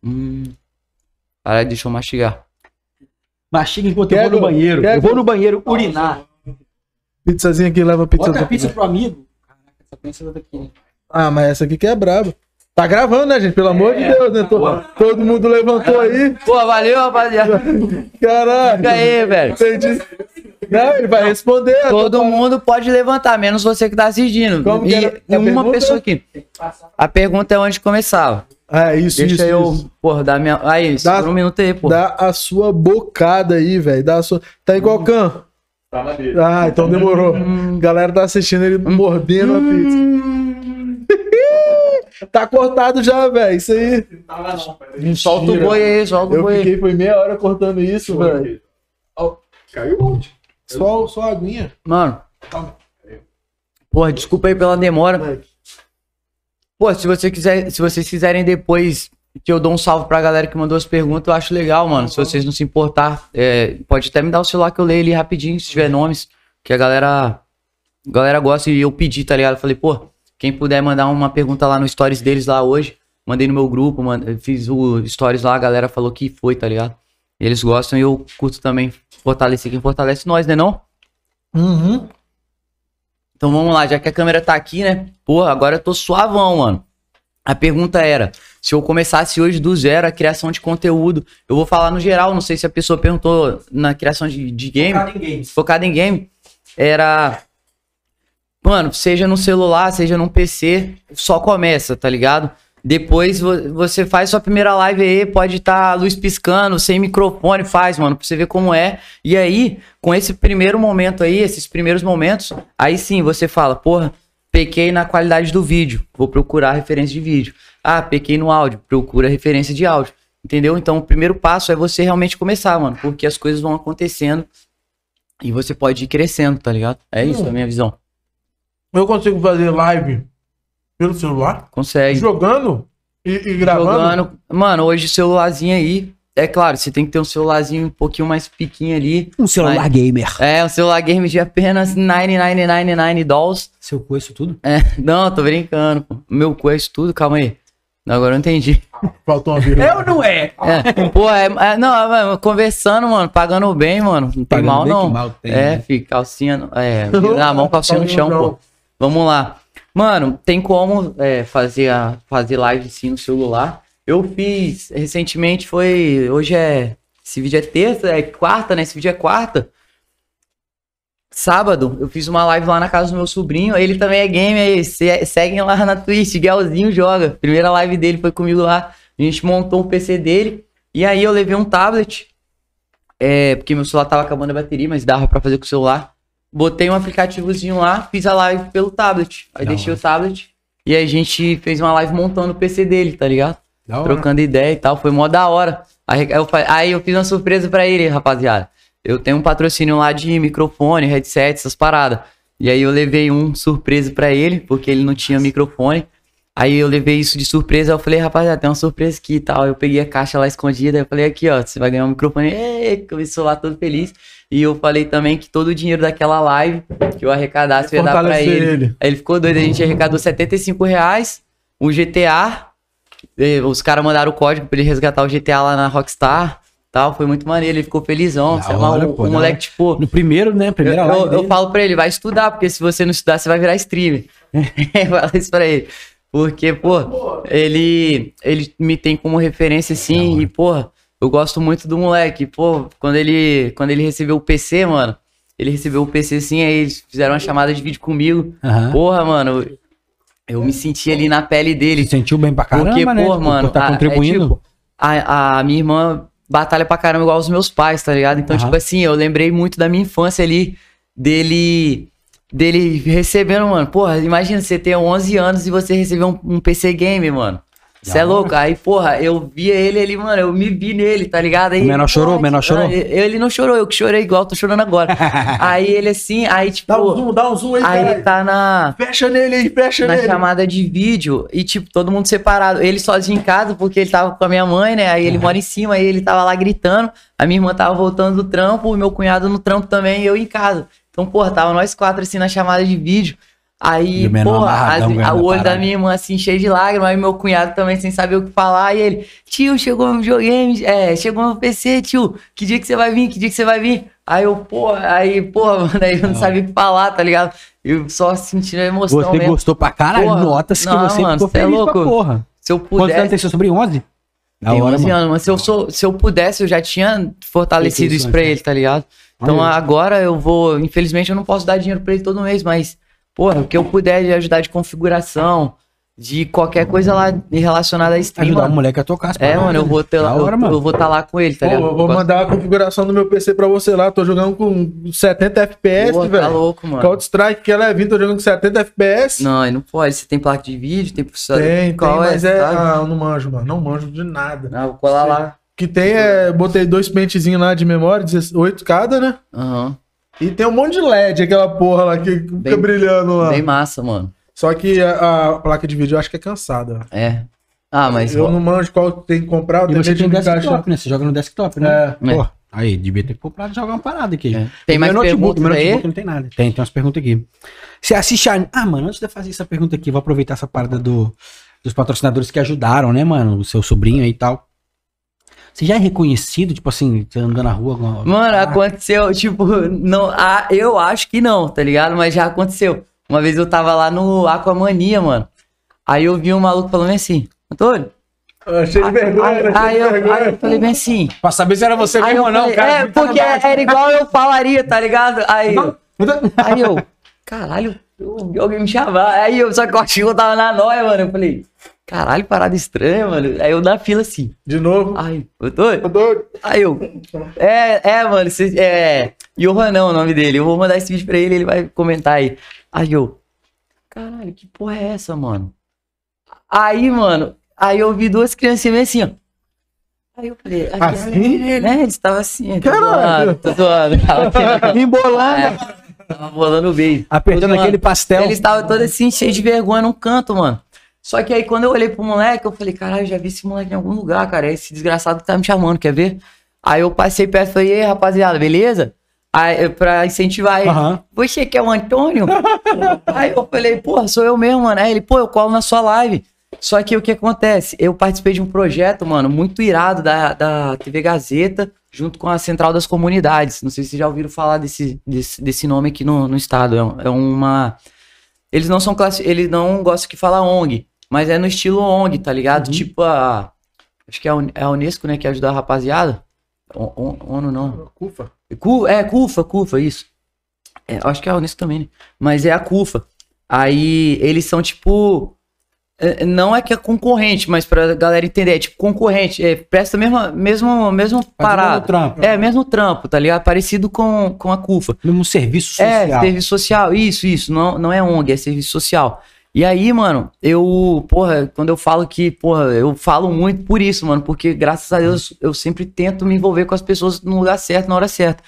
Hum. Caralho, deixa eu mastigar. Mastiga enquanto Quer eu vou no banheiro. quer Eu vou no banheiro urinar. Pizzazinha aqui, leva pizza. Outra do- pizza pro amigo. Caraca, essa pizza daqui. né? Ah, mas essa aqui que é braba. Tá gravando, né, gente? Pelo amor de Deus, né? To- Todo mundo levantou aí. Pô, valeu, rapaziada. Caralho. Fica aí, velho. Entendi. Não, ele vai responder. Todo mundo pode levantar, menos você que tá assistindo. Como que e era a e uma pergunta? pessoa aqui. A pergunta é onde começava. Ah, isso, Deixa isso, eu, isso. porra, dar minha. Aí, Dá- um minuto aí, pô. Dá a sua bocada aí, velho. Dá a sua. Tá igual can. Tá na dele. Ah, então demorou. Galera tá assistindo ele mordendo a pizza. tá cortado já, velho. Isso aí. Não tava não, peraí. Solta o boi aí, solta o Eu boi aí. fiquei, foi meia hora cortando isso, velho. Caiu onde? Só, só a aguinha. Mano. Porra, desculpa aí pela demora. Pô, se você quiser, se vocês quiserem depois que eu dou um salve pra galera que mandou as perguntas, eu acho legal, mano. Se vocês não se importar, é, pode até me dar o celular que eu leio ali rapidinho, se tiver nomes, que a galera, a galera gosta e eu pedi, tá ligado? Eu falei, pô, quem puder mandar uma pergunta lá no stories deles lá hoje, mandei no meu grupo, mano, fiz o stories lá, a galera falou que foi, tá ligado? Eles gostam e eu curto também fortalecer quem fortalece nós, né não? Uhum. Então vamos lá, já que a câmera tá aqui, né? Porra, agora eu tô suavão, mano. A pergunta era: se eu começasse hoje do zero a criação de conteúdo, eu vou falar no geral, não sei se a pessoa perguntou na criação de, de game, Focado em games. focado em game, era. Mano, seja no celular, seja num PC, só começa, tá ligado? Depois vo- você faz sua primeira live aí, pode estar a luz piscando, sem microfone, faz, mano, pra você ver como é. E aí, com esse primeiro momento aí, esses primeiros momentos, aí sim você fala, porra, pequei na qualidade do vídeo, vou procurar referência de vídeo. Ah, pequei no áudio, procura referência de áudio. Entendeu? Então, o primeiro passo é você realmente começar, mano, porque as coisas vão acontecendo e você pode ir crescendo, tá ligado? É isso a minha visão. Eu consigo fazer live pelo celular? Consegue. Jogando e, e gravando? Jogando. Mano, hoje o celularzinho aí é claro, você tem que ter um celularzinho um pouquinho mais pequinho ali. Um celular Mas- gamer. É, um celular game de apenas 999 dolls. Seu cu, isso tudo? É, não, tô brincando, pô. Meu cu é isso tudo, calma aí. Agora eu entendi. Faltou uma vírgula. Eu não é. É, pô, é, é- não, é, conversando, mano, pagando bem, mano. Não tem Pagando mal, bem, não. que mal tem, é, né? fi, calcinha. É, na mão, calcinha no chão, pô. Vamos lá. Mano, tem como é, fazer, a, fazer live sim no celular. Eu fiz recentemente, foi. Hoje é. Esse vídeo é terça, é quarta, né? Esse vídeo é quarta. Sábado, eu fiz uma live lá na casa do meu sobrinho. Ele também é gamer se- Seguem lá na Twitch, Guelzinho joga. Primeira live dele foi comigo lá. A gente montou um PC dele. E aí eu levei um tablet. É, porque meu celular tava acabando a bateria, mas dava pra fazer com o celular. Botei um aplicativozinho lá, fiz a live pelo tablet. Aí Da deixei o tablet. E a gente fez uma live montando o PC dele, tá ligado? Da hora. Trocando ideia e tal. Foi mó da hora. Aí eu, aí eu fiz uma surpresa pra ele, rapaziada. Eu tenho um patrocínio lá de microfone, headset, essas paradas. E aí eu levei um surpresa pra ele, porque ele não tinha microfone. Aí eu levei isso de surpresa, eu falei, rapaziada, tem uma surpresa aqui e tal. Eu peguei a caixa lá escondida, eu falei, aqui, ó, você vai ganhar um microfone. Ei, começou lá todo feliz. E eu falei também que todo o dinheiro daquela live que eu arrecadasse eu ia dar pra ele. ele. Aí ele ficou doido, a gente arrecadou 75 reais, um GTA. Os caras mandaram o código pra ele resgatar o GTA lá na Rockstar. Tal, foi muito maneiro, ele ficou felizão. Lá, hora, o, moleque, tipo, No primeiro, né? eu, Primeira eu- live eu dele. falo pra ele, vai estudar, porque se você não estudar, você vai virar streamer. Fala isso pra ele. Porque, pô, ele, ele me tem como referência, assim, e, porra, eu gosto muito do moleque. Pô, quando ele, quando ele recebeu o PC, mano, ele recebeu o PC, assim, aí eles fizeram uma chamada de vídeo comigo. Aham. Porra, mano, eu, eu me senti ali na pele Ele dele. se sentiu bem pra caramba, Porque, né? pô, Tipo, mano, tá a- é contribuindo. tipo, a, a minha irmã batalha pra caramba igual os meus pais, tá ligado? Então, Aham. tipo assim, eu lembrei muito da minha infância ali, dele dele recebendo, mano. Porra, imagina você ter 11 anos e você receber um, um PC game, mano. Você é louco? Aí, porra, eu via ele ali, mano, eu me vi nele, tá ligado? Aí, O menor ele, chorou? O menor chorou? Ele não chorou, eu que chorei igual, tô chorando agora. aí ele assim, aí tipo, Dá um zoom, dá um zoom aí, aí ele caralho. tá na Fecha nele aí, fecha na nele. chamada de vídeo e, tipo, todo mundo separado. Ele sozinho em casa, porque ele tava com a minha mãe, né? Aí ele mora em cima, aí ele tava lá gritando. A minha irmã tava voltando do trampo, o meu cunhado no trampo também, e eu em casa. Então, porra, tava nós quatro assim na chamada de vídeo. Aí, porra, amarradão as- o olho da minha irmã assim, cheio de lágrimas, aí meu cunhado também sem saber o que falar. E ele, tio, chegou meu videogame, é, chegou meu PC, tio, que dia que você vai vir? Que dia que você vai vir? Aí eu, porra, aí, porra, mano, aí eu não sabia o que falar, tá ligado? Eu só sentindo a emoção Você mesmo. gostou pra caralho? Nota-se que não, você mano, ficou é feliz pra louco. porra. Se eu Quantos anos pudesse. tem seu sobrinho? 11? Da Tem hora, 11 mano. anos, mas se eu, sou, se eu pudesse, eu já tinha fortalecido isso pra né? ele, tá ligado? Então agora eu vou. Infelizmente eu não posso dar dinheiro pra ele todo mês, mas, porra, o que eu puder de ajudar de configuração, de qualquer coisa lá relacionada a stream. Ajudar o moleque a tocar as É, mano, eu vou ter lá, hora, eu, mano. eu vou estar lá com ele, tá Pô, ligado? eu vou mandar a configuração do meu PC pra você lá. Tô jogando com 70 FPS, Pô, tá velho. louco, mano. Counter Strike que ela é vindo, tô jogando com 70 FPS. Não, aí não pode. Você tem placa de vídeo, tem processador. Tem, tem, Qual mas é. Ah, eu não manjo, mano. Não manjo de nada. Não, vou colar Sei. lá. O que tem é. Botei dois pentezinhos lá de memória, 8 cada, né? Aham. E tem um monte de LED, aquela porra lá que fica Bem- brilhando lá. Bem massa, mano. Só que a, a placa de vídeo eu acho que é cansada. É. Ah, mas. eu não manjo qual tem que comprar, eu E você tentei tem de encaixar. desktop, né? Você joga no desktop, né? É. Pô, aí, devia ter comprado e jogar uma parada aqui. É. Tem mais meu notebook, perguntas meu aí? notebook não tem nada. Tem, tem umas perguntas aqui. Você assiste a... Ah, mano, antes de eu fazer essa pergunta aqui, vou aproveitar essa parada do, dos patrocinadores que ajudaram, né, mano? O seu sobrinho aí e tal. Você já é reconhecido, tipo assim, você andando na rua? com- Mano, Ah, aconteceu, tipo, não, ah, eu acho que não, tá ligado? Mas já aconteceu. Uma vez eu tava lá no Aquamania, mano. Aí eu vi um maluco falando assim, Antônio. Ah, Cheio de vergonha, Aí, né? aí eu, de vergonha. aí eu falei bem assim. Pra saber se era você eu mesmo ou não, falei, cara. é, porque era igual eu falaria, tá ligado? Aí, eu- aí eu, caralho, eu- alguém me chamar. Aí eu, só que eu achei que eu tava na noia, mano. Eu falei, caralho, parada estranha, mano. Aí eu na fila assim. De novo. Ai, eu tô. Tô doido. Aí eu. É, é, mano. cê- é. Johan não, o nome dele. Eu vou mandar esse vídeo pra ele, ele vai comentar aí. Aí eu. Caralho, que porra é essa, mano? Aí, mano. Aí eu vi duas criancinhas meio assim, ó. Aí eu falei. aí, Assim? Né? Eles estavam assim. Tô Caralho. zoando, Tô zoando. Tava assim, Embolando. é, tava bolando o beijo. Apertando Tô aquele pastel. Eles estavam todos assim, cheios de vergonha num canto, mano. Só que aí quando eu olhei pro moleque, eu falei, caralho, já vi esse moleque em algum lugar, cara. É esse desgraçado que tá me chamando, quer ver? Aí eu passei perto e falei, e aí, rapaziada, beleza? Aí, pra incentivar ele. Aham. Você que é o Antônio? aí eu falei, porra, sou eu mesmo, mano. Aí ele, pô, eu colo na sua live. Só que o que acontece? Eu participei de um projeto, mano, muito irado da, da TV Gazeta, junto com a Central das Comunidades. Não sei se vocês já ouviram falar desse, desse, desse nome aqui no, no estado. É, é uma. Eles não são classi... Eles não gostam que fala ONG, mas é no estilo ONG, tá ligado? Tipo a. Acho que é a é a Unesco, né, que ajuda a rapaziada. O- O- ONU não. Cufa. Cu- é, CUFA, CUFA, isso. É, acho que é a Unesco também, né? Mas é a CUFA. Aí eles são tipo. É, Não é que é concorrente, mas pra galera entender, é tipo concorrente. É, presta mesmo, mesmo, mesmo Faz o mesmo parado. trampo. É, mesmo trampo, tá ligado? Parecido com, com a CUFA. Mesmo serviço É, social. serviço social, isso, isso. Não, não é ONG, é serviço social. E aí, mano, eu, porra, quando eu falo que, porra, eu falo muito por isso, mano, porque graças a Deus eu sempre tento me envolver com as pessoas no lugar certo, na hora certa.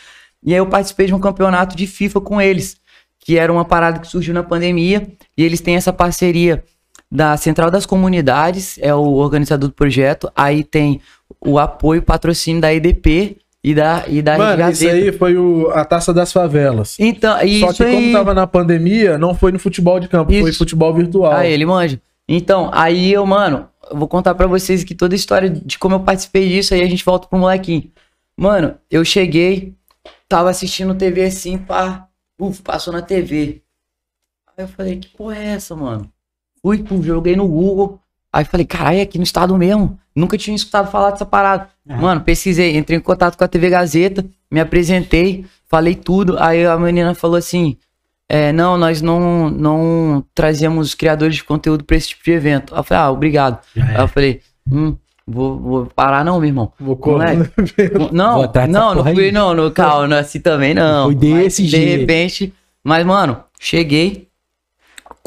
E aí eu participei de um campeonato de FIFA com eles, que era uma parada que surgiu na pandemia, e eles têm essa parceria da Central das Comunidades, é o organizador do projeto, aí tem o apoio patrocínio da EDP e da, e da Mano, isso aí foi o, a taça das favelas. Então, isso Só que aí... como tava na pandemia, não foi no futebol de campo, foi Isso. futebol virtual. Ah, ele manja. Então, aí eu, mano, eu vou contar pra vocês aqui toda a história de como eu participei disso, aí a gente volta pro molequinho. Mano, eu cheguei, tava assistindo TV assim, pá, uf, passou na TV. Aí eu falei, que porra é essa, mano? Fui, pum, joguei no Google. Aí falei, caralho, é aqui no estado mesmo. Nunca tinha escutado falar dessa parada. Mano, pesquisei, entrei em contato com a TV Gazeta, me apresentei, falei tudo. Aí a menina falou assim: é, não, nós não, não trazemos criadores de conteúdo pra esse tipo de evento. Aí eu falei, ah, obrigado. Já Aí é. eu falei, hum, vou, vou parar não, meu irmão. Vou. Moleque, Não, dessa não, não porra fui não, no calma, não, assim também não. Foi desse Mas, jeito. De repente, mas mano, cheguei,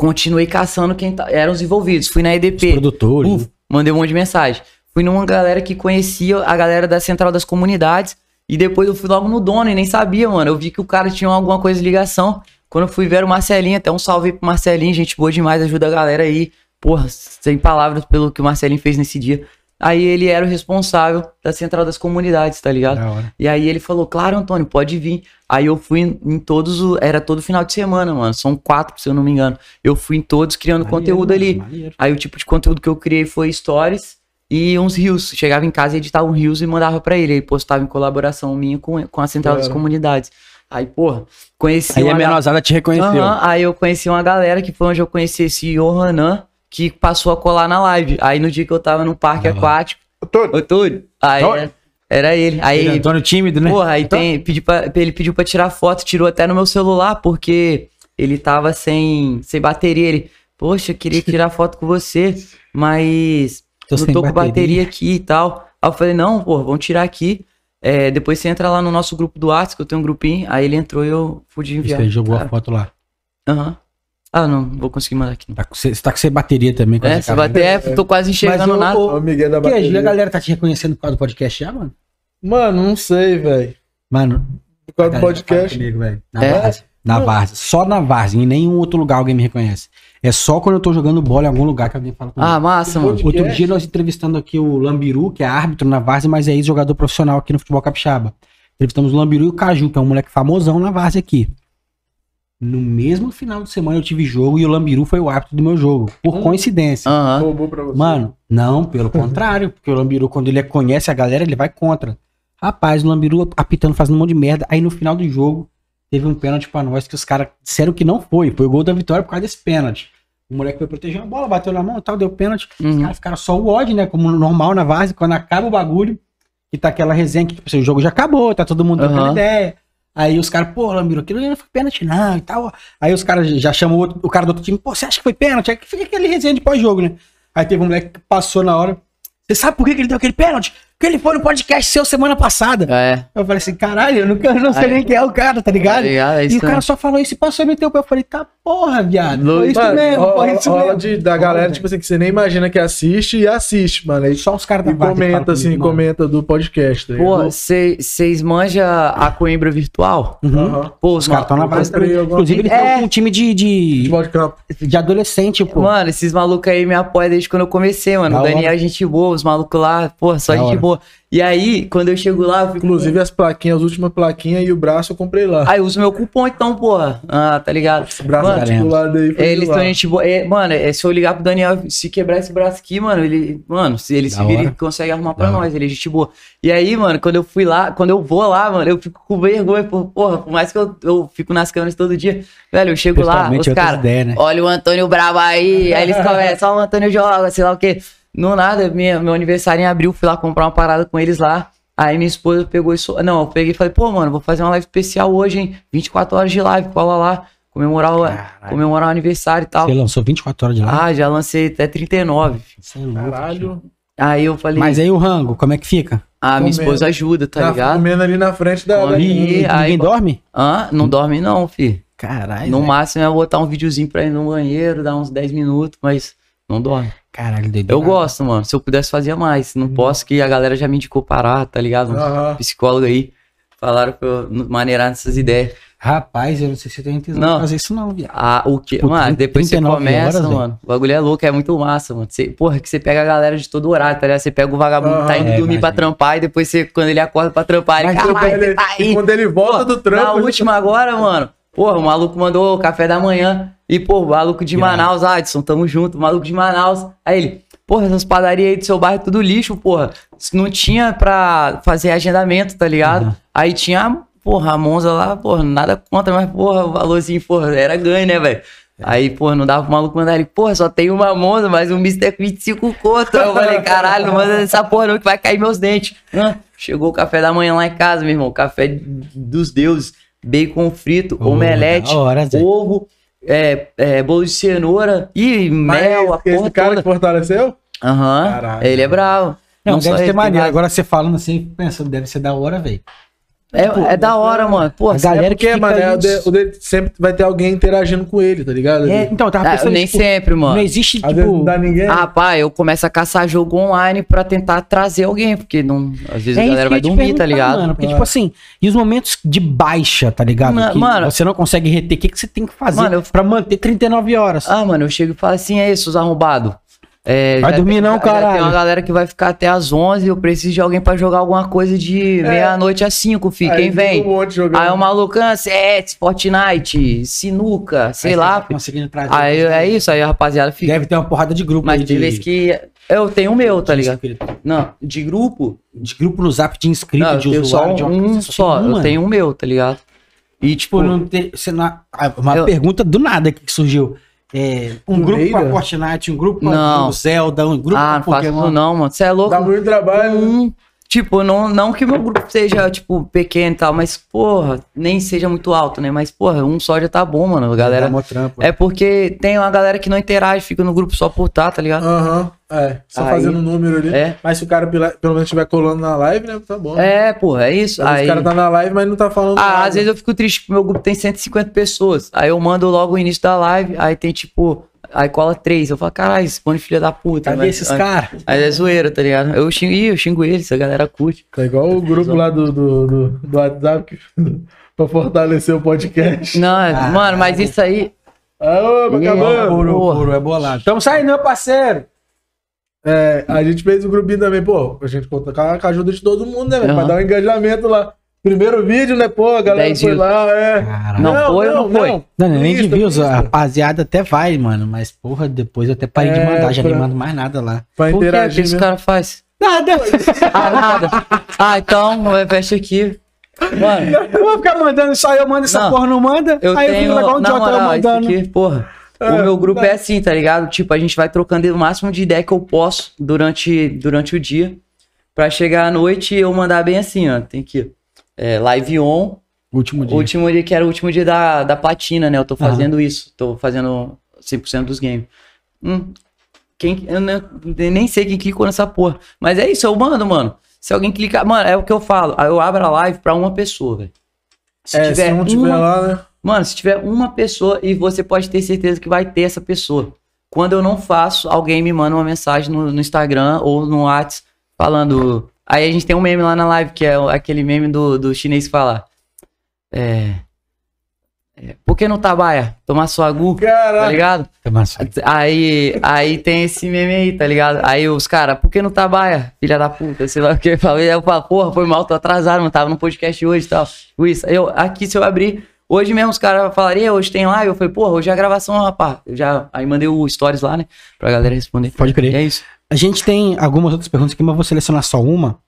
continuei caçando quem tá, eram os envolvidos. Fui na Os EDP, produtores. Uf, mandei um monte de mensagem. Fui numa galera que conhecia a galera da Central das Comunidades. E depois eu fui logo no dono e nem sabia, mano. Eu vi que o cara tinha alguma coisa de ligação. Quando eu fui ver o Marcelinho, até um salve aí pro Marcelinho, gente boa demais, ajuda a galera aí. Porra, sem palavras pelo que o Marcelinho fez nesse dia. Aí ele era o responsável da Central das Comunidades, tá ligado? E aí ele falou, claro, Antônio, pode vir. Aí eu fui em, todos, o- era todo final de semana, mano. São quatro, se eu não me engano. Eu fui em todos criando Maneiro, conteúdo ali. maneiro. Aí o tipo de conteúdo que eu criei foi stories e uns reels. Chegava em casa e editava um reels e mandava pra ele. Ele postava em colaboração minha com, com a Central das Claro. Comunidades. Aí, porra, conheci Aí a menosada te reconheceu. Aham, aí eu conheci uma galera que foi onde eu conheci esse Johanan, que passou a colar na live. Aí no dia que eu tava no parque aquático, Todo. ô Túlio, aí Oi. era, ele. Aí Ele é Antônio tímido, né? Porra, aí tem, pedi pra- ele pediu pra tirar foto, tirou até no meu celular, porque ele tava sem, sem bateria. Ele, poxa, eu queria tirar foto com você, mas Tô não tô com bateria." bateria aqui e tal. Aí eu falei, não, porra, vamos tirar aqui. É, depois você entra lá no nosso grupo do WhatsApp, que eu tenho um grupinho. Aí ele entrou e eu pude Isso enviar. aí, jogou a Cara, foto lá. Aham. Ah, não, vou conseguir mandar aqui. Tá com, você, tá com sem bateria também. com É, essa se cara. bater, é, tô quase enxergando o- nada. o- Miguel da Que, a bateria. galera tá te reconhecendo por causa do podcast já, mano? Mano, não sei, velho. Mano, Por causa a do fala podcast. comigo, velho. Na É? Várzea. Na Várzea. Só na Várzea. Em nenhum outro lugar alguém me reconhece. É só quando eu tô jogando bola em algum lugar que alguém fala comigo. Ah, massa, mano. Outro dia nós entrevistando aqui o Lambiru, que é árbitro na Várzea, mas é ex-jogador profissional aqui no futebol capixaba. Entrevistamos o Lambiru e o Caju, que é um moleque famosão na Várzea aqui. No mesmo final de semana eu tive jogo e o Lambiru foi o árbitro do meu jogo. Por Hum. coincidência. Aham. Roubou pra você. Mano, não, pelo contrário, porque o Lambiru, quando ele conhece a galera, ele vai contra. Rapaz, o Lambiru apitando, fazendo um monte de merda. Aí no final do jogo, teve um pênalti pra nós que os caras disseram que não foi. Foi o gol da vitória por causa desse pênalti. O moleque foi proteger a bola, bateu na mão e tal, deu pênalti. Os Uhum. caras ficaram só o ódio, né? Como normal na base, quando acaba o bagulho, que tá aquela resenha que tipo, assim, o jogo já acabou, tá todo mundo trocando Aham. ideia. Aí os caras, pô, Lambiru, aquilo não foi pênalti, não, e tal. Aí os caras já chamam o, outro- o cara do outro time, pô, você acha que foi pênalti? Aí fica aquele resenha de pós-jogo, né? Aí teve um moleque que passou na hora. Você sabe por que, que ele deu aquele pênalti? Porque ele foi no podcast seu semana passada. É. Eu falei assim, caralho, eu, nunca, eu não sei Aí- nem quem é o cara, tá ligado? Tá ligado? É e o cara só falou isso e passou a meter o pé. Eu falei, tá porra, viado. Foi isso Mano, mesmo, foi isso rola mesmo. de- da galera, tipo assim, que você nem imagina que assiste e assiste, mano. Aí Só os caras da e comenta, assim, comigo, comenta do podcast. Tá Pô, vocês manjam a Coimbra virtual? Uhum. Aham. Pô, Os caras estão na eu base também. Inclusive, eles É. um time de, de, de campo. de adolescente, pô. Mano, esses malucos aí me apoiam desde quando eu comecei, mano. Da o Daniel hora. é gente boa, os malucos lá, pô, só Da gente hora. boa. E aí, quando eu chego lá, eu fico. Inclusive as plaquinhas, as últimas plaquinhas e o braço eu comprei lá. Aí uso meu cupom então, porra. Ah, tá ligado? Esse braço Mano, articulado aí É, eles estão gente boa. É, mano, é, se eu ligar pro Daniel, se quebrar esse braço aqui, mano, ele. Mano, se ele Da se vira, hora. ele consegue arrumar pra Da nós, ele é gente boa. E aí, mano, quando eu fui lá, quando eu vou lá, mano, eu fico com vergonha, por, porra, por mais que eu, eu fico nas câmeras todo dia, velho, eu chego lá, os caras, né? olha o Antônio Bravo aí, aí eles começam, ó, o Antônio joga, sei lá o quê. No nada, minha, meu aniversário em abril, fui lá comprar uma parada com eles lá. Aí minha esposa pegou isso. Não, eu peguei e falei, pô, mano, vou fazer uma live especial hoje, hein? 24 horas de live, cola lá. Comemorar o, Caralho. comemorar o aniversário e tal. Você lançou 24 horas de lá. Ah, já lancei até 39. Você é louco. Caralho. Aí eu falei, Mas aí o rango, como é que fica? ah, minha comendo. esposa ajuda, tá Tá ligado? comendo ali na frente da. Come. E, E aí- ninguém dorme? Hã? Não dorme não, fi. Caralho. No velho. máximo é botar um videozinho pra ir no banheiro, dar uns 10 minutos, mas não dorme. Caralho, doido. Eu gosto, mano. Se eu pudesse, fazia mais. Não posso que a galera já me indicou parar, tá ligado? Aham. Psicólogo aí. Falaram pra eu maneirar nessas ideias. Rapaz, eu não sei se eu tenho intenção de fazer isso não, viado. Ah, o que? Pô, mano, 30, depois você 39 começa, horas, mano. O bagulho é louco, é muito massa, mano. Você, porra, que você pega a galera de todo horário, tá ligado? Você pega o vagabundo que tá indo é, dormir pra imagina. trampar e depois você, quando ele acorda pra trampar, ele, Mas caralho, ele- tá aí. Quando ele volta Pô, do trampo. Na última agora, mano. Porra, o maluco mandou o café da manhã. E, pô, o maluco de. Manaus, Adson, tamo junto, o maluco de Manaus. Aí ele, porra, essas padarias aí do seu bairro é tudo lixo, porra. Não tinha pra fazer agendamento, tá ligado? Uhum. Aí tinha, porra, a Monza lá, porra, nada contra, mas, porra, o valorzinho, porra, era ganho, né, velho? Aí, porra, não dava pro maluco mandar ele, porra, só tem uma Monza, mas o Mister é com 25 conto. Aí eu falei, caralho, não manda essa porra não que vai cair meus dentes. Chegou o café da manhã lá em casa, meu irmão, café dos deuses, bacon frito, Ô, omelete, hora, ovo, é, é, bolo de cenoura e Mas mel, a esse porra cara toda. que fortaleceu? Aham, Caralho. ele é bravo. Não, só deve ser maneiro. Agora você falando assim, pensando, deve ser da hora, velho. É, é da hora, mano. Pô, A galera É porque, que fica mano, é o de- isso. o dele sempre vai ter alguém interagindo com ele, tá ligado? É, então, eu tava Ah, pensando, nem tipo, sempre, mano. não existe, Às vezes não tipo... dá ninguém. Ah, pá, eu começo a caçar jogo online pra tentar trazer alguém, porque não, às vezes É a galera vai dormir, tá ligado? Mano, porque, É. tipo assim, e os momentos de baixa, tá ligado? Ma- que mano- você não consegue reter, o que, que você tem que fazer Mano, eu- pra manter 39 horas? Ah, mano, eu chego e falo assim, é isso, os arrombados. É, Vai dormir tem- não, caralho. Tem uma galera que vai ficar até às 11 eu preciso de alguém pra jogar alguma coisa de meia-noite às 5, fi. Aí Quem vem? Um. Aí o maluco, ah, CS, Fortnite, sinuca, sei Aí lá. tá. Conseguindo trazer. Aí é isso, aí a rapaziada fica. Deve ter uma porrada de grupo Mas aí de vez que. Eu tenho o meu, tá ligado? Não, de grupo. De grupo no zap de inscrito, Não, de tenho só usuário, de um só. um, Eu tenho o meu, tá ligado? E tipo. Tipo, não tem, você não, ah, uma Eu- pergunta do nada que surgiu. É, um grupo pra Neida? Fortnite, um grupo pra Não. Zelda, um grupo ah, não pra faço Pokémon. isso não, mano. Você é louco? Dá muito trabalho. Um, tipo, não, não que meu grupo seja, tipo, pequeno e tal, mas, porra, nem seja muito alto, né? Mas, porra, um só já tá bom, mano. A galera. Trampo. É porque tem uma galera que não interage, fica no grupo só por tá, tá ligado? Aham, é. Só Aí- fazendo número ali. É. Mas se o cara pelo menos estiver colando na live, né? Tá bom. É, porra, é isso. Aí. O cara tá na live, mas não tá falando Ah, nada. às vezes eu fico triste porque meu grupo tem 150 pessoas. Aí eu mando logo o início da live, aí tem tipo. Aí cola três. Eu falo, caralho, esse pano filho da puta. Cadê mas- esses caras? Aí é zoeira, tá ligado? Eu xingo, eu xingo eles, a galera curte. Tá igual o grupo lá do, do, do, do WhatsApp pra fortalecer o podcast. Não, é- Ah, mano, mas isso aí. Aô. Puro, porra. puro, é bolado. Tamo saindo, meu parceiro. É, a gente fez o grupinho também, pô. A gente conta com a, ajuda de todo mundo, né, velho? Pra dar um engajamento lá. Primeiro vídeo, né, pô? A galera 10 foi views. lá, é. Caralho. Não foi ou não foi? Não, nem de views, a rapaziada até vai, mano. Mas, porra, depois eu até parei de É, mandar, já pra- nem mando mais nada lá. Pra Por que que interagir. esse né? cara faz? Nada! Ah, nada. Ah, então, fecha aqui. Mano, Eu vou ficar mandando só eu mando essa Não. porra, não manda. eu aí eu tenho. fico legal um idiota eu moral, isso mandando. aqui, porra. O meu grupo é assim, tá ligado? Tipo, a gente vai trocando o máximo de ideia que eu posso durante, durante o dia. Pra chegar à noite e eu mandar bem assim, ó. Tem que. É, live on. Último dia. Último dia, que era o último dia da, da platina, né? Eu tô fazendo isso. Tô fazendo 100% dos games. Hum, quem, eu nem, nem sei quem clicou nessa porra. Mas é isso, eu mando, mano. Se alguém clicar. Mano, é o que eu falo. Eu abro a live pra uma pessoa, velho. Se é, se não tiver uma- lá, né? Mano, se tiver uma pessoa e você pode ter certeza que vai ter essa pessoa. Quando eu não faço, alguém me manda uma mensagem no, no Instagram ou no WhatsApp falando. Aí a gente tem um meme lá na live, que é aquele meme do, do chinês que fala. É. é, Por que não trabalha? Tomar sua agu, tá ligado? Aí, aí tem esse meme aí, tá ligado? Aí os caras, por que não trabalha? Filha da puta, sei lá o que. Eu falei, eu falo, porra, foi mal, tô atrasado, não tava no podcast hoje e tal. Isso. Aí Eu, aqui, se eu abrir, hoje mesmo os caras falariam, hoje tem live. Eu falei, porra, hoje é a gravação, rapaz. Eu já, aí mandei o stories lá, né? Pra galera responder. Pode crer. E é isso. A gente tem algumas outras perguntas aqui, mas vou selecionar só uma.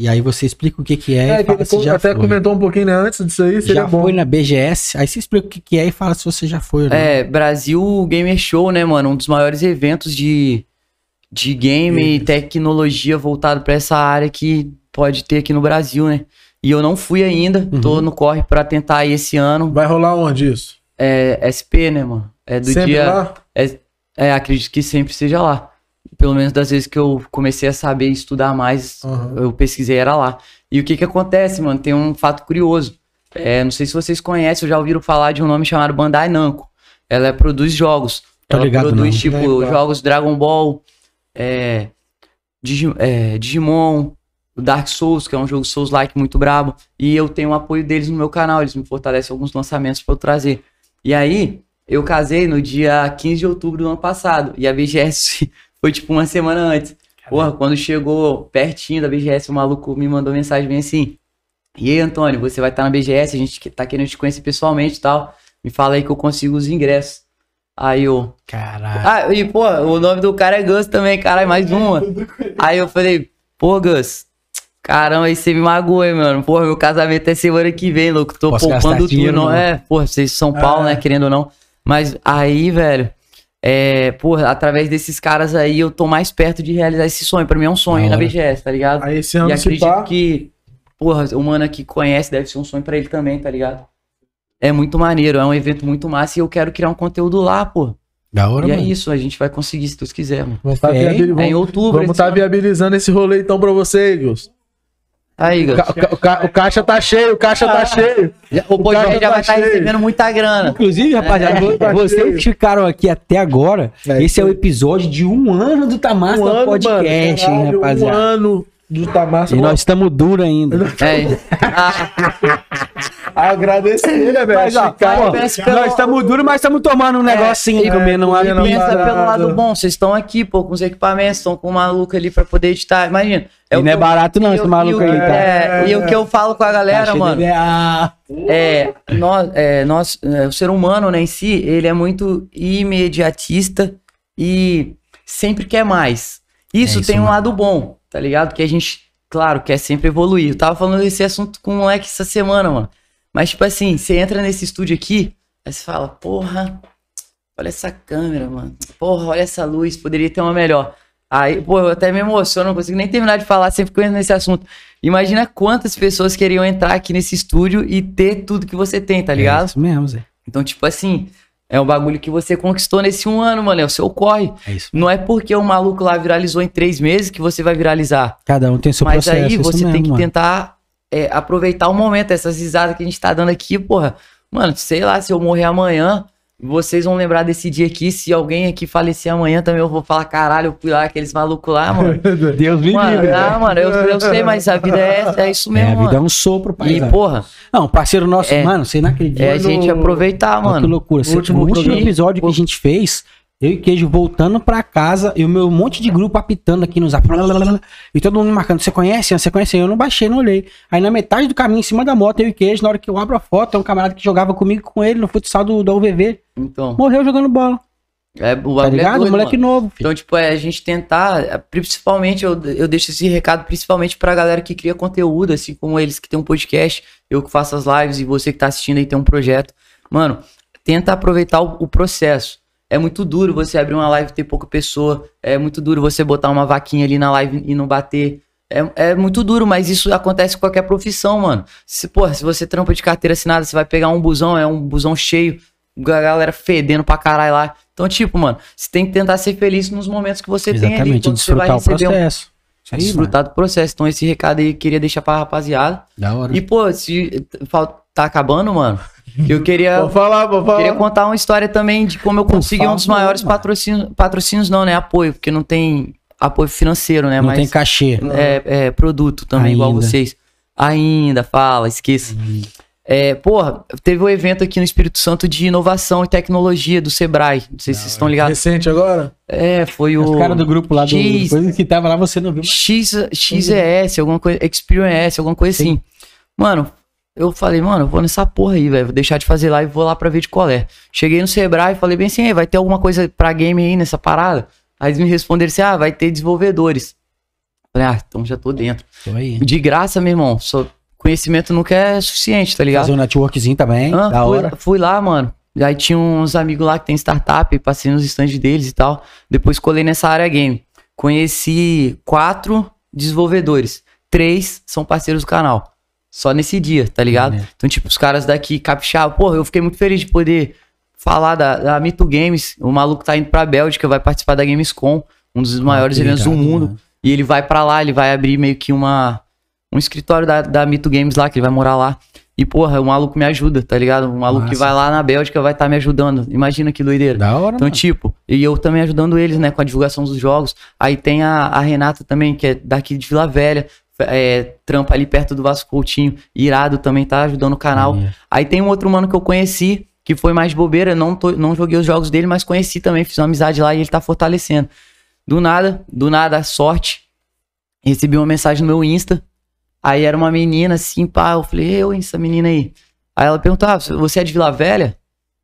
E aí você explica o que, que é, É, e fala se já até foi. comentou um pouquinho né, antes disso aí, seria Já bom. foi na BGS, aí você explica o que, que é e fala se você já foi não. É, Brasil Gamer Show, né, mano? Um dos maiores eventos de, de game e tecnologia voltado pra essa área que pode ter aqui no Brasil, né? E eu não fui ainda, Uhum. tô no corre pra tentar ir esse ano. Vai rolar onde isso? É SP, né, mano? É do Sempre dia. lá? É, é, acredito que sempre seja lá. Pelo menos das vezes que eu comecei a saber estudar mais, Aham. eu pesquisei, era lá. E o que que acontece, mano? Tem um fato curioso. É, não sei se vocês conhecem ou já ouviram falar de um nome chamado Bandai Namco. Ela produz jogos. Tô Ela ligado, produz, não. tipo, Legal. jogos Dragon Ball, é, Digi- é, Digimon, o Dark Souls, que é um jogo Souls-like muito brabo. E eu tenho o apoio deles no meu canal, eles me fortalecem alguns lançamentos pra eu trazer. E aí, eu casei no dia 15 de outubro do ano passado. E a BGS foi tipo uma semana antes. Porra, quando chegou pertinho da BGS, o maluco me mandou mensagem bem assim. E aí, Antônio, você vai estar na BGS, a gente tá querendo te conhecer pessoalmente e tal. Me fala aí que eu consigo os ingressos. Aí eu. Caralho. Ah, e pô, o nome do cara é Gus também, caralho, mais uma. Aí eu falei, pô, Gus, caramba, aí você me magoou, hein, mano. Porra, meu casamento é semana que vem, louco. Tô Posso poupando tudo, dinheiro, não é? Porra, vocês São Paulo, né, querendo ou não. Mas aí, velho, é, porra, através desses caras aí eu tô mais perto de realizar esse sonho. Pra mim é um sonho na. BGS, tá ligado? Aí esse E ano se acredito que, porra, o mano que conhece deve ser um sonho pra ele também, tá ligado? É muito maneiro, é um evento muito massa e eu quero criar um conteúdo lá, pô. Da hora, E é mano. isso, a gente vai conseguir, se Deus quiser, mano. vamos tá É, viabili- É em outubro. Vamos estar ano. viabilizando esse rolê então pra você, Gus. Aí, O, Gus. ca- o ca- o ca- o caixa tá cheio, o caixa tá cheio. Já- O podcast já tá vai estar cheio. recebendo muita grana. Inclusive, rapaziada, vo- tá vocês que ficaram aqui até agora, É, esse é o episódio de um ano do Tamasta Um ano, Podcast, mano, hein, caralho, rapaziada. Um ano do Tamassa. E nós estamos duro ainda. É. Agradecer, né, velho? Mas, ó, Chicago. pô, pensa pelo- nós estamos duros, mas estamos tomando um negocinho aí, é, comendo uma comendo pizza. pensa parada. pelo lado bom, vocês estão aqui, pô, com os equipamentos, estão com o maluco ali pra poder editar. Imagina. E o não é eu- barato não e esse maluco e o- aí, tá? é, e o que eu falo com a galera, mano, é- é, nós, é, nós, é, o ser humano, né, em si, ele é muito imediatista e sempre quer mais. Isso, É isso, tem um mano. lado bom, tá ligado? Que a gente, claro, quer sempre evoluir. Eu tava falando desse assunto com um moleque essa semana, mano. Mas, tipo assim, você entra nesse estúdio aqui, aí você fala, porra, olha essa câmera, mano. Porra, olha essa luz, poderia ter uma melhor. Aí, pô, eu até me emociono, não consigo nem terminar de falar sempre que eu entro nesse assunto. Imagina quantas pessoas queriam entrar aqui nesse estúdio e ter tudo que você tem, tá É ligado? isso mesmo, Zé. Então, tipo assim, é um bagulho que você conquistou nesse um ano, mano. É o seu corre. É isso. Não é porque o maluco lá viralizou em três meses que você vai viralizar. Cada um tem seu Mas processo. aí isso você mesmo, tem que mano. tentar é, aproveitar o momento, essas risadas que a gente tá dando aqui, porra. Mano, sei lá, se eu morrer amanhã, vocês vão lembrar desse dia aqui. Se alguém aqui falecer amanhã também, eu vou falar, caralho, eu fui lá, aqueles malucos lá, mano. Deus me mano, livre. ah, mano, eu, eu sei, mas a vida é, essa, é isso É, mesmo, a vida é mano. um sopro, pai. E, porra, Não, parceiro nosso, É. mano, você não acredita. é a gente aproveitar, Olha que mano. loucura. Último o último programa- episódio que a gente fez, eu e Queijo voltando pra casa e o meu monte de grupo apitando aqui no zap. E todo mundo marcando. Você conhece? Você conhece? Eu não baixei, não olhei. Aí na metade do caminho, em cima da moto, eu e Queijo, na hora que eu abro a foto, é um camarada que jogava comigo com ele no futsal do, da UVV. Então, Morreu jogando bola. é, o Tá é ligado? doido, Moleque mano. novo, filho. Então, tipo, é a gente tentar, é, principalmente, eu, eu deixo esse recado principalmente pra galera que cria conteúdo, assim como eles que tem um podcast, eu que faço as lives e você que tá assistindo aí tem um projeto. Mano, tenta aproveitar o, o processo. É muito duro você abrir uma live e ter pouca pessoa. É muito duro você botar uma vaquinha ali na live e não bater. É, é muito duro, mas isso acontece com qualquer profissão, mano. Se, porra, se você trampa de carteira assinada, você vai pegar um busão, é um busão cheio, a galera fedendo pra caralho lá. Então, tipo, mano, você tem que tentar ser feliz nos momentos que você tem ali. Exatamente, Quando você vai desfrutar o receber um processo. Isso aí, desfrutar do processo. Então, esse recado aí eu queria deixar pra rapaziada. Da hora. E, pô, se tá acabando, mano, eu queria, Vou falar, vou falar. queria contar uma história também de como eu consegui um dos maiores patrocínios, patrocínios não, né? Apoio, porque não tem apoio financeiro, né? Não Mas tem cachê. é, é produto também, igual Ainda. vocês. Ainda, fala, esqueça. É, porra, teve um evento aqui no Espírito Santo de inovação e tecnologia do Sebrae. Não sei se vocês estão ligados. Recente agora? É, foi o. Os caras do grupo lá do X, coisa que tava lá, você não viu. X, XES, alguma coisa, Experience, alguma coisa assim. Mano, eu falei, mano, eu vou nessa porra aí, velho. Vou deixar de fazer lá e vou lá pra ver de qual é. Cheguei no Sebrae e falei bem assim, "Ei, vai ter alguma coisa pra game aí nessa parada? Aí eles me responderam assim, ah, vai ter desenvolvedores. Falei, ah, então já tô dentro. Tô aí. De graça, meu irmão. Só conhecimento nunca é suficiente, tá ligado? Fazer um networkzinho também. Ah, da fui, hora. fui lá, mano. Aí tinha uns amigos lá que tem startup, passei nos stands deles e tal. Depois colei nessa área game. Conheci quatro desenvolvedores. Três são parceiros do canal. Só nesse dia, tá ligado? Maneiro. Então, tipo, os caras daqui capixaba. Porra, eu fiquei muito feliz de poder falar da, da Mito Games. O maluco tá indo pra Bélgica, vai participar da Gamescom, um dos maiores que eventos do mundo. mano. E ele vai pra lá, ele vai abrir meio que uma um escritório da, da Mito Games lá, que ele vai morar lá. E, porra, o maluco me ajuda, tá ligado? O maluco que Massa. vai lá na Bélgica vai estar me ajudando. Imagina que doideira. Da hora, Então, mano. tipo, e eu também ajudando eles, né, com a divulgação dos jogos. Aí tem a, a Renata também, que é daqui de Vila Velha, é, trampa ali perto do Vasco Coutinho, irado também, tá ajudando o canal. Aí tem um outro mano que eu conheci, que foi mais bobeira, não, tô- não joguei os jogos dele, mas conheci também, fiz uma amizade lá e ele tá fortalecendo. Do nada, do nada, sorte, recebi uma mensagem no meu Insta, aí era uma menina assim, pá, eu falei, eu, essa menina aí. Aí ela perguntou, ah, você é de Vila Velha?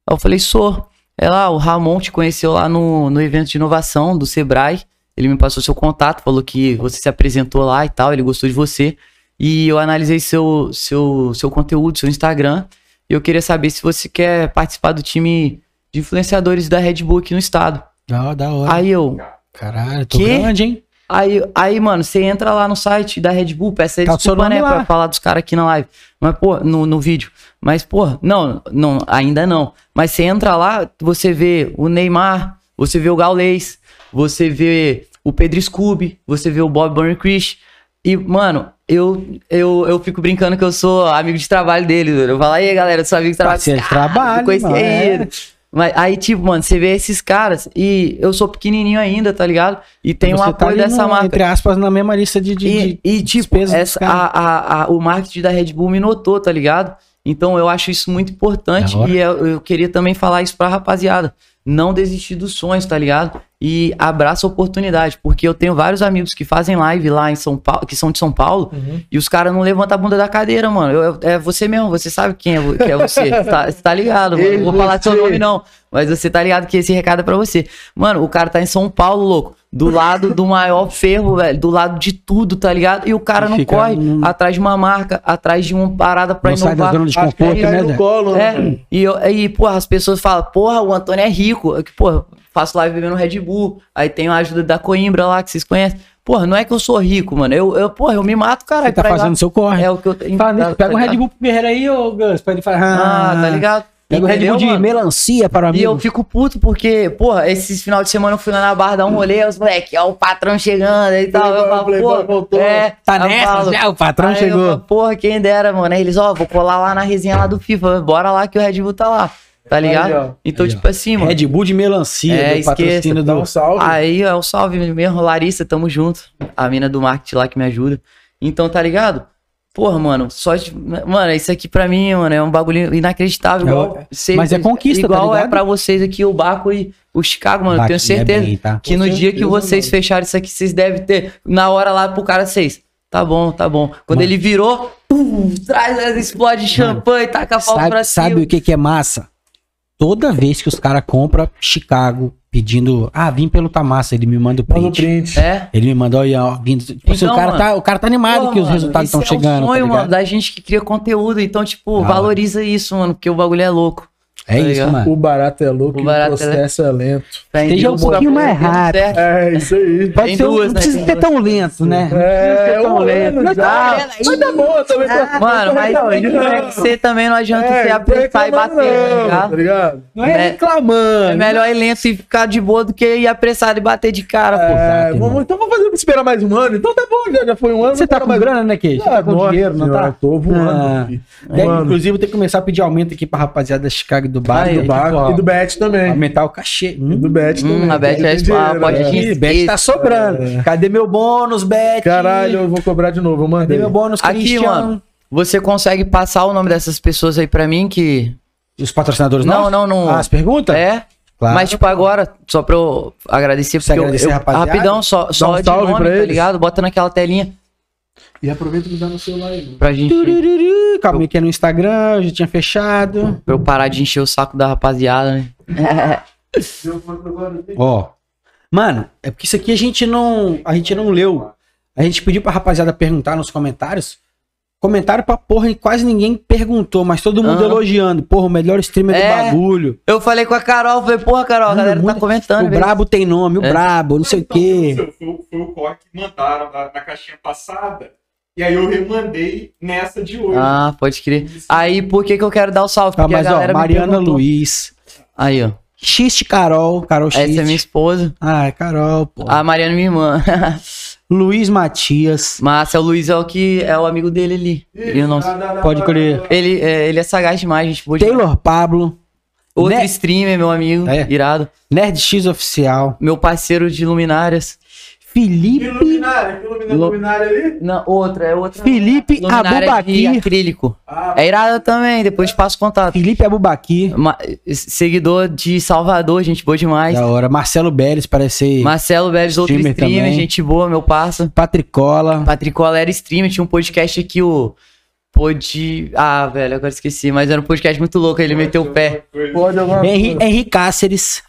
Aí eu falei, sou. Ela, ah, o Ramon te conheceu lá no, no evento de inovação do Sebrae. Ele me passou seu contato, falou que você se apresentou lá e tal, ele gostou de você. E eu analisei seu, seu, seu conteúdo, seu Instagram. E eu queria saber se você quer participar do time de influenciadores da Red Bull aqui no estado. Da, da hora. Aí eu, Caralho, tô Quê? grande, hein? Aí, aí, mano, você entra lá no site da Red Bull, peça Tá o seu desculpa, né, lá. pra falar dos caras aqui na live. Mas, pô, no, no vídeo. Mas, pô, não, não, ainda não. Mas você entra lá, você vê o Neymar, você vê o Gaulês, você vê o Pedro Scooby, você vê o Bob Burnquist. E, mano, eu, eu, eu fico brincando que eu sou amigo de trabalho dele. Eu falo, aí, galera, eu sou amigo de trabalho. Parceiro de trabalho, mano, é. Mas aí, tipo, mano, você vê esses caras e eu sou pequenininho ainda, tá ligado? E tem um Você tá apoio ali dessa no- marca. Entre aspas, na mesma lista de. de, E, de- e, tipo, essa, a, a, a- o marketing da Red Bull me notou, tá ligado? Então eu acho isso muito importante e eu, eu queria também falar isso pra rapaziada. Não desistir dos sonhos, tá ligado? E abraça a oportunidade, porque eu tenho vários amigos que fazem live lá em São Paulo, que são de São Paulo, e os caras não levantam a bunda da cadeira, mano. Eu- é você mesmo, você sabe quem é, que é você. Você tá, tá ligado, mano. Não vou falar seu nome, não. Mas você tá ligado que esse recado é pra você. Mano, o cara tá em São Paulo, louco. Do lado do maior ferro, velho. Do lado de tudo, tá ligado? E o cara E não corre atrás de uma marca, atrás de uma parada pra não sai da inovar. zona de conforto, né, no colo, né? É, e, eu, e, porra, as pessoas falam, porra, o Antônio é rico. Eu, que, porra, faço live bebendo Red Bull. Aí tem a ajuda da Coimbra lá, que vocês conhecem. Porra, não é que eu sou rico, mano. Eu, eu porra, eu me mato, cara. Você tá fazendo seu corre. É o que eu tenho. Fala tá- pega um tá Red ligado? Bull pro Guerreiro aí, ô Gus, pra ele falar. Ah, tá ligado? Pega o Red Bull de mano? melancia para o E eu fico puto porque, porra, esses final de semana eu fui lá na barra dar um rolê, os moleque, ó, o patrão chegando e tal. Eu falo, pô, voltou. é, Tá nessa falo, já, o patrão Aí eu chegou. falo, porra, quem dera, mano. Aí eles, ó, vou colar lá na resenha lá do FIFA. Bora lá que o Red Bull tá lá. Tá ligado? ó. Então, Aí, tipo assim, mano. Red Bull de melancia, É, do esqueça, patrocínio Dá do... um salve. Aí é o salve mesmo, Larissa, tamo junto. A mina do marketing lá que me ajuda. Então, tá ligado? Porra, mano, só de. Mano, isso aqui pra mim, mano, é um bagulho inacreditável. É, Igual cê- mas é conquista, tá Igual é ligado? pra vocês aqui o Baco e o Chicago, mano. Eu tenho Baquinha é certeza bem, tá? que Com no dia que certeza, vocês mano. fecharem isso aqui, vocês devem ter. Na hora lá pro cara, vocês. Tá bom, tá bom. Quando Mano. ele virou, pum, traz, explode champanhe, taca a pau Sabe, pra cima. sabe o que, que é massa? Toda vez que os caras compram Chicago pedindo, ah, vim pelo Tamassa, ele me manda o Manda o print. print. É. Ele me mandou ó, vindo. Tipo assim, Então, o cara, mano. tá, o cara tá animado Pô, que os mano, resultados estão esse chegando. É um sonho, tá mano, da gente que cria conteúdo. Então, tipo, hora. valoriza isso, mano, porque o bagulho é louco. É Tá isso, ligado? mano. O barato é louco O e o barato é- processo é lento. Fé em Seja Deus, um pouquinho tá mais dando rápido. É, isso aí. Pode Tem ser, duas, não né? precisa ser tão lento, né? É, tão um lento. ano já. Mas tá bom também. tá- Mano, mas tá tem que legal. ser também, não adianta É, você não apressar e bater, tá não, ligado? tá ligado? Não é É- reclamando. É melhor ir lento e ficar de boa do que ir apressado e bater de cara, pô. É, irmão. vamos, então vamos fazer esperar mais um ano. Então tá bom, já, já foi um ano. Você tá com mais- grana, né? Você Ah, tá com dinheiro, não tá? Tô voando. Ah. Voando. inclusive, vou ter que começar a pedir aumento aqui pra rapaziada da Chicago do Bar. Aí, do do Baco e do Bet também. Aumentar o cachê. E do Hum, Bet Hum, também. a Bet é dinheiro, a pode né? ir. Ih, Bet tá sobrando. É. Cadê meu bônus, Bet? Caralho, eu vou cobrar de novo. Eu Cadê mandei. meu bônus, Aqui, Christian? mano. Você consegue passar o nome dessas pessoas aí pra mim que. Os patrocinadores Não, nossos? não, não. Ah, as perguntas? É? Claro. Mas, tipo, agora, só pra eu agradecer, Você porque eu- agradecer, eu, rapaziada? rapidão, só, só um de nome, tá ligado? Bota naquela telinha E aproveita e me dá no celular aí. mano. pra gente. Turururu, Calma aí que é no Instagram, já tinha fechado. Pra eu parar de encher o saco da rapaziada, né? Ó. Mano, é porque isso aqui a gente não, a gente não leu. A gente pediu pra rapaziada perguntar nos comentários. Comentário pra porra e quase ninguém perguntou, mas todo mundo Aham. elogiando. Porra, o melhor streamer É. do bagulho. Eu falei com a Carol, falei, porra, Carol, a galera muito- tá comentando. o velho. brabo tem nome, o É. brabo, não sei o quê. Então, Foi, foi o corre que mandaram na, na caixinha passada. E aí eu remandei nessa de hoje. Ah, pode crer. Aí, por que que eu quero dar o salve? Ah, Porque mas a ó, galera me Mariana. Luiz. Aí, ó. Xiste Carol, Carol Essa é Xiste. minha esposa. Ah, é Carol, pô. A Mariana, minha irmã. Luiz Matias. Massa, o Luiz é o que é o amigo dele ali. Ele, não- Pode colher. ele, é, ele é sagaz demais, gente. boa demais. Taylor Pablo. Outro Né? streamer, meu amigo. É. Irado. Nerd X Oficial. Meu parceiro de luminárias. Felipe. Iluminária, que ilumina- Lu- luminária ali? Não, outra, é outra. Felipe luminária Abubaqui. acrílico. Ah, É irado também, depois te passo contato. Felipe Abubaqui. Ma- seguidor de Salvador, gente boa demais. Da hora. Marcelo Beres, parece Marcelo Vélez, outro Streamer streamer, também. gente boa, meu parça. Patricola. Patricola era streamer, tinha um podcast aqui, o. Pode. Ah, velho, agora esqueci, mas era um podcast muito louco, ele meteu o pé. Pode Henri. Henri Cáceres.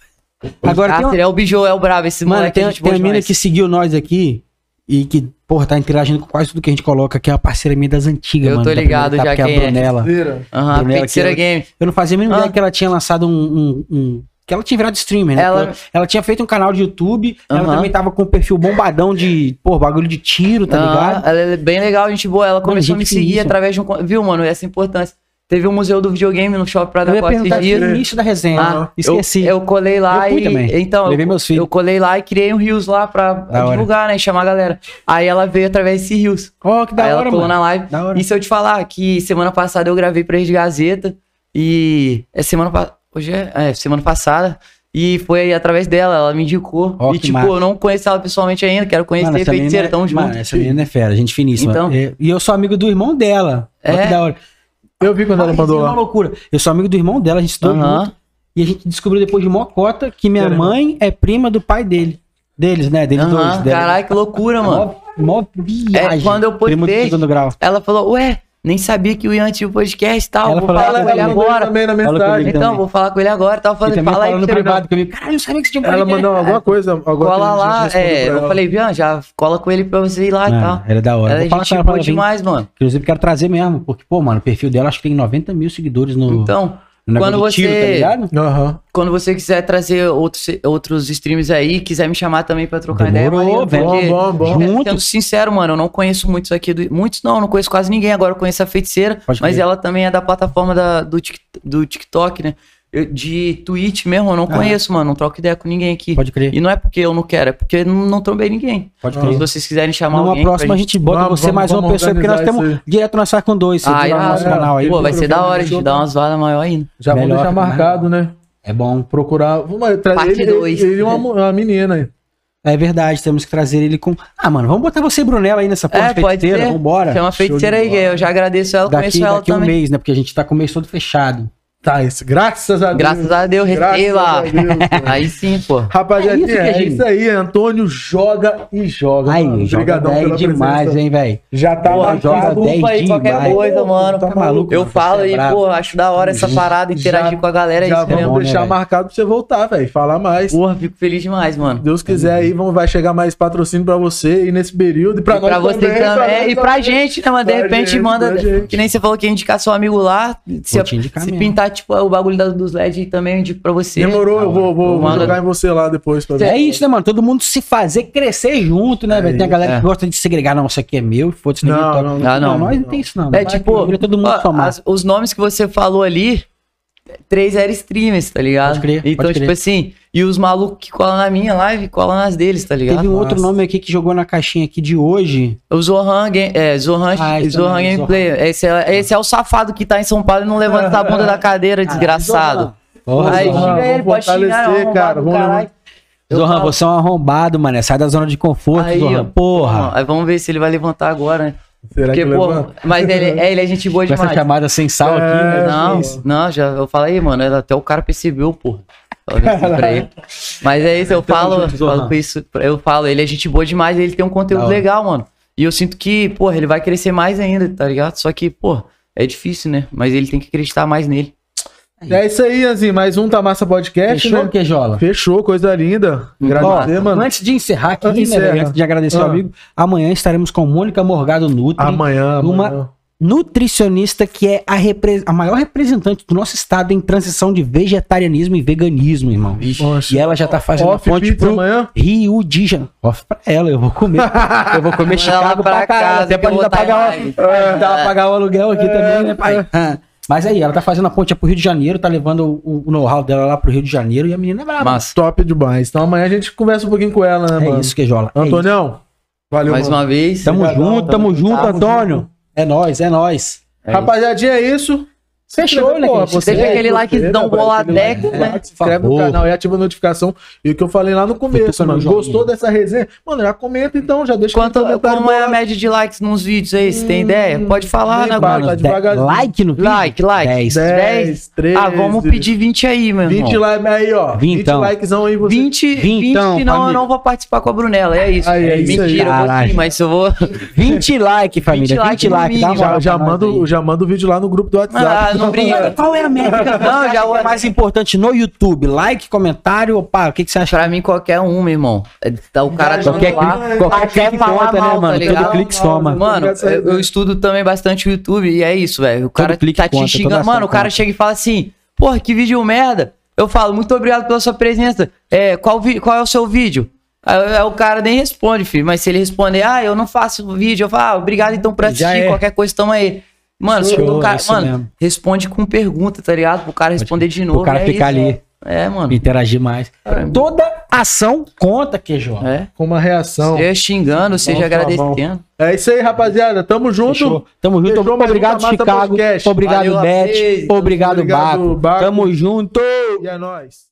Agora tem, Ah, uma- é o Bijou, é o brabo, esse mano, tem, é tem boa uma mina que seguiu nós aqui e que, porra, tá interagindo com quase tudo que a gente coloca, que é uma parceira minha das antigas, Eu mano. tô da ligado já que quem é é. a Brunella. Aham, que Game. Eu não fazia a mínima Ah. ideia que ela tinha lançado um. um- um- que ela tinha virado streamer, né? Ela- Ela, ela tinha feito um canal de YouTube, ela Aham. também tava com um perfil bombadão de, pô, bagulho de tiro, tá Ah, ligado? ela é bem legal, gente boa. Ela começou a me seguir finíssima. através de um. Viu, mano? Essa importância. Teve um museu do videogame no shopping Praia Eu da Costa esses dias. início da resenha. Ah, Esqueci. Eu, eu colei lá Eu fui e. também. Então, Levei eu, meus filhos. eu colei lá e criei um Rios lá pra Da hora. divulgar, né? Chamar a galera. Aí ela veio através desse Rios. Ó, que da Aí ela hora, colou mano. na live. Da hora. E se eu te falar que semana passada eu gravei pra Rede Gazeta e é semana pa- hoje é, é semana passada e foi aí através dela, ela me indicou. Ó, e tipo, massa. eu não conheço ela pessoalmente ainda, quero conhecer Mano, feiticeira, é- tamo junto. Mano, essa menina é fera, gente finíssima. Então. E eu sou amigo do irmão dela. Ó, É? que da hora. Eu vi quando ela mandou é uma lá. loucura. Eu sou amigo do irmão dela, a gente estudou Aham. junto. E a gente descobriu depois de mocota que minha Caramba. mãe é prima do pai dele. Deles, né? Deles dois. Dela. Caralho, que loucura, mano. Mó, mó viagem. É, quando eu Primo do postei- segundo grau. Ela falou, ué, nem sabia que o Ian tinha o podcast e tal. Ela vou falou, falar ela com ele agora. também na mensagem. Então, também. vou falar com ele agora. Tava E falando, fala aí no privado comigo. Caralho, eu sabia que você tinha um Ela podcast. mandou alguma coisa. Agora Cola lá, é, eu ela. falei, Vian, já cola com ele pra você ir lá e Mano, tal. Era da hora. Ela é gente ela boa ela demais, mano. Inclusive, quero trazer mesmo. Porque, pô, mano, o perfil dela acho que tem 90 mil seguidores no, Então, no negócio quando de tiro, tá você- ligado? Aham. quando você quiser trazer outros, outros streams aí, quiser me chamar também pra trocar ideia, Demorou, maneiro, velho. porque, Bom, bom, bom. é. Sendo sincero, mano, eu não conheço muitos aqui. Do, muitos não, não conheço quase ninguém. Agora eu conheço a feiticeira, Pode mas crer. ela também é da plataforma da, do, do TikTok, né? Eu- de Twitch mesmo, eu não Aham. conheço, mano. Não troco ideia com ninguém aqui. Pode crer. E não é porque eu não quero, é porque não, não trombei ninguém. Pode Então, crer. se vocês quiserem chamar Numa alguém. próxima a gente bota Vamos, você vamos, mais uma vamos pessoa, porque nós temos isso direto com dois. Você Ah, vira no nosso canal aí. Pô, vai ser da hora, a gente dá umas valas maior ainda. Já vamos Melhor, deixar marcado, né? É bom. Procurar. Vamos trazer Parte ele, dois. ele e uma, uma menina aí. É verdade, temos que trazer ele com. Ah, mano, vamos botar você e Brunella aí nessa porra É, de feiticeira, vambora. Chama a feiticeira aí, eu já agradeço ela, Daqui, conheço ela daqui um também. mês, né? Porque a gente tá com o mês todo fechado. Tá, isso. Graças a Deus. Graças a Deus, Graças restei lá. a Deus, cara. Aí sim, pô. Rapaziada, É isso, é, Queijinho. isso aí. Antônio joga e joga. Aí, mano. joga Obrigadão 10 pela demais, presença. hein, velho. Já tá Porra, joga marcado. 10 Desculpa aí qualquer demais. coisa, mano. Tá maluco, Eu mano, falo você é brabo. pô, acho da hora essa parada, interagir Já- com a galera, é Já isso vamos mesmo. né, deixar marcado pra você voltar, velho. Falar mais. Porra, fico feliz demais, mano. Deus quiser aí, vamos, vai chegar mais patrocínio pra você e nesse período. E pra, E pra nós vocês também. nós E pra gente, né, mano? De Pra repente manda. pra. Que nem você falou que ia indicar seu amigo lá. Se, pintar tipo, o bagulho da- dos LED também eu indico pra você. Demorou, eu vou, vou, vou jogar em você lá depois. Pra ver. É isso, né, mano? Todo mundo se fazer crescer junto, né, velho? Tem a galera É. que gosta de segregar, não, isso aqui é meu, foda-se, Não, toca. não, não. Ah, não. nós não tem isso, não. É tipo, que vira todo mundo ó, as- os nomes que você falou ali, três eram streamers, tá ligado? Pode crer, então, pode tipo crer. assim, e os malucos que colam na minha live, colam nas deles, tá ligado? Teve um outro Massa. nome aqui que jogou na caixinha aqui de hoje. O Zohan, é, Zohan, Ah, esse Zohan também, Gameplay. Esse é, esse é o safado que tá em São Paulo e não levanta a bunda da cadeira, desgraçado. Porra, Aí Zohan. Zohan, xinga ele, pode xingar, cara, vamos caralho. Eu Zohan, falo- você é um arrombado, mané. Sai da zona de conforto, Aí, Zohan. Porra. Aí vamos ver se ele vai levantar agora, né? Será Porque, que pô, levanta? mas ele, é, ele é gente boa Com essa demais. chamada sem sal aqui, É, né? Não, isso. não, já eu falei, mano, até o cara percebeu, porra. Mas é isso, eu falo, falo com isso, eu falo, ele é gente boa demais, ele tem um conteúdo legal, mano. E eu sinto que, porra, ele vai crescer mais ainda, tá ligado? Só que, pô, é difícil, né? Mas ele tem que acreditar mais nele. É isso aí, Anzinho. Mais um Tá Massa Podcast, Fechou, né? Queijola? Fechou, coisa linda. Agradecer, Ó, mano. Antes de encerrar aqui, Antes né, encerra. velho, antes de agradecer Ah. ao amigo, amanhã estaremos com Mônica Morgado Nutri, Amanhã, uma amanhã. Nutricionista que é a, repre- a maior representante do nosso estado em transição de vegetarianismo e veganismo, irmão. Poxa. E ela já tá fazendo a Off ponte pizza pro amanhã? Rio de Janeiro. Off pra ela, eu vou comer. eu vou comer Chicago pra, pra caralho. casa, Até pra eu vou ajudar a tá em pagar, o- a pagar aluguel aqui também, né, pai? Ah. Mas aí, ela tá fazendo a ponte pro Rio de Janeiro, tá levando o, o know-how dela lá pro Rio de Janeiro e a menina é brava. Mas, Top demais. Então amanhã a gente conversa um pouquinho com ela, né, é mano? isso, Queijola. É isso. Antonião, valeu, mais mano. uma vez. Tamo junto, tamo junto, tamo Antônio. É nóis, é nóis. É Rapaziadinha, é isso. Fechou, inscreve, né, porra, você Deixa aquele é likezão né, boladeco, aquele né? like, Se inscreve no canal e ativa a notificação. E o que eu falei lá no começo, mano. Gostou dessa resenha? Mano, já comenta então, já deixa Quanto, no comentário. como é a média de likes nos vídeos aí? Você tem ideia? Pode falar, né, mano? tá devagarzinho. Like no vídeo? Like, like. 10. 10, 13. Ah, vamos pedir 20 aí, meu irmão. 20 likes aí, ó. 20 Vintão. likezão aí, você. 20, 20, Vintão, senão família. eu não vou participar com a Brunella, é isso. Aí, é isso aí. Mentira, eu vou sim, mas eu vou... 20 like, família. 20 like like. Dá Já, já, manda, aí. já manda o vídeo lá no grupo do WhatsApp. Ah, não brinca. Qual é a métrica? Não, já o vou- mais importante no YouTube. Like, comentário, opa, o que, que você acha? Pra mim, qualquer um, meu irmão. É, Tá o cara Qualquer lá, clique- qualquer quer clique falar conta, né, tá mano? Todo ligado? clique soma. Mano, eu, eu estudo também bastante o YouTube e é isso, velho. O cara clique tá te xingando. Mano, o cara conta. chega e fala assim: Porra, que vídeo merda. Eu falo, muito obrigado pela sua presença. É, qual, qual é o seu vídeo? Aí, o cara nem responde, filho. Mas se ele responder, ah, eu não faço vídeo, eu falo, ah, obrigado então por assistir. é. Qualquer coisa, tamo aí. Mano, Show, cara, isso mano, mesmo. responde com pergunta, tá ligado? Pro cara responder de novo. O cara é ficar isso. ali, É, mano. interagir mais. Toda ação conta, QJ. É. Com uma reação. Seja xingando, seja Bom, tá agradecendo. É isso aí, rapaziada. Tamo junto. Fechou. Tamo junto. Fechou, obrigado, Chicago. Obrigado, Valeu, Beth. Obrigado, Obrigado, Baco. Baco. Tamo junto. E é nóis.